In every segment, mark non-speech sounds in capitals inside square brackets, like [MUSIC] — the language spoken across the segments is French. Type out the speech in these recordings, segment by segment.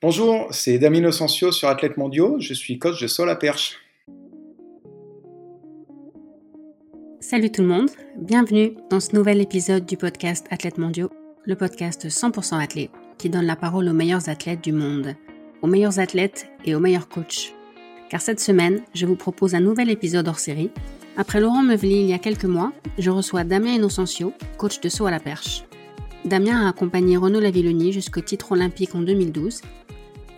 Bonjour, c'est Damien Osencio sur Athlète Mondiaux. Je suis coach de saut à perche. Salut tout le monde, bienvenue dans ce nouvel épisode du podcast Athlète Mondiaux, le podcast 100% athlète qui donne la parole aux meilleurs athlètes du monde, aux meilleurs athlètes et aux meilleurs coachs. Car cette semaine, je vous propose un nouvel épisode hors série. Après Laurent Meuvely il y a quelques mois, je reçois Damien Inocencio, coach de saut à la perche. Damien a accompagné Renaud Lavilloni jusqu'au titre olympique en 2012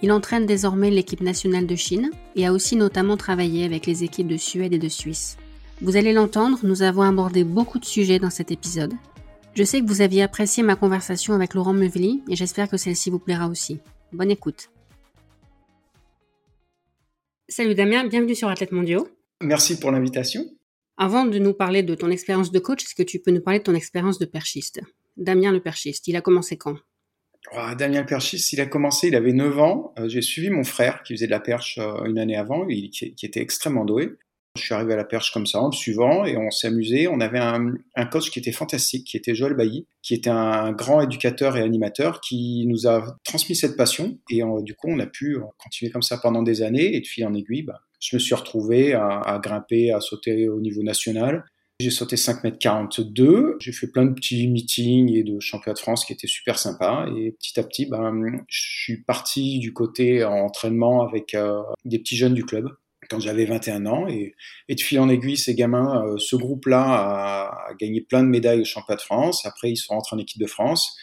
il entraîne désormais l'équipe nationale de Chine et a aussi notamment travaillé avec les équipes de Suède et de Suisse. Vous allez l'entendre, nous avons abordé beaucoup de sujets dans cet épisode. Je sais que vous aviez apprécié ma conversation avec Laurent Meuvely et j'espère que celle-ci vous plaira aussi. Bonne écoute. Salut Damien, bienvenue sur Athlète Mondiaux. Merci pour l'invitation. Avant de nous parler de ton expérience de coach, est-ce que tu peux nous parler de ton expérience de perchiste? Damien le perchiste, il a commencé quand? Oh, Damien Perchis, il a commencé, il avait 9 ans. Euh, j'ai suivi mon frère qui faisait de la perche euh, une année avant, qui, qui, était extrêmement doué. Je suis arrivé à la perche comme ça en le suivant et on s'est amusé. On avait un, coach qui était fantastique, qui était Joël Bailly, qui était un grand éducateur et animateur qui nous a transmis cette passion. Et euh, du coup, on a pu continuer comme ça pendant des années et de fil en aiguille, bah, je me suis retrouvé à, grimper, à sauter au niveau national. J'ai sauté 5 mètres 42. J'ai fait plein de petits meetings et de championnats de France qui étaient super sympas. Et petit à petit, ben, je suis parti du côté entraînement avec euh, des petits jeunes du club quand j'avais 21 ans. Et, et, de fil en aiguille, ces gamins, euh, ce groupe-là a, gagné plein de médailles au championnat de France. Après, ils sont rentrés en équipe de France.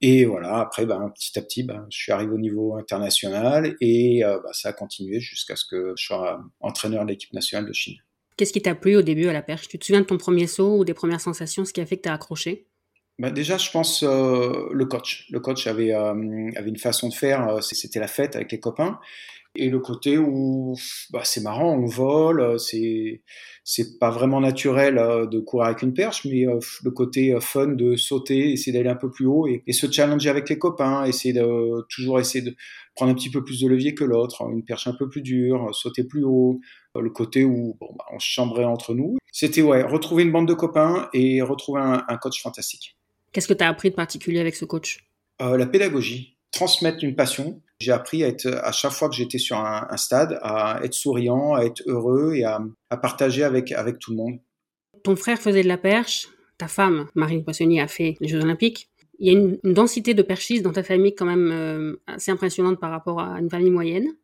Et voilà, après, ben, petit à petit, ben, je suis arrivé au niveau international et euh, ça a continué jusqu'à ce que je sois entraîneur de l'équipe nationale de Chine. Qu'est-ce qui t'a plu au début à la perche? Tu te souviens de ton premier saut ou des premières sensations, ce qui a fait que tu as accroché? Bah déjà, je pense euh, le coach. Le coach avait, euh, avait une façon de faire, euh, c'était la fête avec les copains. Et le côté où bah, c'est marrant, on vole, c'est c'est pas vraiment naturel de courir avec une perche, mais le côté fun de sauter, essayer d'aller un peu plus haut et, et, se challenger avec les copains, essayer de toujours essayer de prendre un petit peu plus de levier que l'autre, une perche un peu plus dure, sauter plus haut, le côté où bon, bah, on chambrait entre nous. C'était ouais, retrouver une bande de copains et retrouver un, un coach fantastique. Qu'est-ce que tu as appris de particulier avec ce coach? Euh, La pédagogie, transmettre une passion. J'ai appris à être, à chaque fois que j'étais sur un, un, stade, à être souriant, à être heureux et à, à, partager avec, avec tout le monde. Ton frère faisait de la perche, ta femme, Marine Poissonnier, a fait les Jeux Olympiques. Il y a une, densité de perchistes dans ta famille quand même euh, assez impressionnante par rapport à une famille moyenne.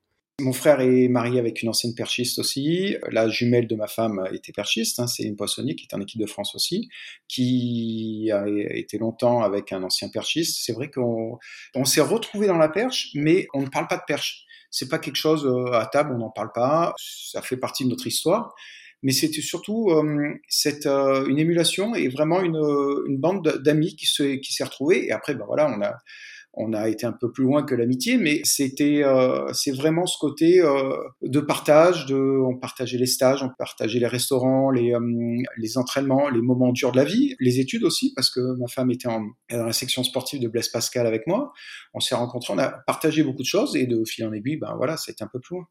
Mon frère est marié avec une ancienne perchiste aussi. La jumelle de ma femme était perchiste, hein, c'est une poissonnière qui est en équipe de France aussi, qui a été longtemps avec un ancien perchiste. C'est vrai qu'on on, s'est retrouvé dans la perche, mais on ne parle pas de perche. C'est pas quelque chose euh, à table, on n'en parle pas. Ça fait partie de notre histoire. Mais c'était surtout euh, euh, une émulation et vraiment une, une bande d'amis qui s'est qui retrouvée. Et après, ben voilà, on a on a été un peu plus loin que l'amitié, mais c'était euh, c'est vraiment ce côté euh, de partage, on partageait les stages, on partageait les restaurants, les euh, les entraînements, les moments durs de la vie, les études aussi parce que ma femme était dans la section sportive de Blaise Pascal avec moi. On s'est rencontrés, on a partagé beaucoup de choses et de fil en aiguille, ben voilà, c'était un peu plus loin.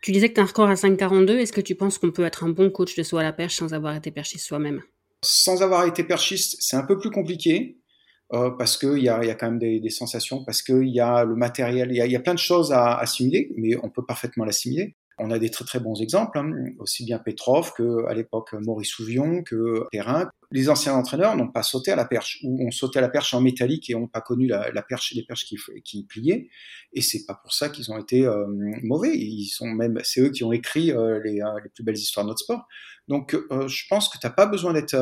Tu disais que tu as un record à 5,42. Est-ce que tu penses qu'on peut être un bon coach de saut à la perche sans avoir été perchiste soi-même? Sans avoir été perchiste, c'est un peu plus compliqué. Euh, parce qu'il y a, y a quand même des, sensations, parce qu'il y a le matériel, il y a, plein de choses à assimiler, mais on peut parfaitement l'assimiler. On a des très très bons exemples, hein, aussi bien Petrov que à l'époque Maurice Souvion, que Perrin. Les anciens entraîneurs n'ont pas sauté à la perche, ou ont sauté à la perche en métallique et n'ont pas connu la, perche, les perches qui, pliaient. Et c'est pas pour ça qu'ils ont été euh, mauvais. Ils sont même, c'est eux qui ont écrit euh, les, euh, les, plus belles histoires de notre sport. Donc, je pense que t'as pas besoin d'être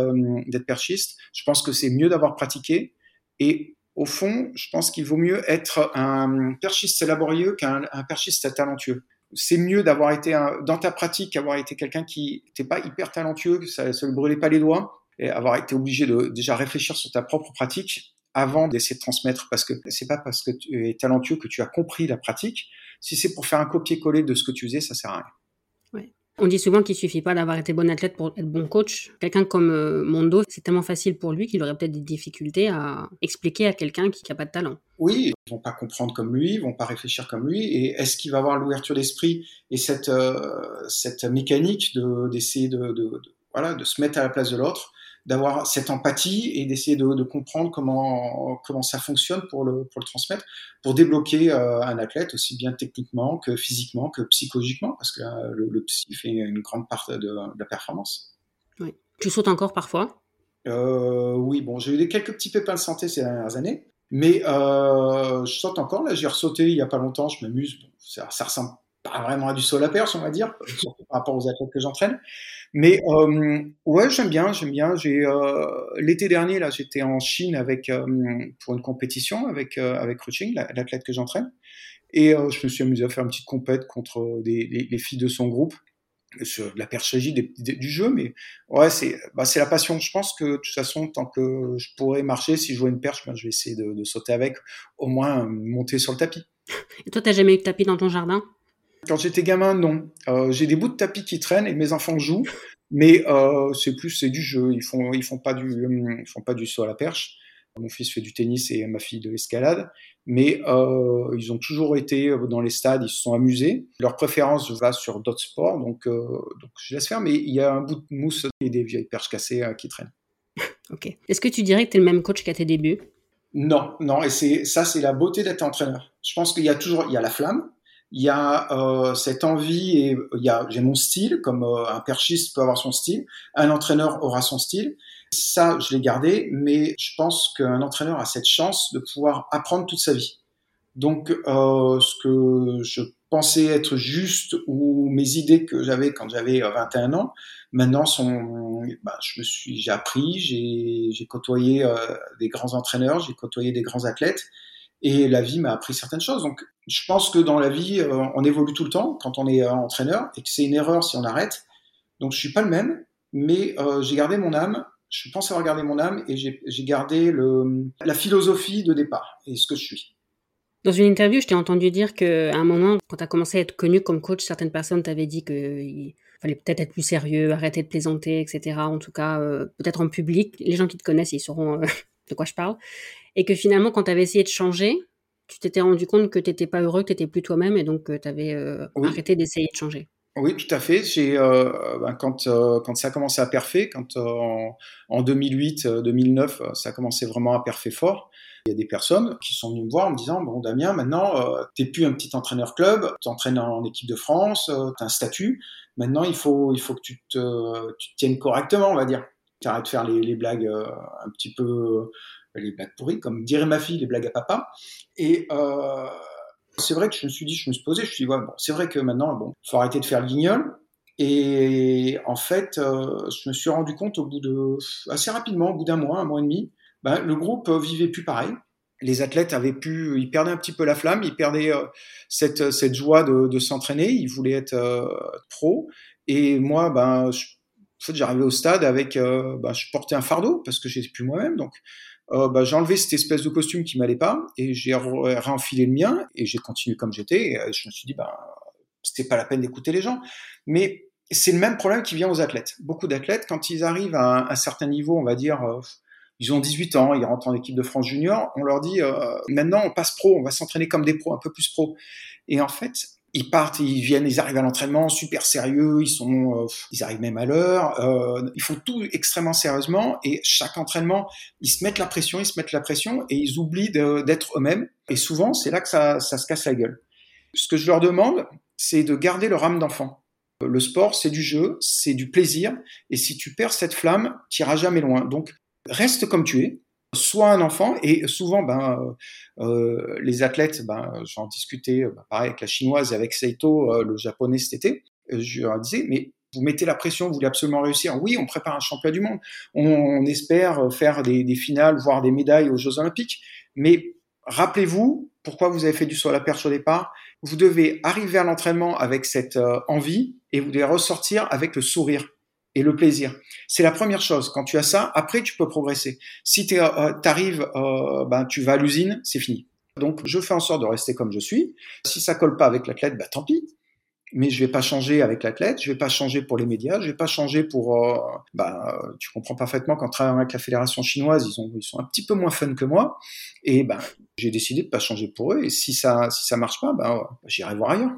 d'être perchiste. Je pense que c'est mieux d'avoir pratiqué et au fond, je pense qu'il vaut mieux être un perchiste laborieux qu'un perchiste talentueux. C'est mieux d'avoir été dans ta pratique, avoir été quelqu'un qui n'était pas hyper talentueux, que ça ne brûlait pas les doigts, et avoir été obligé de déjà réfléchir sur ta propre pratique avant d'essayer de transmettre, parce que c'est pas parce que tu es talentueux que tu as compris la pratique. Si c'est pour faire un copier-coller de ce que tu faisais, ça sert à rien. On dit souvent qu'il suffit pas d'avoir été bon athlète pour être bon coach. Quelqu'un comme euh, Mondo, c'est tellement facile pour lui qu'il aurait peut-être des difficultés à expliquer à quelqu'un qui n'a pas de talent. Oui, ils vont pas comprendre comme lui, ils vont pas réfléchir comme lui. Et est-ce qu'il va avoir l'ouverture d'esprit et cette euh, cette mécanique de d'essayer de, de, de, voilà de se mettre à la place de l'autre? D'avoir cette empathie et d'essayer de, de, comprendre comment comment ça fonctionne pour le pour le transmettre, pour débloquer euh, un athlète aussi bien techniquement que physiquement que psychologiquement, parce que euh, le, le, psy fait une grande part de, de la performance. Oui. Tu sautes encore parfois? Euh, Oui, bon, j'ai eu des, quelques petits pépins de santé ces dernières années, mais euh, je saute encore. Là, j'ai ressauté il y a pas longtemps. Je m'amuse. Bon, ça, ça ressemble pas vraiment à du saut à la perche, on va dire, surtout par rapport aux athlètes que j'entraîne. Mais euh, ouais, j'aime bien, j'aime bien. J'ai euh, l'été dernier là, j'étais en Chine avec euh, pour une compétition avec euh, avec Ruching, l'athlète que j'entraîne, et euh, je me suis amusé à faire une petite compète contre des, les, les filles de son groupe sur la perchégie des, du jeu, mais ouais, c'est bah, c'est la passion. Je pense que de toute façon, tant que je pourrais marcher, si je vois une perche, ben, je vais essayer de, de sauter avec, au moins monter sur le tapis. Et toi, t'as jamais eu de tapis dans ton jardin? Quand j'étais gamin, non. Euh, j'ai des bouts de tapis qui traînent et mes enfants jouent, mais euh, c'est plus c'est du jeu. Ils font ils font pas du ils font pas du saut à la perche. Mon fils fait du tennis et ma fille de l'escalade, mais euh, ils ont toujours été dans les stades, ils se sont amusés. Leur préférence va sur d'autres sports, donc, euh, donc je laisse faire. Mais il y a un bout de mousse et des vieilles perches cassées euh, qui traînent. [LAUGHS] ok. Est-ce que tu dirais que tu es le même coach qu'à tes débuts? Non, non. Et c'est ça, c'est la beauté d'être entraîneur. Je pense qu'il y a toujours il y a la flamme, il y a euh, cette envie et il y a j'ai mon style comme euh, un perchiste peut avoir son style, un entraîneur aura son style. Ça, je l'ai gardé, mais je pense qu'un entraîneur a cette chance de pouvoir apprendre toute sa vie. Donc, euh, ce que je pensais être juste ou mes idées que j'avais quand j'avais 21 ans, maintenant sont, bah, je me suis, j'ai appris, j'ai, j'ai côtoyé euh, des grands entraîneurs, j'ai côtoyé des grands athlètes, et la vie m'a appris certaines choses. Donc, je pense que dans la vie, euh, on évolue tout le temps quand on est euh, entraîneur et que c'est une erreur si on arrête. Donc, je suis pas le même, mais euh, j'ai gardé mon âme. Je pense avoir gardé mon âme et j'ai gardé la philosophie de départ et ce que je suis. Dans une interview, je t'ai entendu dire qu'à un moment, quand tu as commencé à être connu comme coach, certaines personnes t'avaient dit qu'il fallait peut-être être plus sérieux, arrêter de plaisanter, etc. En tout cas, peut-être en public. Les gens qui te connaissent, ils sauront [LAUGHS] de quoi je parle. Et que finalement, quand tu avais essayé de changer, tu t'étais rendu compte que tu n'étais pas heureux, que tu n'étais plus toi-même et donc tu avais euh, oui. arrêté d'essayer de changer. Oui, tout à fait. J'ai euh, ben, quand euh, quand ça a commencé à perfer, quand en, en 2008, 2009, ça a commencé vraiment à perfer fort. Il y a des personnes qui sont venues me voir en me disant bon Damien, maintenant euh, t'es plus un petit entraîneur club, tu entraînes en équipe de France, euh, t'as un statut. Maintenant il faut il faut que tu te, tu te tiennes correctement, on va dire. Tu arrêtes de faire les, les blagues un petit peu les blagues pourries, comme dirait ma fille, les blagues à papa. Et euh, c'est vrai que je me suis dit, je me suis posé, je me suis dit, ouais, bon, c'est vrai que maintenant, bon, faut arrêter de faire le guignol. Et en fait, euh, je me suis rendu compte au bout de, assez rapidement, au bout d'un mois, un mois et demi, ben, le groupe vivait plus pareil. Les athlètes avaient pu, ils perdaient un petit peu la flamme, ils perdaient euh, cette, cette joie de, s'entraîner, ils voulaient être euh, pro. Et moi, ben, en fait, j'arrivais au stade avec, euh, ben, je portais un fardeau parce que j'étais plus moi-même, donc euh, bah, j'ai enlevé cette espèce de costume qui m'allait pas et j'ai réenfilé le mien et j'ai continué comme j'étais. Et je me suis dit, bah, c'était pas la peine d'écouter les gens. Mais c'est le même problème qui vient aux athlètes. Beaucoup d'athlètes, quand ils arrivent à un, certain niveau, on va dire, euh, ils ont 18 ans, ils rentrent en équipe de France junior, on leur dit, euh, maintenant on passe pro, on va s'entraîner comme des pros, un peu plus pro. Et en fait, ils partent, ils viennent, ils arrivent à l'entraînement super sérieux, ils sont, euh, ils arrivent même à l'heure, euh, ils font tout extrêmement sérieusement et chaque entraînement, ils se mettent la pression, ils se mettent la pression et ils oublient d'être eux-mêmes. Et souvent, c'est là que ça, se casse la gueule. Ce que je leur demande, c'est de garder leur âme d'enfant. Le sport, c'est du jeu, c'est du plaisir, et si tu perds cette flamme, tu iras jamais loin. Donc, reste comme tu es, soit un enfant et souvent ben euh, les athlètes ben j'en discutais ben, pareil avec la chinoise et avec Seito euh, le japonais cet été. Je leur disais mais vous mettez la pression vous voulez absolument réussir. Oui on prépare un championnat du monde. On, espère faire des, finales voire des médailles aux Jeux olympiques. Mais rappelez-vous pourquoi vous avez fait du saut à la perche au départ. Vous devez arriver à l'entraînement avec cette euh, envie et vous devez ressortir avec le sourire et le plaisir. C'est la première chose. Quand tu as ça, après tu peux progresser. Si tu euh, arrives, euh, ben, tu vas à l'usine, c'est fini. Donc je fais en sorte de rester comme je suis. Si ça colle pas avec l'athlète, bah tant pis. Mais je vais pas changer avec l'athlète, je vais pas changer pour les médias, je vais pas changer pour. Euh, bah, tu comprends parfaitement qu'en travaillant avec la fédération chinoise, ils, ont, ils sont un petit peu moins fun que moi. Et ben, j'ai décidé de pas changer pour eux. Et si ça, si ça marche pas, ben, j'irai voir ailleurs.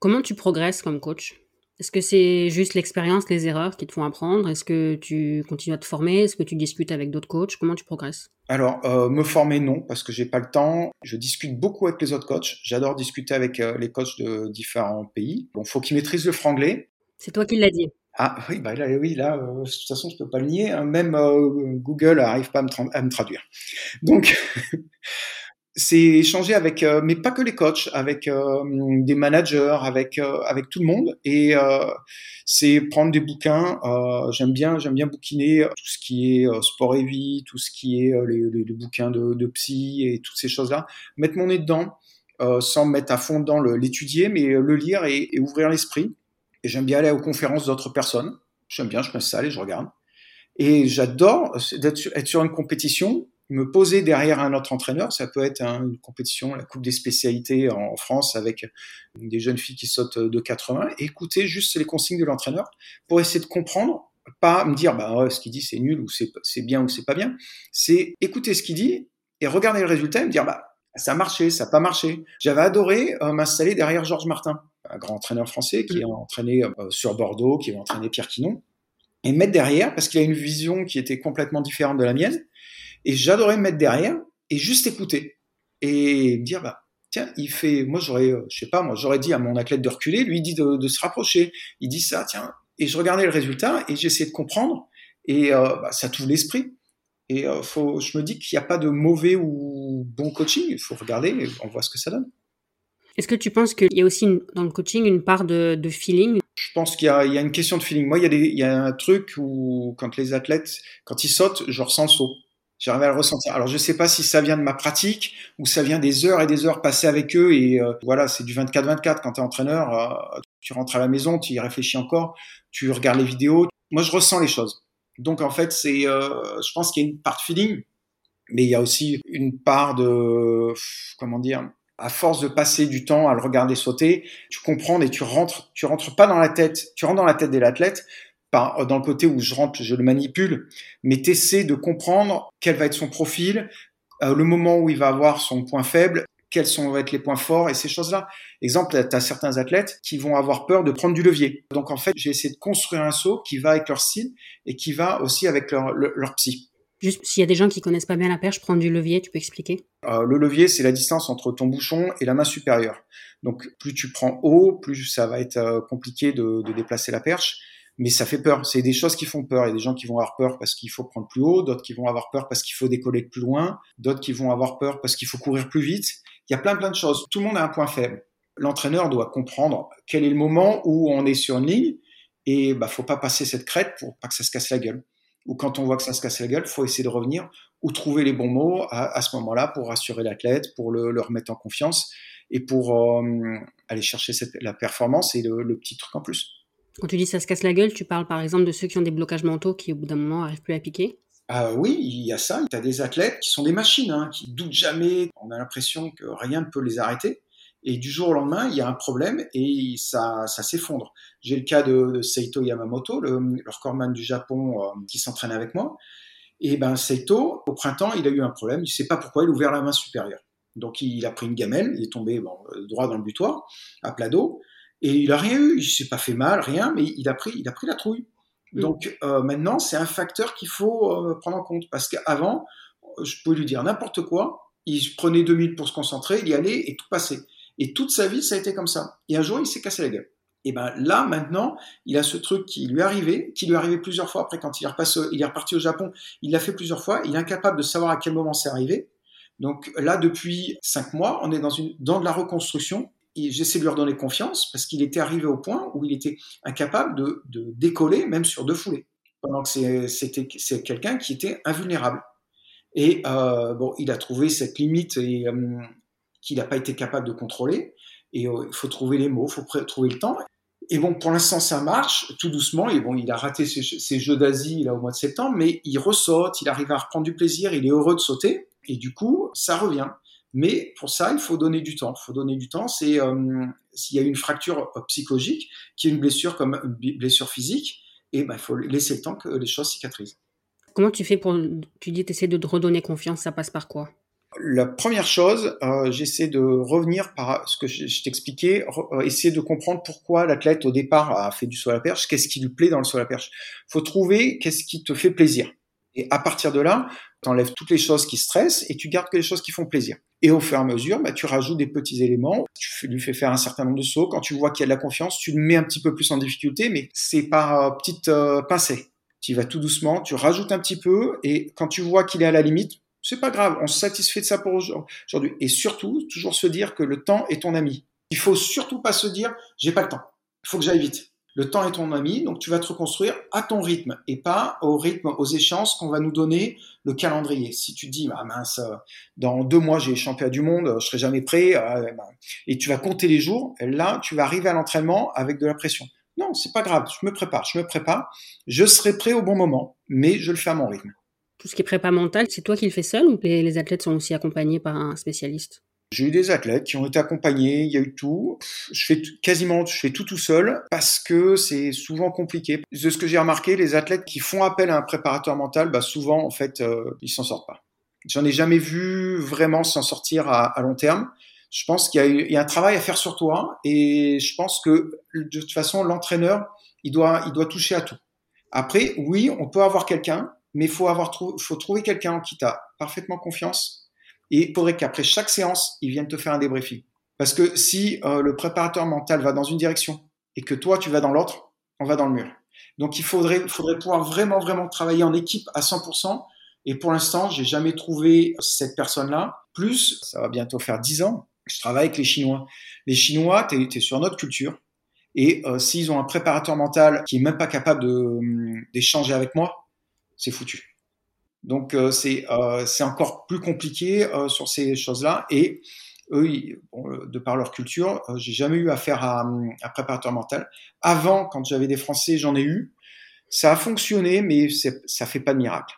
Comment tu progresses comme coach? Est-ce que c'est juste l'expérience, les erreurs qui te font apprendre? Est-ce que tu continues à te former? Est-ce que tu discutes avec d'autres coachs? Comment tu progresses? Alors, euh, me former, non, parce que j'ai pas le temps. Je discute beaucoup avec les autres coachs. J'adore discuter avec euh, les coachs de différents pays. Bon, faut qu'ils maîtrisent le franglais. C'est toi qui l'as dit. Ah oui, bah là, oui, là, euh, de toute façon, je peux pas le nier. Hein. Même Google n'arrive pas à me, à me traduire. Donc, [LAUGHS] c'est échanger avec, euh, mais pas que les coachs, avec euh, des managers, avec euh, avec tout le monde. Et c'est prendre des bouquins. j'aime bien, j'aime bien bouquiner tout ce qui est sport et vie, tout ce qui est les, les, les, bouquins de, de, psy et toutes ces choses-là. Mettre mon nez dedans, sans me mettre à fond dans l'étudier, mais le lire et, et ouvrir l'esprit. Et j'aime bien aller aux conférences d'autres personnes. J'aime bien, je m'installe et je regarde. Et j'adore être sur une compétition me poser derrière un autre entraîneur. Ça peut être une compétition, la Coupe des spécialités en France avec des jeunes filles qui sautent de 80 et écouter juste les consignes de l'entraîneur pour essayer de comprendre, pas me dire bah ce qu'il dit c'est nul ou c'est bien ou c'est pas bien. C'est écouter ce qu'il dit et regarder le résultat et me dire bah ça a marché, ça n'a pas marché. J'avais adoré euh, m'installer derrière Georges Martin, un grand entraîneur français qui a entraîné euh, sur Bordeaux, qui a entraîné Pierre Quinon, et mettre derrière parce qu'il a une vision qui était complètement différente de la mienne et j'adorais me mettre derrière et juste écouter. Et dire bah tiens il fait moi j'aurais euh, je sais pas moi j'aurais dit à mon athlète de reculer lui il dit de, se rapprocher. Il dit ça tiens. Et je regardais le résultat et j'essayais de comprendre. Et euh, bah, ça t'ouvre l'esprit. Et euh, faut je me dis qu'il n'y a pas de mauvais ou bon coaching. Il faut regarder et on voit ce que ça donne. Est-ce que tu penses qu'il y a aussi dans le coaching une part de, de feeling? Je pense qu'il y, y, a une question de feeling. Moi, il y, a des, il y a un truc où quand les athlètes, quand ils sautent, je ressens le saut. J'arrive à le ressentir. Alors je sais pas si ça vient de ma pratique ou ça vient des heures et des heures passées avec eux et euh, voilà, c'est du 24-24 quand tu es entraîneur, euh, tu rentres à la maison, tu y réfléchis encore, tu regardes les vidéos. Moi je ressens les choses. Donc en fait, c'est euh, je pense qu'il y a une part de feeling mais il y a aussi une part de comment dire à force de passer du temps à le regarder sauter, tu comprends et tu rentres, tu rentres pas dans la tête, tu rentres dans la tête de l'athlète, euh, dans le côté où je rentre, je le manipule, mais t'essaies de comprendre quel va être son profil, euh, le moment où il va avoir son point faible, quels sont, vont être les points forts et ces choses-là. Exemple, tu as certains athlètes qui vont avoir peur de prendre du levier. Donc en fait, j'ai essayé de construire un saut qui va avec leur style et qui va aussi avec leur, leur, psy. Juste s'il y a des gens qui connaissent pas bien la perche, prendre du levier, tu peux expliquer? Euh, Le levier, c'est la distance entre ton bouchon et la main supérieure. Donc plus tu prends haut, plus ça va être compliqué de, de déplacer la perche mais ça fait peur. C'est des choses qui font peur. Il y a des gens qui vont avoir peur parce qu'il faut prendre plus haut, d'autres qui vont avoir peur parce qu'il faut décoller plus loin, d'autres qui vont avoir peur parce qu'il faut courir plus vite. Il y a plein plein de choses. Tout le monde a un point faible. L'entraîneur doit comprendre quel est le moment où on est sur une ligne et bah faut pas passer cette crête pour pas que ça se casse la gueule. Ou quand on voit que ça se casse la gueule, faut essayer de revenir ou trouver les bons mots à, ce moment-là pour rassurer l'athlète, pour le, remettre en confiance et pour euh, aller chercher la performance et le petit truc en plus. Quand tu dis ça se casse la gueule, tu parles par exemple de ceux qui ont des blocages mentaux qui au bout d'un moment n'arrivent plus à piquer? Ah oui, il y a ça. Tu as des athlètes qui sont des machines, hein, qui doutent jamais. On a l'impression que rien ne peut les arrêter. Et du jour au lendemain, il y a un problème et ça, ça s'effondre. J'ai le cas de, Seito Yamamoto, le, le recordman du Japon euh, qui s'entraîne avec moi. Et ben Seito, au printemps, il a eu un problème. Il ne sait pas pourquoi il a ouvert la main supérieure. Donc il a pris une gamelle, il est tombé bon, droit dans le butoir, à plat dos. Et il a rien eu, il s'est pas fait mal, rien, mais il a pris, il a pris la trouille. Donc euh, maintenant, c'est un facteur qu'il faut euh, prendre en compte parce qu'avant, je peux lui dire n'importe quoi, il prenait deux minutes pour se concentrer, il y allait et tout passait. Et toute sa vie, ça a été comme ça. Et un jour, il s'est cassé la gueule. Et ben là, maintenant, il a ce truc qui lui est arrivé, qui lui est arrivé plusieurs fois. Après, quand il est, repassé, il est reparti au Japon, il l'a fait plusieurs fois. Il est incapable de savoir à quel moment c'est arrivé. Donc là, depuis cinq mois, on est dans, une, dans de la reconstruction j'essaie de lui redonner confiance parce qu'il était arrivé au point où il était incapable de, décoller même sur deux foulées. Pendant que c'était quelqu'un qui était invulnérable. Et euh, bon, il a trouvé cette limite et euh, qu'il n'a pas été capable de contrôler. Et euh, il faut trouver les mots, il faut trouver le temps. Et bon, pour l'instant, ça marche tout doucement. Et bon, il a raté ses, ses Jeux d'Asie là au mois de septembre, mais il ressaute, il arrive à reprendre du plaisir, il est heureux de sauter. Et du coup, ça revient. Mais pour ça, il faut donner du temps. Il faut donner du temps. C'est euh, s'il y a une fracture euh, psychologique, qui est une blessure comme une blessure physique, et ben il faut laisser le temps que les choses cicatrisent. Comment tu fais pour tu dis tu essaies de redonner confiance, ça passe par quoi? La première chose, euh, j'essaie de revenir par ce que je, t'expliquais, euh, essayer de comprendre pourquoi l'athlète au départ a fait du saut à la perche, qu'est-ce qui lui plaît dans le saut à la perche? faut trouver qu'est-ce qui te fait plaisir. Et à partir de là, tu enlèves toutes les choses qui stressent et tu gardes que les choses qui font plaisir. Et au fur et à mesure, bah, tu rajoutes des petits éléments, tu lui fais faire un certain nombre de sauts. Quand tu vois qu'il y a de la confiance, tu le mets un petit peu plus en difficulté, mais c'est par euh, petite euh, pincée. Tu vas tout doucement, tu rajoutes un petit peu, et quand tu vois qu'il est à la limite, c'est pas grave, on se satisfait de ça pour aujourd'hui. Et surtout, toujours se dire que le temps est ton ami. Il faut surtout pas se dire, j'ai pas le temps, il faut que j'aille vite. Le temps est ton ami, donc tu vas te reconstruire à ton rythme et pas au rythme, aux échéances qu'on va nous donner le calendrier. Si tu dis, ah mince, dans deux mois j'ai championnat du monde, je serai jamais prêt, euh, ben, et tu vas compter les jours, là tu vas arriver à l'entraînement avec de la pression. Non, c'est pas grave, je me prépare, je me prépare, je serai prêt au bon moment, mais je le fais à mon rythme. Tout ce qui est prépa mental, c'est toi qui le fais seul ou les athlètes sont aussi accompagnés par un spécialiste? J'ai eu des athlètes qui ont été accompagnés, il y a eu tout. Je fais quasiment, je fais tout tout seul parce que c'est souvent compliqué. De ce que j'ai remarqué, les athlètes qui font appel à un préparateur mental, bah souvent en fait, euh, ils s'en sortent pas. J'en ai jamais vu vraiment s'en sortir à, long terme. Je pense qu'il y, a un travail à faire sur toi et je pense que de toute façon l'entraîneur, il doit, il doit toucher à tout. Après, oui, on peut avoir quelqu'un, mais faut avoir, faut trouver quelqu'un qui t'a parfaitement confiance et il faudrait qu'après chaque séance, ils viennent te faire un débriefing. Parce que si euh, le préparateur mental va dans une direction et que toi, tu vas dans l'autre, on va dans le mur. Donc il faudrait, pouvoir vraiment, vraiment travailler en équipe à 100%. Et pour l'instant, j'ai jamais trouvé cette personne-là. Plus, ça va bientôt faire 10 ans, je travaille avec les Chinois. Les Chinois, tu es, sur notre culture. Et euh, s'ils ont un préparateur mental qui est même pas capable d'échanger avec moi, c'est foutu. Donc euh, c'est euh, c'est encore plus compliqué euh, sur ces choses-là et eux, de par leur culture, j'ai jamais eu affaire à un préparateur mental. Avant, quand j'avais des Français, j'en ai eu. Ça a fonctionné, mais ça fait pas de miracle.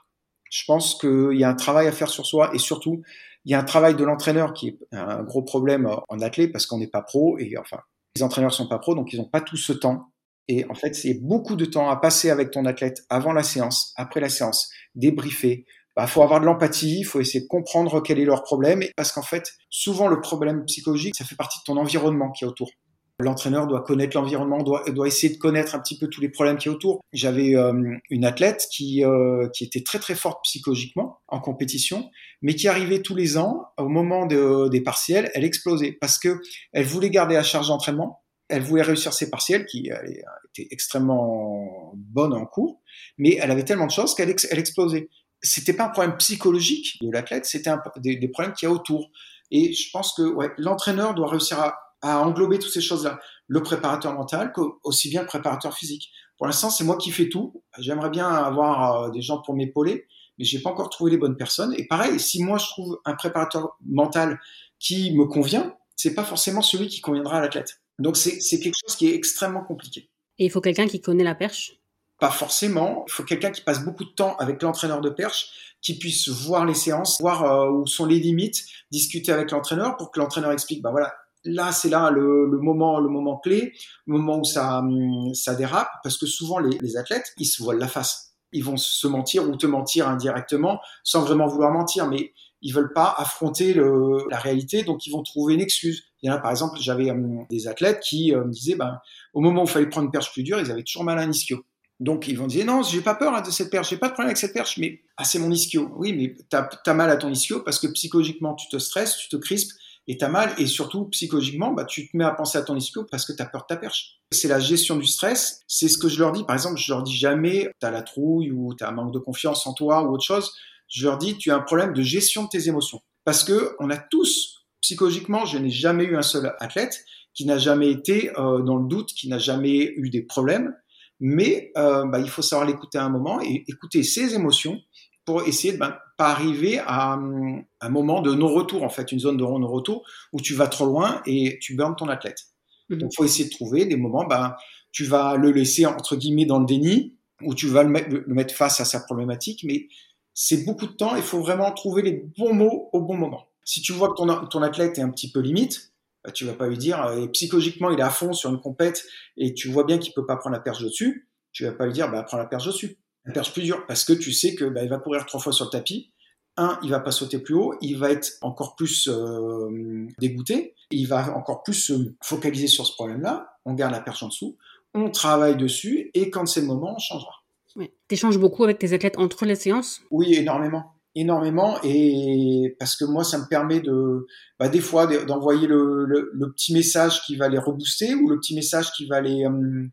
Je pense qu'il y a un travail à faire sur soi et surtout, il y a un travail de l'entraîneur qui est un gros problème en athlète parce qu'on n'est pas pro et enfin, les entraîneurs sont pas pros, donc ils n'ont pas tout ce temps. Et en fait, c'est beaucoup de temps à passer avec ton athlète avant la séance, après la séance, débriefer. Il bah, faut avoir de l'empathie, il faut essayer de comprendre quel est leur problème, parce qu'en fait, souvent le problème psychologique, ça fait partie de ton environnement qui est autour. L'entraîneur doit connaître l'environnement, doit, doit essayer de connaître un petit peu tous les problèmes qui est autour. J'avais euh, une athlète qui, euh, qui était très très forte psychologiquement en compétition, mais qui arrivait tous les ans, au moment de, des partiels, elle explosait parce que elle voulait garder la charge d'entraînement, elle voulait réussir ses partiels qui étaient extrêmement bonnes en cours, mais elle avait tellement de choses qu'elle elle explosait c'était pas un problème psychologique de l'athlète, c'était des, des, problèmes qu'il y a autour. Et je pense que ouais, l'entraîneur doit réussir à, à, englober toutes ces choses-là. Le préparateur mental, aussi bien le préparateur physique. Pour l'instant, c'est moi qui fais tout. J'aimerais bien avoir euh, des gens pour m'épauler, mais j'ai pas encore trouvé les bonnes personnes. Et pareil, si moi je trouve un préparateur mental qui me convient, c'est pas forcément celui qui conviendra à l'athlète. Donc c'est quelque chose qui est extrêmement compliqué. Et il faut quelqu'un qui connaît la perche? Pas forcément. Il faut quelqu'un qui passe beaucoup de temps avec l'entraîneur de perche, qui puisse voir les séances, voir euh, où sont les limites, discuter avec l'entraîneur pour que l'entraîneur explique, bah voilà, là c'est là le, le, moment, le moment clé, le moment où ça, hum, ça dérape, parce que souvent les, les athlètes, ils se voilent la face. Ils vont se mentir ou te mentir indirectement, sans vraiment vouloir mentir, mais ils veulent pas affronter le, la réalité, donc ils vont trouver une excuse. Par exemple, j'avais hum, des athlètes qui euh, me disaient, ben, au moment où il fallait prendre une perche plus dure, ils avaient toujours mal à un ischio. Donc ils vont dire non, j'ai pas peur hein, de cette perche, j'ai pas de problème avec cette perche, mais ah c'est mon ischio. Oui, mais t'as as mal à ton ischio parce que psychologiquement tu te stresses, tu te crispes et t'as mal et surtout psychologiquement bah tu te mets à penser à ton ischio parce que t'as peur de ta perche. C'est la gestion du stress. C'est ce que je leur dis. Par exemple, je leur dis jamais t'as la trouille ou t'as un manque de confiance en toi ou autre chose. Je leur dis tu as un problème de gestion de tes émotions parce que on a tous psychologiquement, je n'ai jamais eu un seul athlète qui n'a jamais été euh, dans le doute, qui n'a jamais eu des problèmes mais euh, bah, il faut savoir l'écouter à un moment et écouter ses émotions pour essayer de bah, pas arriver à, un moment de non-retour, en fait, une zone de non-retour où tu vas trop loin et tu burnes ton athlète. Mhm. Donc, il faut essayer de trouver des moments, bah, tu vas le laisser, entre guillemets, dans le déni, ou tu vas le mettre, le mettre face à sa problématique, mais c'est beaucoup de temps, il faut vraiment trouver les bons mots au bon moment. Si tu vois que ton, ton athlète est un petit peu limite, bah, tu vas pas lui dire, et psychologiquement, il est à fond sur une compète et tu vois bien qu'il peut pas prendre la perche dessus. Tu vas pas lui dire, bah, prends la perche dessus. La perche plus dure parce que tu sais que, bah, il va courir trois fois sur le tapis. un, il va pas sauter plus haut, il va être encore plus euh, dégoûté, il va encore plus se focaliser sur ce problème-là. On garde la perche en dessous, on travaille dessus, et quand c'est le moment, on changera. Tu échanges beaucoup avec tes athlètes entre les séances? Oui, énormément. Énormément, et parce que moi, ça me permet de, bah, des fois, d'envoyer le, petit message qui va les rebooster ou le petit message qui va les, euh,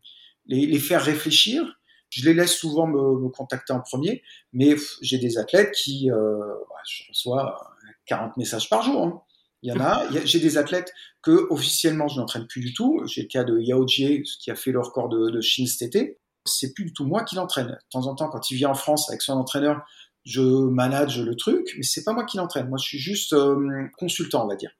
les, faire réfléchir je les laisse souvent me, contacter en premier, mais j'ai des athlètes qui, euh, bah, je reçois 40 messages par jour. Hein. Il y en a. J'ai des athlètes que officiellement je n'entraîne plus du tout. J'ai le cas de Yao Jie qui a fait le record de, de Chine cet été. C'est plus du tout moi qui l'entraîne. De temps en temps, quand il vient en France avec son entraîneur, je manage le truc, mais c'est pas moi qui l'entraîne. Moi, je suis juste euh, consultant, on va dire.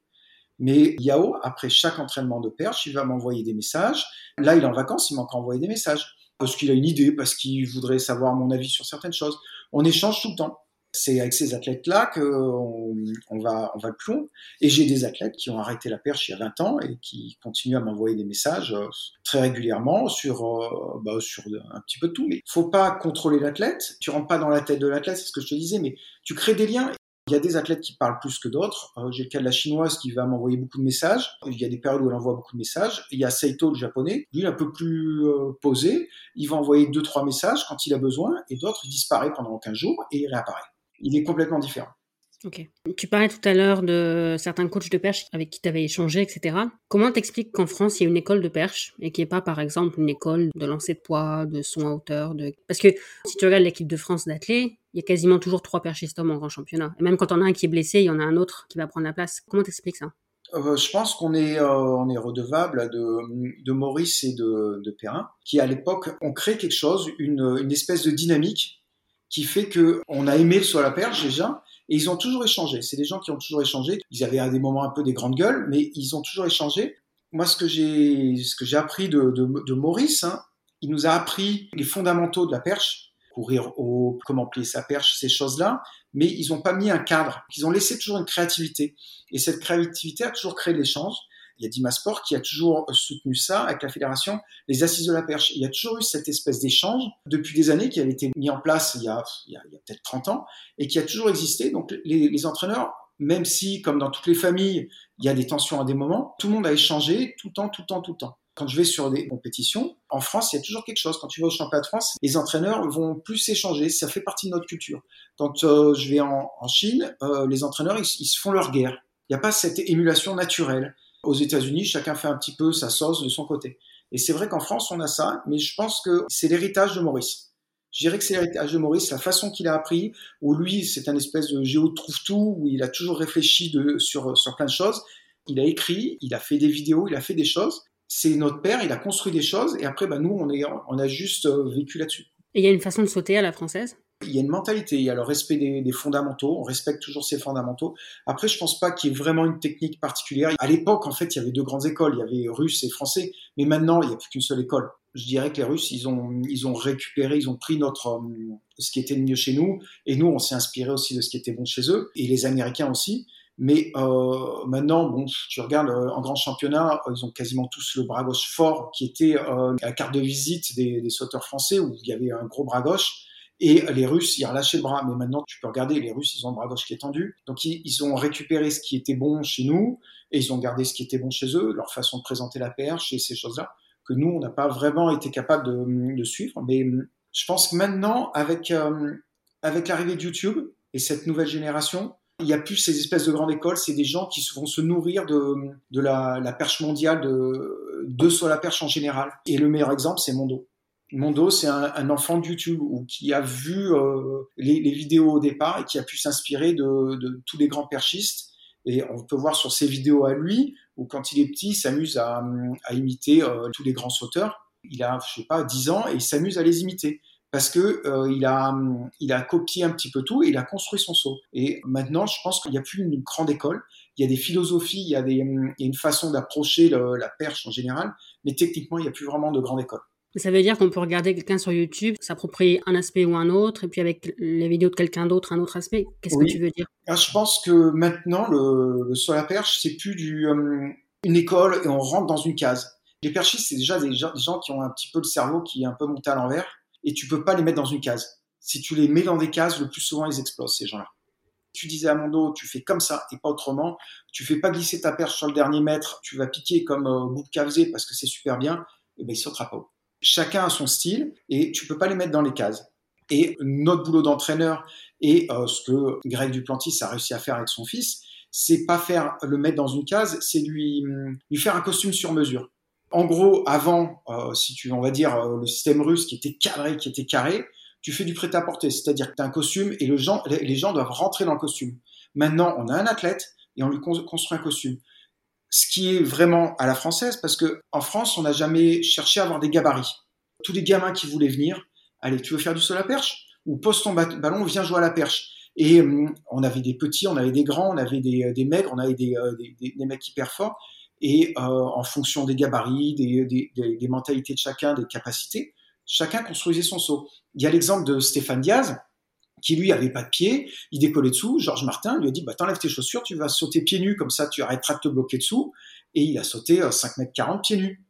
Mais Yao, après chaque entraînement de perche, il va m'envoyer des messages. Là, il est en vacances, il m'a encore envoyé des messages parce qu'il a une idée, parce qu'il voudrait savoir mon avis sur certaines choses. On échange tout le temps. C'est avec ces athlètes-là qu'on on va, on va le plomb. Et j'ai des athlètes qui ont arrêté la perche il y a 20 ans et qui continuent à m'envoyer des messages euh, très régulièrement sur, euh, bah, sur un petit peu de tout. Mais faut pas contrôler l'athlète. Tu rentres pas dans la tête de l'athlète, c'est ce que je te disais, mais tu crées des liens. Il y a des athlètes qui parlent plus que d'autres. Euh, j'ai le cas de la chinoise qui va m'envoyer beaucoup de messages. Il y a des périodes où elle envoie beaucoup de messages. Il y a Seito, le japonais, lui un peu plus euh, posé. Il va envoyer deux, trois messages quand il a besoin et d'autres, disparaît pendant 15 jours et il réapparaît. Il est complètement différent. Ok. Tu parlais tout à l'heure de certains coachs de perche avec qui tu avais échangé, etc. Comment t'expliques qu'en France, il y a une école de perche et qu'il n'y ait pas, par exemple, une école de lancer de poids, de son à hauteur de... Parce que si tu regardes l'équipe de France d'athlètes, il y a quasiment toujours trois perchistes hommes en grand championnat. Et même quand on a un qui est blessé, il y en a un autre qui va prendre la place. Comment t'expliques ça? Euh, je pense qu'on est, euh, on est redevable de, de Maurice et de, de Perrin, qui à l'époque ont créé quelque chose, une, une espèce de dynamique qui fait que on a aimé à la perche déjà, et ils ont toujours échangé. C'est des gens qui ont toujours échangé. Ils avaient à des moments un peu des grandes gueules, mais ils ont toujours échangé. Moi, ce que j'ai, ce que j'ai appris de Maurice, hein, il nous a appris les fondamentaux de la perche, courir haut, comment plier sa perche, ces choses-là, mais ils n'ont pas mis un cadre. Ils ont laissé toujours une créativité. Et cette créativité a toujours créé l'échange. Il y a Dima Sport qui a toujours soutenu ça avec la fédération, les assises de la perche. Il y a toujours eu cette espèce d'échange depuis des années qui avait été mis en place il y a, peut-être 30 ans et qui a toujours existé. Donc les, entraîneurs, même si, comme dans toutes les familles, il y a des tensions à des moments, tout le monde a échangé tout le temps, tout le temps, tout le temps. Quand je vais sur des compétitions, en France, il y a toujours quelque chose. Quand tu vas au championnat de France, les entraîneurs vont plus échanger. Ça fait partie de notre culture. Quand euh, je vais en, Chine, euh, les entraîneurs, ils, se font leur guerre. Il n'y a pas cette émulation naturelle. Aux États-Unis, chacun fait un petit peu sa sauce de son côté. Et c'est vrai qu'en France, on a ça, mais je pense que c'est l'héritage de Maurice. Je dirais que c'est l'héritage de Maurice, la façon qu'il a appris, où lui, c'est un espèce de géo trouve-tout, où il a toujours réfléchi sur, sur plein de choses. Il a écrit, il a fait des vidéos, il a fait des choses. C'est notre père, il a construit des choses, et après, bah, nous, on, on a juste euh, vécu là-dessus. Et il y a une façon de sauter à la française? Il y a une mentalité, il y a le respect des, fondamentaux, on respecte toujours ces fondamentaux. Après, je pense pas qu'il y ait vraiment une technique particulière. À l'époque, en fait, il y avait deux grandes écoles, il y avait russe et français, mais maintenant, il n'y a plus qu'une seule école. Je dirais que les Russes, ils ont, ils ont récupéré, ils ont pris notre, euh, ce qui était mieux chez nous, et nous, on s'est inspiré aussi de ce qui était bon chez eux, et les Américains aussi. Mais euh, maintenant, bon, tu regardes euh, en grand championnat, ils ont quasiment tous le bras gauche fort, qui était euh, la carte de visite des sauteurs français, où il y avait un gros bras gauche. Et les Russes, ils relâchaient le bras. Mais maintenant, tu peux regarder, les Russes, ils ont le bras gauche qui est tendu. Donc, ils, ont récupéré ce qui était bon chez nous et ils ont gardé ce qui était bon chez eux, leur façon de présenter la perche et ces choses-là, que nous, on n'a pas vraiment été capable de, suivre. Mais je pense que maintenant, avec, euh, avec l'arrivée de YouTube et cette nouvelle génération, il n'y a plus ces espèces de grandes écoles, c'est des gens qui vont se nourrir de, de la, la perche mondiale, de, de sur la perche en général. Et le meilleur exemple, c'est Mondo. Mondo, c'est un, un, enfant de YouTube ou qui a vu euh, les, les, vidéos au départ et qui a pu s'inspirer de, de, tous les grands perchistes. Et on peut voir sur ses vidéos à lui, où quand il est petit, il s'amuse à, à, imiter euh, tous les grands sauteurs. Il a, je sais pas, 10 ans et il s'amuse à les imiter parce que euh, il a il a copié un petit peu tout et il a construit son saut. Et maintenant, je pense qu'il n'y a plus une grande école. Il y a des philosophies, il y a, des, il y a une façon d'approcher la perche en général, mais techniquement, il n'y a plus vraiment de grande école. Ça veut dire qu'on peut regarder quelqu'un sur YouTube, s'approprier un aspect ou un autre, et puis avec les vidéos de quelqu'un d'autre, un autre aspect. Qu'est-ce oui. que tu veux dire? Ah, Je pense que maintenant, le, le à la perche, c'est plus du, euh, une école et on rentre dans une case. Les perchistes, c'est déjà des gens, des gens, qui ont un petit peu le cerveau qui est un peu monté à l'envers, et tu peux pas les mettre dans une case. Si tu les mets dans des cases, le plus souvent, ils explosent, ces gens-là. Tu disais à mon dos, tu fais comme ça et pas autrement. Tu fais pas glisser ta perche sur le dernier mètre, tu vas piquer comme euh, Boubka faisait parce que c'est super bien, et eh ben il sautera pas Chacun a son style et tu peux pas les mettre dans les cases. Et notre boulot d'entraîneur et euh, ce que Greg Duplantis a réussi à faire avec son fils, c'est pas faire le mettre dans une case, c'est lui lui faire un costume sur mesure. En gros, avant, euh, si tu on va dire euh, le système russe qui était cadré, qui était carré, tu fais du prêt-à-porter, c'est-à-dire que tu as un costume et les gens doivent rentrer dans le costume. Maintenant, on a un athlète et on lui construit un costume. Ce qui est vraiment à la française, parce que en France, on n'a jamais cherché à avoir des gabarits. Tous les gamins qui voulaient venir, allez, tu veux faire du sol à perche? Ou pose ton ballon, viens jouer à la perche. Et hum, on avait des petits, on avait des grands, on avait des, des maigres, on avait des, euh, des, des, mecs hyper forts. Et euh, en fonction des gabarits, des, mentalités de chacun, des capacités, chacun construisait son saut. Il y a l'exemple de Stéphane Diaz, qui lui avait pas de pied, il décollait dessous. Georges Martin lui a dit bah t'enlèves tes chaussures, tu vas sauter pieds nus comme ça tu arrêteras de te bloquer dessous. Et il a sauté 5 euh, mètres 40 pieds nus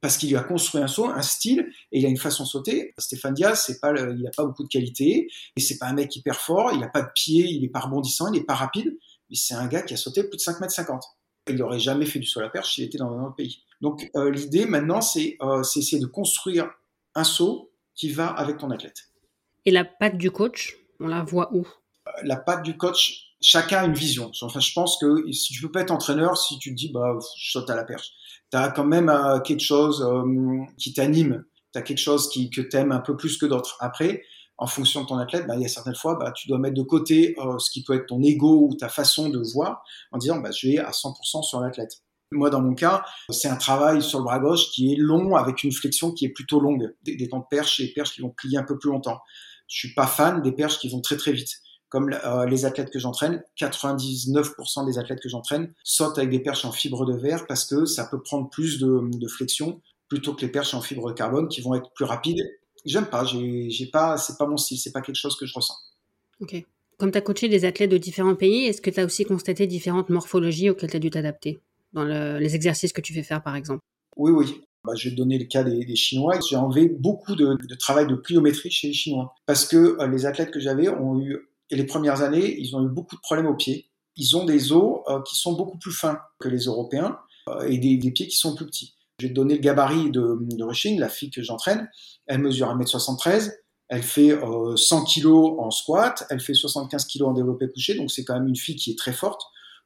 parce qu'il lui a construit un saut, un style, et il a une façon de sauter. Stéphane Diaz, c'est pas, il a pas beaucoup de qualité, et c'est pas un mec hyper fort, il a pas de pied, il est pas rebondissant, il est pas rapide, mais c'est un gars qui a sauté plus de 5 mètres 50. Il n'aurait jamais fait du saut à la perche s'il était dans un autre pays. Donc euh, l'idée maintenant, c'est euh, essayer de construire un saut qui va avec ton athlète. Et la patte du coach, on la voit où? Euh, La patte du coach, chacun a une vision. Enfin, je pense que si tu peux pas être entraîneur, si tu te dis bah je saute à la perche, tu as quand même euh, quelque chose euh, qui t'anime, tu as quelque chose qui, que tu aimes un peu plus que d'autres. Après, en fonction de ton athlète, bah, il y a certaines fois, bah, tu dois mettre de côté ce qui peut être ton ego ou ta façon de voir en disant bah, je vais à 100% sur l'athlète. Moi, dans mon cas, c'est un travail sur le bras gauche qui est long avec une flexion qui est plutôt longue, des, des temps de perche et perches qui vont plier un peu plus longtemps. Je suis pas fan des perches qui vont très très vite. Comme euh, les athlètes que j'entraîne, 99% des athlètes que j'entraîne sautent avec des perches en fibre de verre parce que ça peut prendre plus de, de flexion plutôt que les perches en fibre de carbone qui vont être plus rapides. J'aime pas, j'ai pas, c'est pas mon style, c'est pas quelque chose que je ressens. Ok. Comme tu as coaché des athlètes de différents pays, est-ce que tu as aussi constaté différentes morphologies auxquelles tu as dû t'adapter dans les exercices que tu fais faire par exemple? Oui, oui. Bah, je vais donner le cas des, Chinois. J'ai enlevé beaucoup de, travail de pliométrie chez les Chinois parce que euh, les athlètes que j'avais ont eu, et les premières années, ils ont eu beaucoup de problèmes aux pieds. Ils ont des os euh, qui sont beaucoup plus fins que les Européens euh, et des, pieds qui sont plus petits. Je vais donner le gabarit de, de la fille que j'entraîne. Elle mesure 1m73. Elle fait 100 kg en squat, elle fait 75 kg en développé couché, donc c'est quand même une fille qui est très forte.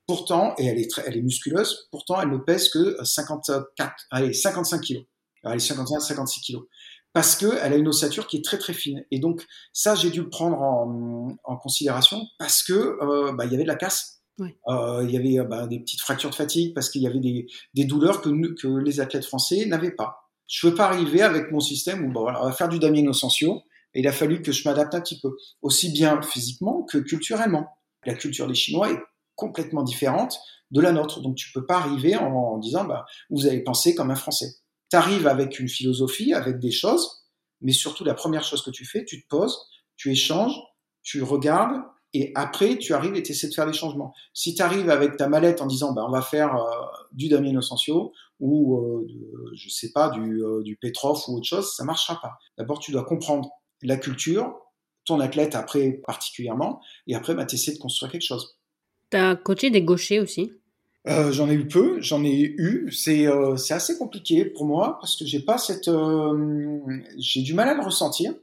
Pourtant, et elle est, très, elle est musculeuse, pourtant elle ne pèse que 54, allez, 55 kilos. Allez, 55, 56 kilos. Parce qu'elle a une ossature qui est très très fine. Et donc ça, j'ai dû le prendre en, en considération parce que euh, bah, il y avait de la casse. Euh, il y avait bah, des petites fractures de fatigue parce qu'il y avait des, des douleurs que, que les athlètes français n'avaient pas. Je ne veux pas arriver avec mon système où bah, voilà, on va faire du Damien Nocensio et il a fallu que je m'adapte un petit peu, aussi bien physiquement que culturellement. La culture des Chinois est complètement différente de la nôtre. Donc tu peux pas arriver en, disant bah, vous avez pensé comme un Français. Tu arrives avec une philosophie, avec des choses, mais surtout la première chose que tu fais, tu te poses, tu échanges, tu regardes, et après tu arrives et tu essaies de faire des changements. Si tu arrives avec ta mallette en disant bah, on va faire euh, du Damien Inocencio ou euh, je sais pas du, euh, du ou autre chose, ça marchera pas. D'abord tu dois comprendre la culture, ton athlète après particulièrement, et après bah, tu essaies de construire quelque chose. T'as coaché des gauchers aussi? Euh, J'en ai eu peu, j'en ai eu. C'est euh, assez compliqué pour moi parce que j'ai pas cette, euh, j'ai du mal à le ressentir.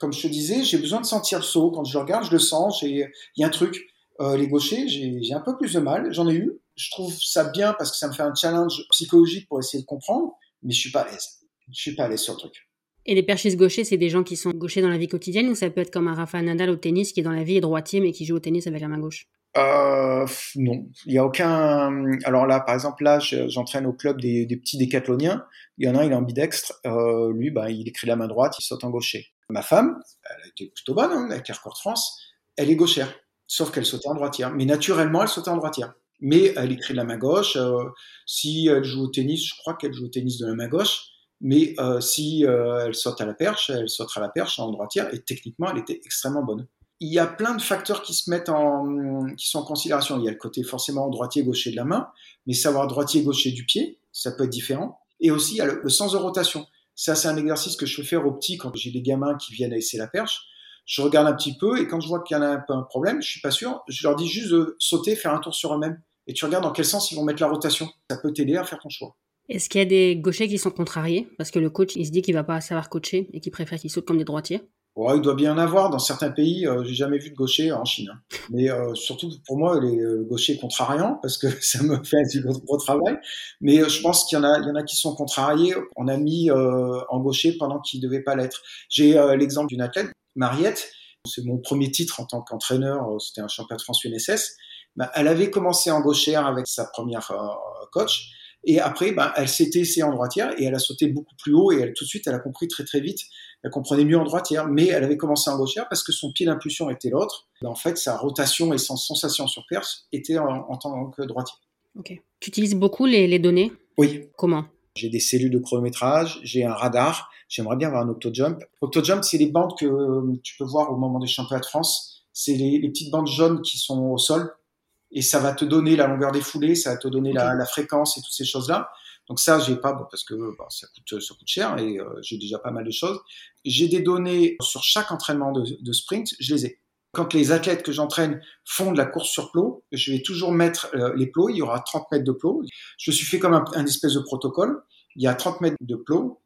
Comme je te disais, j'ai besoin de sentir le saut. Quand je le regarde, je le sens. Il y a un truc. Les gauchers, j'ai un peu plus de mal. J'en ai eu. Je trouve ça bien parce que ça me fait un challenge psychologique pour essayer de comprendre, mais je suis pas à l'aise. Je suis pas à l'aise sur le truc. Et les perchistes gauchers, c'est des gens qui sont gauchers dans la vie quotidienne ou ça peut être comme un Rafa Nadal au tennis qui est dans la vie est droitier mais qui joue au tennis avec la main gauche? Euh, non, il y a aucun. Alors là, par exemple, là, j'entraîne au club des, petits décathloniens. Il y en a un, il est ambidextre. Euh, lui, bah, il écrit la main droite, il saute en gaucher. Ma femme, elle a été plutôt bonne hein, records de France. Elle est gauchère, sauf qu'elle sautait en droitière. Mais naturellement, elle sautait en droitière. Mais elle écrit de la main gauche. Euh, si elle joue au tennis, je crois qu'elle joue au tennis de la main gauche. Mais euh, si euh, elle saute à la perche, elle sautera à la perche en droitière. Et techniquement, elle était extrêmement bonne il y a plein de facteurs qui se mettent en, qui sont en considération. Il y a le côté forcément droitier-gaucher de la main, mais savoir droitier-gaucher du pied, ça peut être différent. Et aussi, il y a le, sens de rotation. Ça, c'est un exercice que je fais faire aux petits quand j'ai des gamins qui viennent à essayer la perche. je regarde un petit peu et quand je vois qu'il y en a un peu un problème, je suis pas sûr, je leur dis juste de sauter, faire un tour sur eux-mêmes et tu regardes dans quel sens ils vont mettre la rotation. Ça peut t'aider à faire ton choix. Est-ce qu'il y a des gauchers qui sont contrariés? Parce que le coach il se dit qu'il va pas savoir coacher et qu'il préfère qu'ils sautent comme des droitiers Ouais, il doit bien en avoir dans certains pays. Euh, j'ai jamais vu de gaucher en Chine, hein. mais euh, surtout pour moi, les euh, gauchers contrariants parce que [LAUGHS] ça me fait du gros travail. Mais je pense qu'il y en a, il y en a qui sont contrariés. On a mis en gaucher pendant qu'ils devaient pas l'être. J'ai l'exemple d'une athlète, Mariette. C'est mon premier titre en tant qu'entraîneur. C'était un championnat de France UNSS. Bah, elle avait commencé en gauchère avec sa première coach. Et après, ben, elle s'était essayée en droitière et elle a sauté beaucoup plus haut et elle, tout de suite, elle a compris très très vite. Elle comprenait mieux en droitière, mais elle avait commencé en gauchère parce que son pied d'impulsion était l'autre. En fait, sa rotation et son sensation sur perche étaient en, tant que droitier. Ok. Tu utilises beaucoup les, les données? Oui. Comment? J'ai des cellules de chronométrage, j'ai un radar. J'aimerais bien avoir un auto-jump. Auto-jump, c'est les bandes que tu peux voir au moment des championnats de France. C'est les, les petites bandes jaunes qui sont au sol et ça va te donner la longueur des foulées, ça va te donner la, la, fréquence et toutes ces choses-là. Donc ça, j'ai pas parce que ça coûte ça cher et euh, j'ai déjà pas mal de choses. J'ai des données sur chaque entraînement de, sprint, je les ai. Quand les athlètes que j'entraîne font de la course sur plot, je vais toujours mettre euh, les plots. Il y aura 30 mètres de plot. Je suis fait comme un, un espèce de protocole. Il y a 30 mètres de plot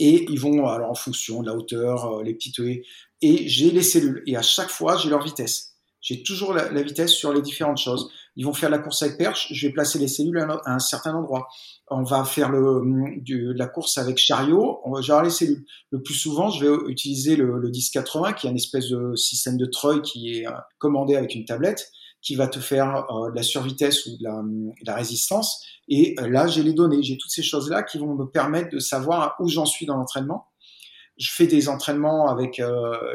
et ils vont alors en fonction de la hauteur, euh, les petites haies. Et j'ai les cellules et à chaque fois j'ai leur vitesse. J'ai toujours la, vitesse sur les différentes choses. Ils vont faire la course avec perche, je vais placer les cellules à un, certain endroit. On va faire le, du, la course avec chariot, on va gérer les cellules. Le plus souvent, je vais utiliser le, le 1080, qui est un espèce de système de treuil qui est euh, commandé avec une tablette, qui va te faire euh, de la survitesse ou de la, de la résistance. Et euh, là, j'ai les données, j'ai toutes ces choses-là qui vont me permettre de savoir où j'en suis dans l'entraînement. Je fais des entraînements avec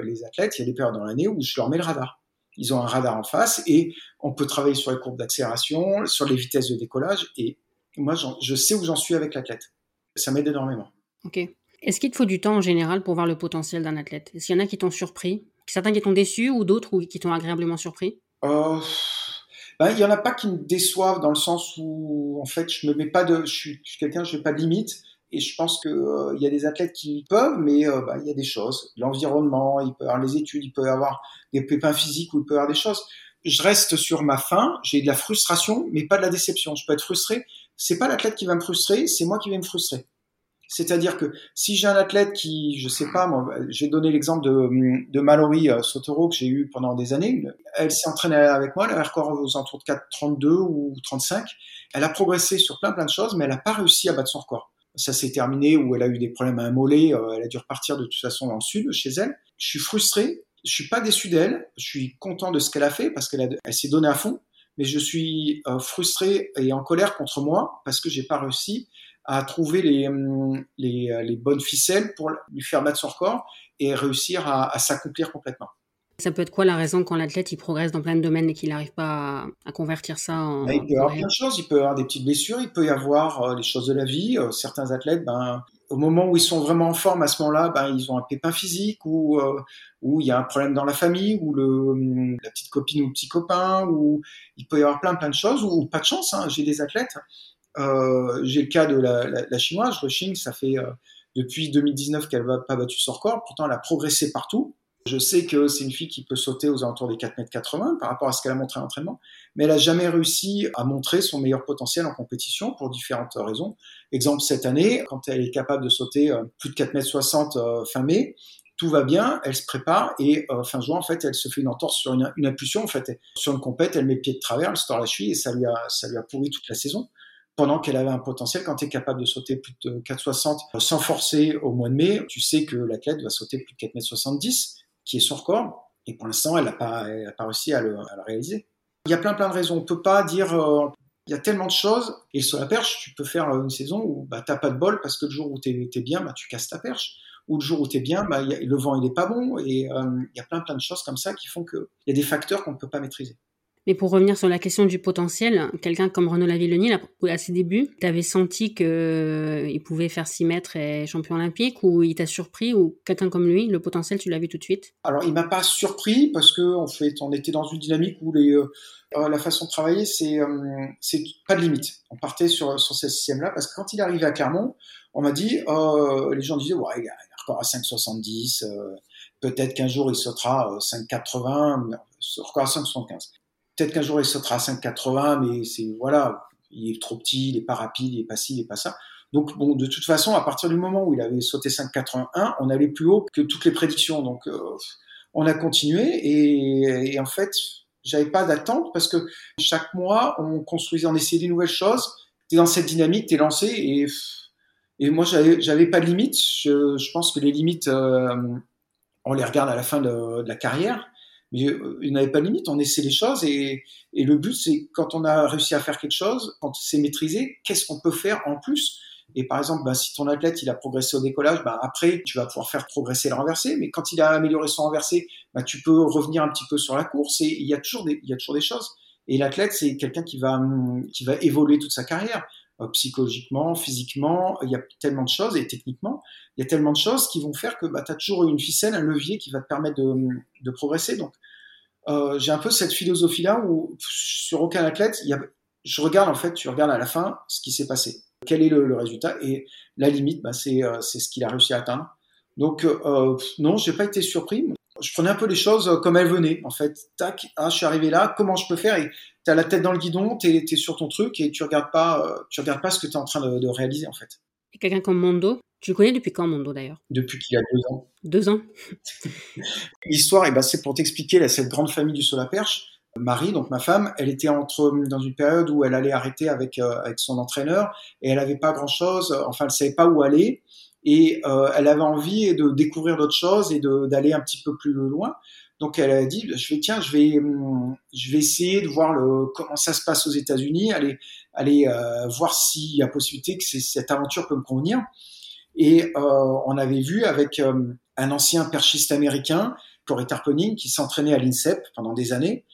les athlètes, il y a des périodes dans l'année où je leur mets le radar ils ont un radar en face et on peut travailler sur les courbes d'accélération, sur les vitesses de décollage et moi je sais où j'en suis avec l'athlète. Ça m'aide énormément. Ok. Est-ce qu'il te faut du temps en général pour voir le potentiel d'un athlète? Est-ce qu'il y en a qui t'ont surpris? Certains qui t'ont déçu ou d'autres qui t'ont agréablement surpris? Euh, ben, Il y en a pas qui me déçoivent dans le sens où en fait je me mets pas de, je suis, quelqu'un, je n'ai pas de limite. Et je pense qu'il euh, y a des athlètes qui peuvent, mais euh, bah, il y a des choses. L'environnement, il peut avoir les études, il peut avoir des pépins physiques ou il peut avoir des choses. Je reste sur ma faim, j'ai de la frustration, mais pas de la déception. Je peux être frustré. C'est pas l'athlète qui va me frustrer, c'est moi qui vais me frustrer. C'est-à-dire que si j'ai un athlète qui, je sais pas, moi, j'ai donné l'exemple de, de Mallory euh, Sotoro que j'ai eu pendant des années. Elle s'est entraînée avec moi, elle a record aux alentours de 4,32 ou 35. Elle a progressé sur plein plein de choses, mais elle n'a pas réussi à battre son record ça s'est terminé où elle a eu des problèmes à un mollet, euh, elle a dû repartir de toute façon dans le sud, chez elle. Je suis frustré, je suis pas déçu d'elle, je suis content de ce qu'elle a fait parce qu'elle elle s'est donnée à fond, mais je suis euh, frustré et en colère contre moi parce que j'ai pas réussi à trouver les, hum, les, les, bonnes ficelles pour lui faire battre son record et réussir à, à s'accomplir complètement. Ça peut être quoi la raison quand l'athlète il progresse dans plein de domaines et qu'il n'arrive pas à, convertir ça en. Bah, il peut y avoir plein de choses. Il peut y avoir des petites blessures, il peut y avoir euh, les choses de la vie. Euh, certains athlètes, ben, au moment où ils sont vraiment en forme, à ce moment-là, ben, ils ont un pépin physique ou euh, il y a un problème dans la famille ou le hum, la petite copine ou le petit copain ou il peut y avoir plein plein de choses ou, pas de chance. Hein. J'ai des athlètes. Euh, J'ai le cas de la, la, la chinoise, Rushing, ça fait depuis 2019 qu'elle n'a pas battu son record. Pourtant, elle a progressé partout. Je sais que c'est une fille qui peut sauter aux alentours des 4,80 m par rapport à ce qu'elle a montré à l'entraînement, mais elle a jamais réussi à montrer son meilleur potentiel en compétition pour différentes raisons. Exemple, cette année, quand elle est capable de sauter euh, plus de 4,60 m euh, fin mai, tout va bien, elle se prépare et euh, fin juin, en fait, elle se fait une entorse sur une, impulsion. En fait, sur une compète, elle met le pied de travers, elle se tord la cheville et ça lui a, ça lui a pourri toute la saison pendant qu'elle avait un potentiel. Quand tu es capable de sauter plus de 4,60 sans forcer au mois de mai, tu sais que l'athlète va sauter plus de 4,70 m qui est son record. Et pour l'instant, elle n'a pas, pas, réussi à le, réaliser. Il y a plein plein de raisons. On peut pas dire. Euh, il y a tellement de choses. Et sur la perche, tu peux faire une saison où bah, tu n'as pas de bol parce que le jour où tu es, bien, bah, tu casses ta perche. Ou le jour où tu es bien, bah, le vent il est pas bon. Et euh, il y a plein plein de choses comme ça qui font qu'il y a des facteurs qu'on ne peut pas maîtriser. Mais pour revenir sur la question du potentiel, quelqu'un comme Renaud Lavillenie, à ses débuts, tu avais senti qu'il euh, pouvait faire 6 mètres et champion olympique ou il t'a surpris ou quelqu'un comme lui, le potentiel, tu l'as vu tout de suite? Alors, il m'a pas surpris parce que en fait, on était dans une dynamique où euh, euh, la façon de travailler, c'est c'est pas de limite. On partait sur, sur ce système-là parce que quand il arrivé à Clermont, on m'a dit, les gens disaient, il a un record à 5,70 Peut-être qu'un jour il sautera 5,80, record à 5,75. Peut-être qu'un jour il sautera 5,80, mais c'est voilà, il est trop petit, il est pas rapide, il est pas ci, il est pas ça. Donc bon, de toute façon, à partir du moment où il avait sauté 5,81, on allait plus haut que toutes les prédictions. Donc on a continué et, en fait, j'avais pas d'attente parce que chaque mois, on construisait, on essayait des nouvelles choses. T'es dans cette dynamique, t'es lancé et et moi, j'avais, pas de limites. Je, pense que les limites, euh, on les regarde à la fin de la carrière, mais euh, il n'avait pas de limite. On essaie les choses et, et le but, c'est quand on a réussi à faire quelque chose, quand c'est maîtrisé, qu'est-ce qu'on peut faire en plus? Et par exemple, bah, si ton athlète il a progressé au décollage, bah, après tu vas pouvoir faire progresser le renversé. Mais quand il a amélioré son renversé, bah, tu peux revenir un petit peu sur la course. Et il y a toujours des, il y a toujours des choses. Et l'athlète, c'est quelqu'un qui va, qui va évoluer toute sa carrière, psychologiquement, physiquement. Il y a tellement de choses et techniquement, il y a tellement de choses qui vont faire que bah, tu as toujours une ficelle, un levier qui va te permettre de, de progresser. Donc, euh, j'ai un peu cette philosophie-là où sur aucun athlète, je regarde en fait, tu regardes à la fin ce qui s'est passé quel est le, le résultat? Et la limite, bah, c'est euh, ce qu'il a réussi à atteindre. Donc euh, non, j'ai pas été surpris. Je prenais un peu les choses comme elles venaient. En fait, tac, ah, je suis arrivé là, comment je peux faire? Et tu as la tête dans le guidon, tu es, sur ton truc et tu regardes pas, euh, tu regardes pas ce que tu es en train de, de, réaliser en fait. Et quelqu'un comme Mondo, tu le connais depuis quand Mondo d'ailleurs? Depuis qu'il a deux ans. Deux ans. [LAUGHS] L'histoire, eh ben, c'est pour t'expliquer cette grande famille du sol à perche. Marie, donc ma femme, elle était entre dans une période où elle allait arrêter avec euh, avec son entraîneur et elle avait pas grand chose, enfin elle savait pas où aller et euh, elle avait envie de découvrir d'autres choses et d'aller un petit peu plus loin. Donc elle a dit je vais tiens je vais essayer de voir comment ça se passe aux États-Unis, aller aller euh, voir s'il y a possibilité que cette aventure peut me convenir. Et euh, on avait vu avec euh, un ancien perchiste américain, Corey Tarpening, qui s'entraînait à l'INSEP pendant des années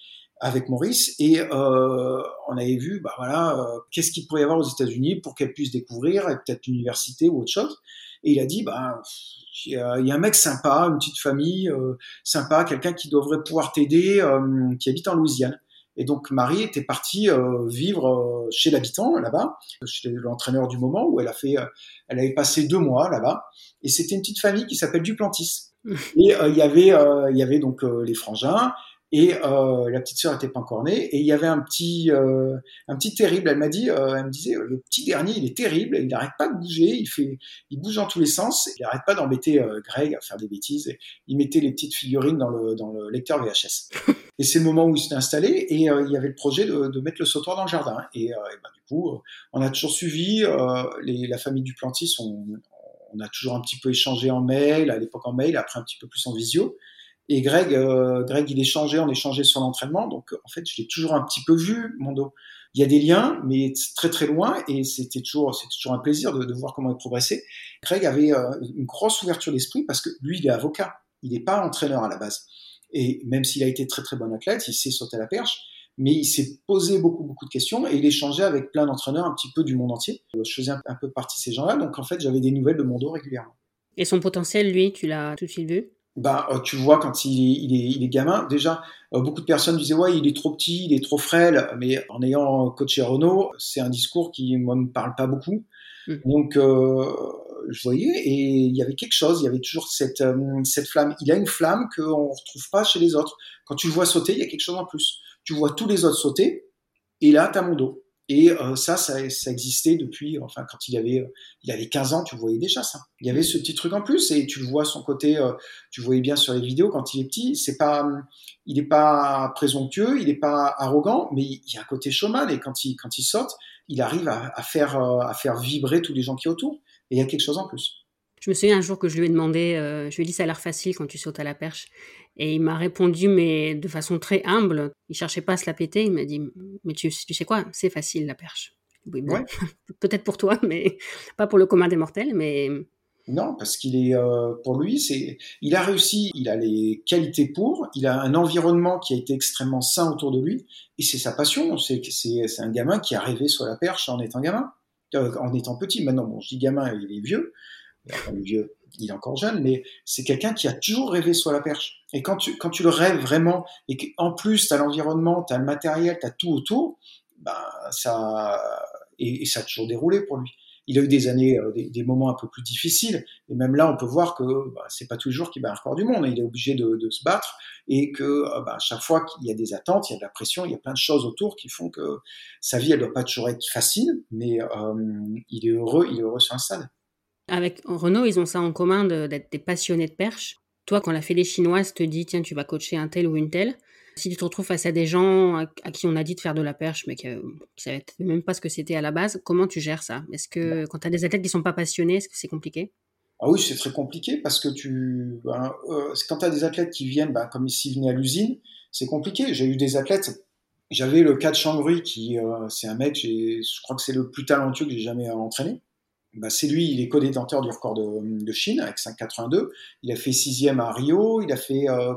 avec Maurice et on avait vu bah qu'est-ce qu'il pourrait y avoir aux États-Unis pour qu'elle puisse découvrir peut-être l'université ou autre chose et il a dit bah il y, a, un mec sympa une petite famille euh, sympa quelqu'un qui devrait pouvoir t'aider euh, qui habite en Louisiane. Et donc Marie était partie euh, vivre chez l'habitant là-bas chez l'entraîneur du moment où elle a fait elle avait passé deux mois là-bas. Et c'était une petite famille qui s'appelle Duplantis. [LAUGHS] Et il y avait il y avait donc les frangins et euh, la petite sœur était pas encore née. Et il y avait un petit euh, un petit terrible. Elle m'a dit euh, elle me disait le petit dernier il est terrible. Il n'arrête pas de bouger. Il fait il bouge dans tous les sens. Il n'arrête pas d'embêter euh, Greg à faire des bêtises. Et il mettait les petites figurines dans le dans le lecteur VHS [LAUGHS] et c'est le moment où il s'était installé et euh, il y avait le projet de, de, mettre le sautoir dans le jardin. Et, et ben, du coup on a toujours suivi les, la famille du Plantis on, on a toujours un petit peu échangé en mail à l'époque en mail après un petit peu plus en visio et Greg, euh, Greg, il échangeait, on échangeait sur l'entraînement. Donc, en fait, je l'ai toujours un petit peu vu, mon dos. Il y a des liens, mais très très loin, et c'était toujours, c'était toujours un plaisir de, de, voir comment il progressait. Greg avait euh, une grosse ouverture d'esprit parce que lui, il est avocat, il n'est pas entraîneur à la base. Et même s'il a été très très bon athlète, il sait sauter à la perche, mais il s'est posé beaucoup beaucoup de questions et il échangeait avec plein d'entraîneurs un petit peu du monde entier. Je faisais un, peu partie de ces gens-là, donc en fait, j'avais des nouvelles de mon dos régulièrement. Et son potentiel, lui, tu l'as tout de suite vu? Bah, euh, tu vois quand il est, il est, il est gamin, déjà, euh, beaucoup de personnes disaient ouais, il est trop petit, il est trop frêle, mais en ayant coaché Renault, c'est un discours qui moi me parle pas beaucoup. Mmh. Donc euh, je voyais et il y avait quelque chose, il y avait toujours cette euh, cette flamme. Il a une flamme qu'on retrouve pas chez les autres. Quand tu le vois sauter, il y a quelque chose en plus. Tu vois tous les autres sauter et là t'as mon dos. Et euh, ça, ça, ça, existait depuis, enfin, quand il avait, il avait 15 ans, tu voyais déjà ça. Il y avait ce petit truc en plus, et tu le vois son côté, euh, tu voyais bien sur les vidéos quand il est petit. C'est pas, il n'est pas présomptueux, il n'est pas arrogant, mais il y a un côté showman, et quand il, quand il saute, il arrive à, à faire, euh, à faire vibrer tous les gens qui sont autour. Et il y a quelque chose en plus. Je me souviens un jour que je lui ai demandé, euh, je lui ai dit ça a l'air facile quand tu sautes à la perche. Et il m'a répondu, mais de façon très humble. Il cherchait pas à se la péter. Il m'a dit, mais tu, tu sais quoi, c'est facile la perche. Oui, bon, ouais. [LAUGHS] peut-être pour toi, mais [LAUGHS] pas pour le commun des mortels. Mais non, parce qu'il est, euh, pour lui, c'est, il a réussi, il a les qualités pour, il a un environnement qui a été extrêmement sain autour de lui, et c'est sa passion. C'est, c'est, c'est un gamin qui a rêvé sur la perche en étant gamin, euh, en étant petit. Maintenant, bon, je dis gamin, il est vieux, il est encore jeune, mais c'est quelqu'un qui a toujours rêvé sur la perche. Et quand tu, quand tu le rêves vraiment, et qu'en plus, tu as l'environnement, tu as le matériel, tu as tout autour, ben, ça, et, ça a toujours déroulé pour lui. Il a eu des années, euh, des, moments un peu plus difficiles. Et même là, on peut voir que bah, c'est pas tous les jours qu'il bat un record du monde. Il est obligé de, se battre et que euh, bah, chaque fois qu'il y a des attentes, il y a de la pression, il y a plein de choses autour qui font que sa vie, elle doit pas toujours être facile, mais euh, il est heureux, il est heureux sur un stade. Avec Renault, ils ont ça en commun d'être des passionnés de perche. Toi, quand la fédé chinoise te dit, tiens, tu vas coacher un tel ou une telle, si tu te retrouves face à des gens à, qui on a dit de faire de la perche, mais qui ne savaient même pas ce que c'était à la base, comment tu gères ça? Est-ce que quand tu as des athlètes qui sont pas passionnés, est-ce que c'est compliqué? Ah oui, c'est très compliqué parce que tu, ben, euh, quand tu as des athlètes qui viennent, ben, comme s'ils venaient à l'usine, c'est compliqué. J'ai eu des athlètes, j'avais le cas de qui, euh, c'est un mec, je crois que c'est le plus talentueux que j'ai jamais entraîné. Ben, c'est lui, il est co-détenteur du record de, Chine avec 5,82. Il a fait sixième à Rio, il a fait euh,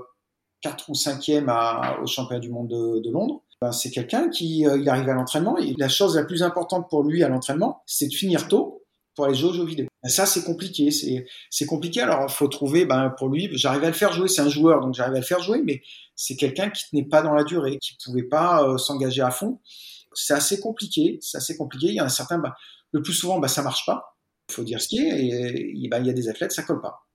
4 ou 5e au championnat du monde de, Londres. Ben, c'est quelqu'un qui euh, il arrive à l'entraînement et la chose la plus importante pour lui à l'entraînement, c'est de finir tôt pour aller jouer aux jeux vidéo. Ben, ça, c'est compliqué. C'est compliqué. Alors, il faut trouver, ben, pour lui, j'arrive à le faire jouer. C'est un joueur, donc j'arrive à le faire jouer, mais c'est quelqu'un qui n'est pas dans la durée, qui pouvait pas euh, s'engager à fond. C'est assez compliqué. C'est assez compliqué. Il y en a certains, ben, le plus souvent, ben, ça marche pas. Il faut dire ce qui est. Et, ben, il y a des athlètes, ça colle pas.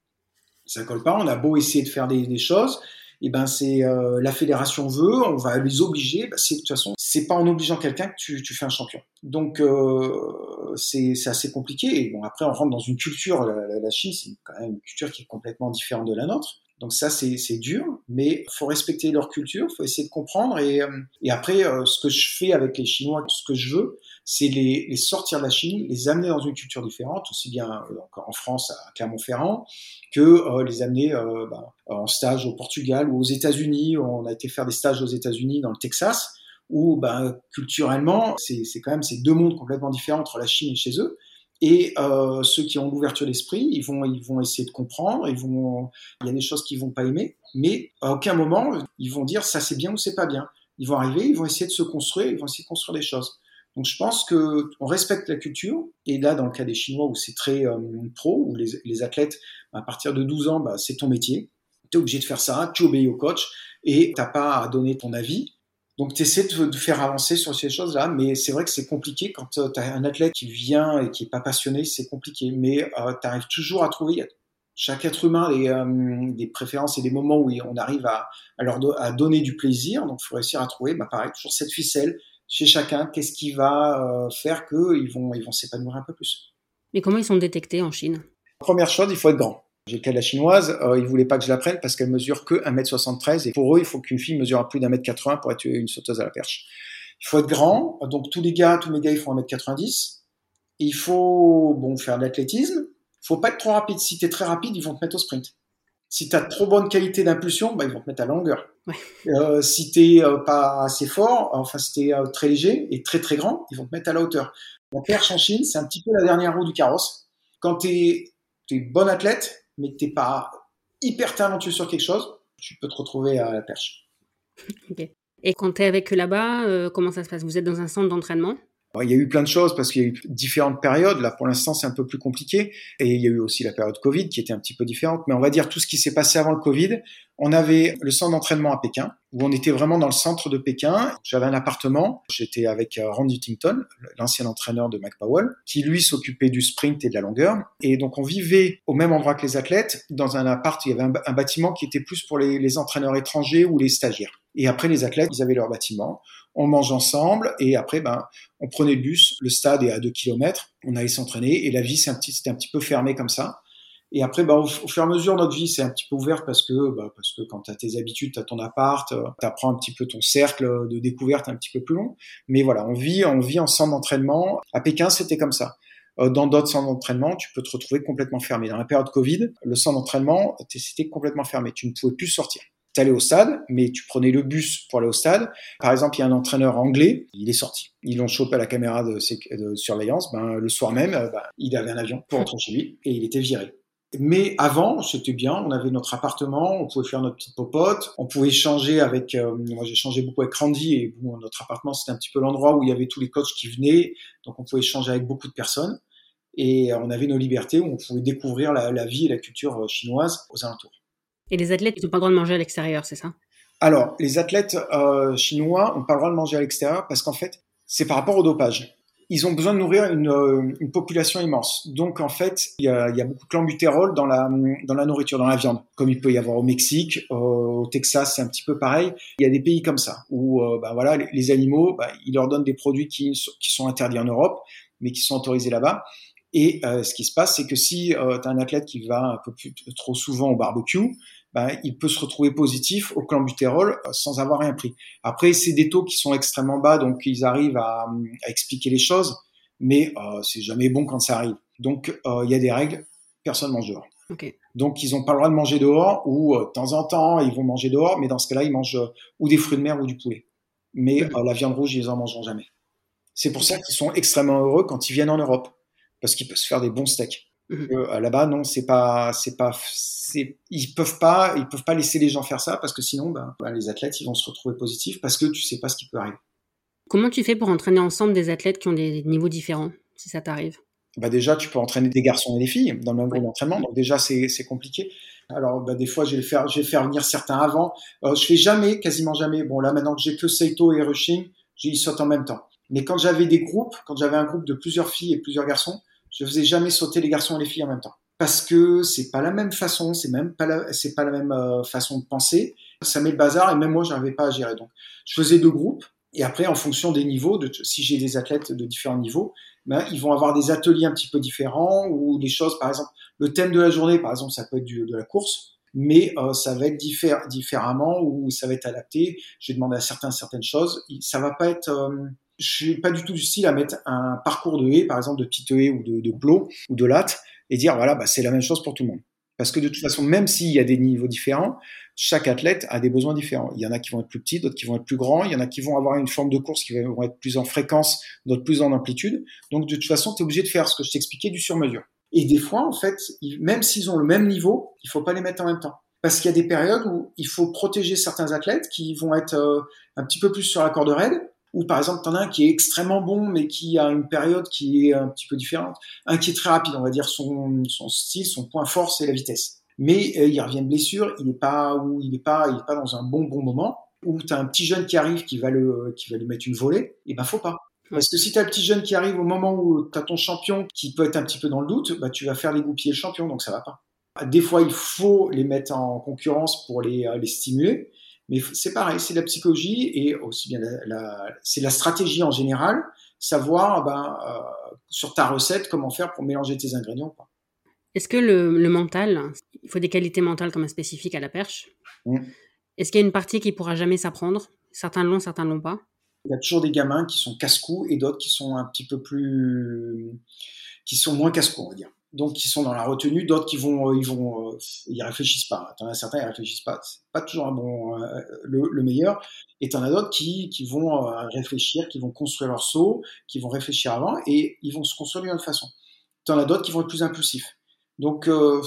Ça colle pas. On a beau essayer de faire des, choses et ben c'est euh, la fédération veut, on va les obliger. Bah, de toute façon, c'est pas en obligeant quelqu'un que tu, tu, fais un champion. Donc euh, c'est assez compliqué. Et bon après on rentre dans une culture. La, la Chine c'est quand même une culture qui est complètement différente de la nôtre. Donc ça, c'est dur, mais faut respecter leur culture, faut essayer de comprendre. Et, euh, et après, euh, ce que je fais avec les Chinois, ce que je veux, c'est les, les, sortir de la Chine, les amener dans une culture différente, aussi bien euh, en France à Clermont-Ferrand, que les amener bah, en stage au Portugal ou aux États-Unis. On a été faire des stages aux États-Unis, dans le Texas, où bah, culturellement, c'est quand même ces deux mondes complètement différents entre la Chine et chez eux. Et euh, ceux qui ont l'ouverture d'esprit, ils vont, ils vont essayer de comprendre, ils vont, il y a des choses qu'ils vont pas aimer, mais à aucun moment ils vont dire ça c'est bien ou c'est pas bien. Ils vont arriver, ils vont essayer de se construire, ils vont essayer de construire des choses. Donc je pense que on respecte la culture. Et là, dans le cas des Chinois où c'est très euh, pro, où les, athlètes, à partir de 12 ans, bah, c'est ton métier. Tu es obligé de faire ça, tu obéis au coach et t'as pas à donner ton avis. Donc, tu essaies de, faire avancer sur ces choses-là, mais c'est vrai que c'est compliqué quand euh, tu as un athlète qui vient et qui est pas passionné, c'est compliqué. Mais euh, tu arrives toujours à trouver, chaque être humain, des, euh, des préférences et des moments où on arrive à, leur donner du plaisir. Donc, il faut réussir à trouver, bah, pareil, toujours cette ficelle chez chacun. Qu'est-ce qui va faire qu'ils vont ils vont s'épanouir un peu plus. Mais comment ils sont détectés en Chine? Première chose, il faut être grand. J'ai le cas de la chinoise, euh, ils voulaient pas que je la prenne parce qu'elle mesure que 1m73 et pour eux, il faut qu'une fille mesure plus d'un mètre 80 pour être une sauteuse à la perche. Il faut être grand, donc tous les gars, tous mes gars, ils font 1m90. Il faut bon faire de l'athlétisme. Il faut pas être trop rapide. Si tu es très rapide, ils vont te mettre au sprint. Si tu as trop bonne qualité d'impulsion, bah, ils vont te mettre à longueur. Ouais. Euh, si t'es euh, pas assez fort, enfin si t'es euh, très léger et très très grand, ils vont te mettre à la hauteur. La perche en Chine, c'est un petit peu la dernière roue du carrosse. Quand tu es, es bon athlète, mais que t'es pas hyper talentueux sur quelque chose, tu peux te retrouver à la perche. Et quand tu es avec eux là-bas, comment ça se passe? Vous êtes dans un centre d'entraînement? Il y a eu plein de choses parce qu'il y a eu différentes périodes. Là, pour l'instant, c'est un peu plus compliqué. Et il y a eu aussi la période Covid qui était un petit peu différente. Mais on va dire tout ce qui s'est passé avant le Covid. On avait le centre d'entraînement à Pékin, où on était vraiment dans le centre de Pékin. J'avais un appartement. J'étais avec euh, Randy Huntington, l'ancien entraîneur de Mac Powell, qui lui s'occupait du sprint et de la longueur. Et donc, on vivait au même endroit que les athlètes, dans un appart. Il y avait un, bâtiment qui était plus pour les, les entraîneurs étrangers ou les stagiaires. Et après, les athlètes, ils avaient leur bâtiment on mange ensemble et après ben on prenait le bus, le stade est à 2 km, on allait s'entraîner et la vie c'est un petit c'était un petit peu fermé comme ça. Et après ben, au, fur et à mesure notre vie c'est un petit peu ouvert parce que ben, parce que quand tu as tes habitudes, tu as ton appart, euh, tu apprends un petit peu ton cercle de découverte un petit peu plus long. Mais voilà, on vit on vit en centre d'entraînement. À Pékin, c'était comme ça. Euh, dans d'autres centres d'entraînement, tu peux te retrouver complètement fermé. Dans la période Covid, le centre d'entraînement, c'était complètement fermé. Tu ne pouvais plus sortir tu allais au stade, mais tu prenais le bus pour aller au stade. Par exemple, il y a un entraîneur anglais, il est sorti. Ils l'ont chopé à la caméra de, surveillance. Ben, le soir même, euh, ben, il avait un avion pour rentrer chez lui et il était viré. Mais avant, c'était bien. On avait notre appartement, on pouvait faire notre petite popote, on pouvait échanger avec. Euh, moi, j'ai changé beaucoup avec Randy et notre appartement, c'était un petit peu l'endroit où il y avait tous les coachs qui venaient, donc on pouvait échanger avec beaucoup de personnes et on avait nos libertés où on pouvait découvrir la, la vie et la culture euh, chinoise aux alentours. Et les athlètes, ils n'ont pas le droit de manger à l'extérieur, c'est ça? Alors, les athlètes euh, chinois n'ont pas le droit de manger à l'extérieur parce qu'en fait, c'est par rapport au dopage. ils ont besoin de nourrir une, euh, population immense. Donc en fait, il y a, beaucoup de clenbutérol dans la, dans la nourriture, dans la viande, comme il peut y avoir au Mexique, au Texas, c'est un petit peu pareil. Il y a des pays comme ça où euh, bah, voilà, les, animaux, bah, ils leur donnent des produits qui, sont interdits en Europe, mais qui sont autorisés là-bas. Et euh, ce qui se passe, c'est que si euh, tu as un athlète qui va un peu trop souvent au barbecue, ben, il peut se retrouver positif au clenbutérol euh, sans avoir rien pris. Après, c'est des taux qui sont extrêmement bas, donc ils arrivent à, à expliquer les choses, mais euh, c'est jamais bon quand ça arrive. Donc, euh, il y a des règles, personne mange dehors. Ok. Donc, ils n'ont pas le droit de manger dehors, ou euh, de temps en temps, ils vont manger dehors, mais dans ce cas-là, ils mangent euh, ou des fruits de mer ou du poulet. Mais la viande rouge, ils en mangeront jamais. C'est pour ça qu'ils sont extrêmement heureux quand ils viennent en Europe, parce qu'ils peuvent se faire des bons steaks. Mhm. Euh, Là-bas, non, c'est pas, c'est pas, c'est, ils peuvent pas, ils peuvent pas laisser les gens faire ça parce que sinon, ben, ben, les athlètes, ils vont se retrouver positifs parce que tu sais pas ce qui peut arriver. Comment tu fais pour entraîner ensemble des athlètes qui ont des niveaux différents, si ça t'arrive? Bah déjà, tu peux entraîner des garçons et des filles dans le même groupe d'entraînement, donc déjà c'est c'est compliqué. Alors bah, des fois, je vais le faire, je vais faire venir certains avant. Euh, je fais jamais, quasiment jamais. Bon là maintenant que j'ai que Seito et Rushing, ils sautent en même temps. Mais quand j'avais des groupes, quand j'avais un groupe de plusieurs filles et plusieurs garçons, je faisais jamais sauter les garçons et les filles en même temps. Parce que c'est pas la même façon, c'est même pas la, c'est pas la même euh, façon de penser. Ça met le bazar et même moi, j'arrivais pas à gérer. Donc, je faisais deux groupes et après, en fonction des niveaux, si j'ai des athlètes de différents niveaux, ben, ils vont avoir des ateliers un petit peu différents ou des choses, par exemple, le thème de la journée, par exemple, ça peut être du, de la course, mais euh, ça va être diffé- différemment ou ça va être adapté. Je vais demander à certains certaines choses. Ça va pas être euh, je suis pas du tout du style à mettre un parcours de haie, par exemple de petite haie ou de, de plot ou de latte, et dire voilà, bah, c'est la même chose pour tout le monde. Parce que de toute façon, même s'il y a des niveaux différents, chaque athlète a des besoins différents. Il y en a qui vont être plus petits, d'autres qui vont être plus grands, il y en a qui vont avoir une forme de course qui vont être plus en fréquence, d'autres plus en amplitude. Donc de toute façon, tu es obligé de faire ce que je t'expliquais du sur-mesure. Et des fois, en fait, même s'ils ont le même niveau, il faut pas les mettre en même temps. Parce qu'il y a des périodes où il faut protéger certains athlètes qui vont être euh, un petit peu plus sur la corde raide, ou par exemple, t'en as un qui est extrêmement bon, mais qui a une période qui est un petit peu différente. Un qui est très rapide, on va dire son, son style, son point fort, c'est la vitesse. Mais euh, il revient de blessure, il n'est pas ou il n'est pas, il est pas dans un bon bon moment. Ou t'as un petit jeune qui arrive qui va le, qui va lui mettre une volée, et ben faut pas. Parce que si t'as le petit jeune qui arrive au moment où t'as ton champion qui peut être un petit peu dans le doute, bah tu vas faire les goupiller le champion, donc ça va pas. Des fois, il faut les mettre en concurrence pour les, les stimuler, mais c'est pareil, c'est la psychologie et aussi bien la, la c'est la stratégie en général, savoir ben, euh, sur ta recette comment faire pour mélanger tes ingrédients. Est-ce que le, le, mental, il faut des qualités mentales comme spécifiques à la perche mmh. Est-ce qu'il y a une partie qui pourra jamais s'apprendre? Certains l'ont, certains l'ont pas Il y a toujours des gamins qui sont casse-cou et d'autres qui sont un petit peu plus, qui sont moins casse-cou, on va dire donc qui sont dans la retenue, d'autres qui vont, euh, ils vont, euh, ils réfléchissent pas. T'en as certains ils réfléchissent pas, c'est pas toujours un bon, euh, le, le, meilleur. Et t'en as d'autres qui, qui vont réfléchir, qui vont construire leur saut, qui vont réfléchir avant et ils vont se construire d'une autre façon. T'en as d'autres qui vont être plus impulsifs. Donc, euh,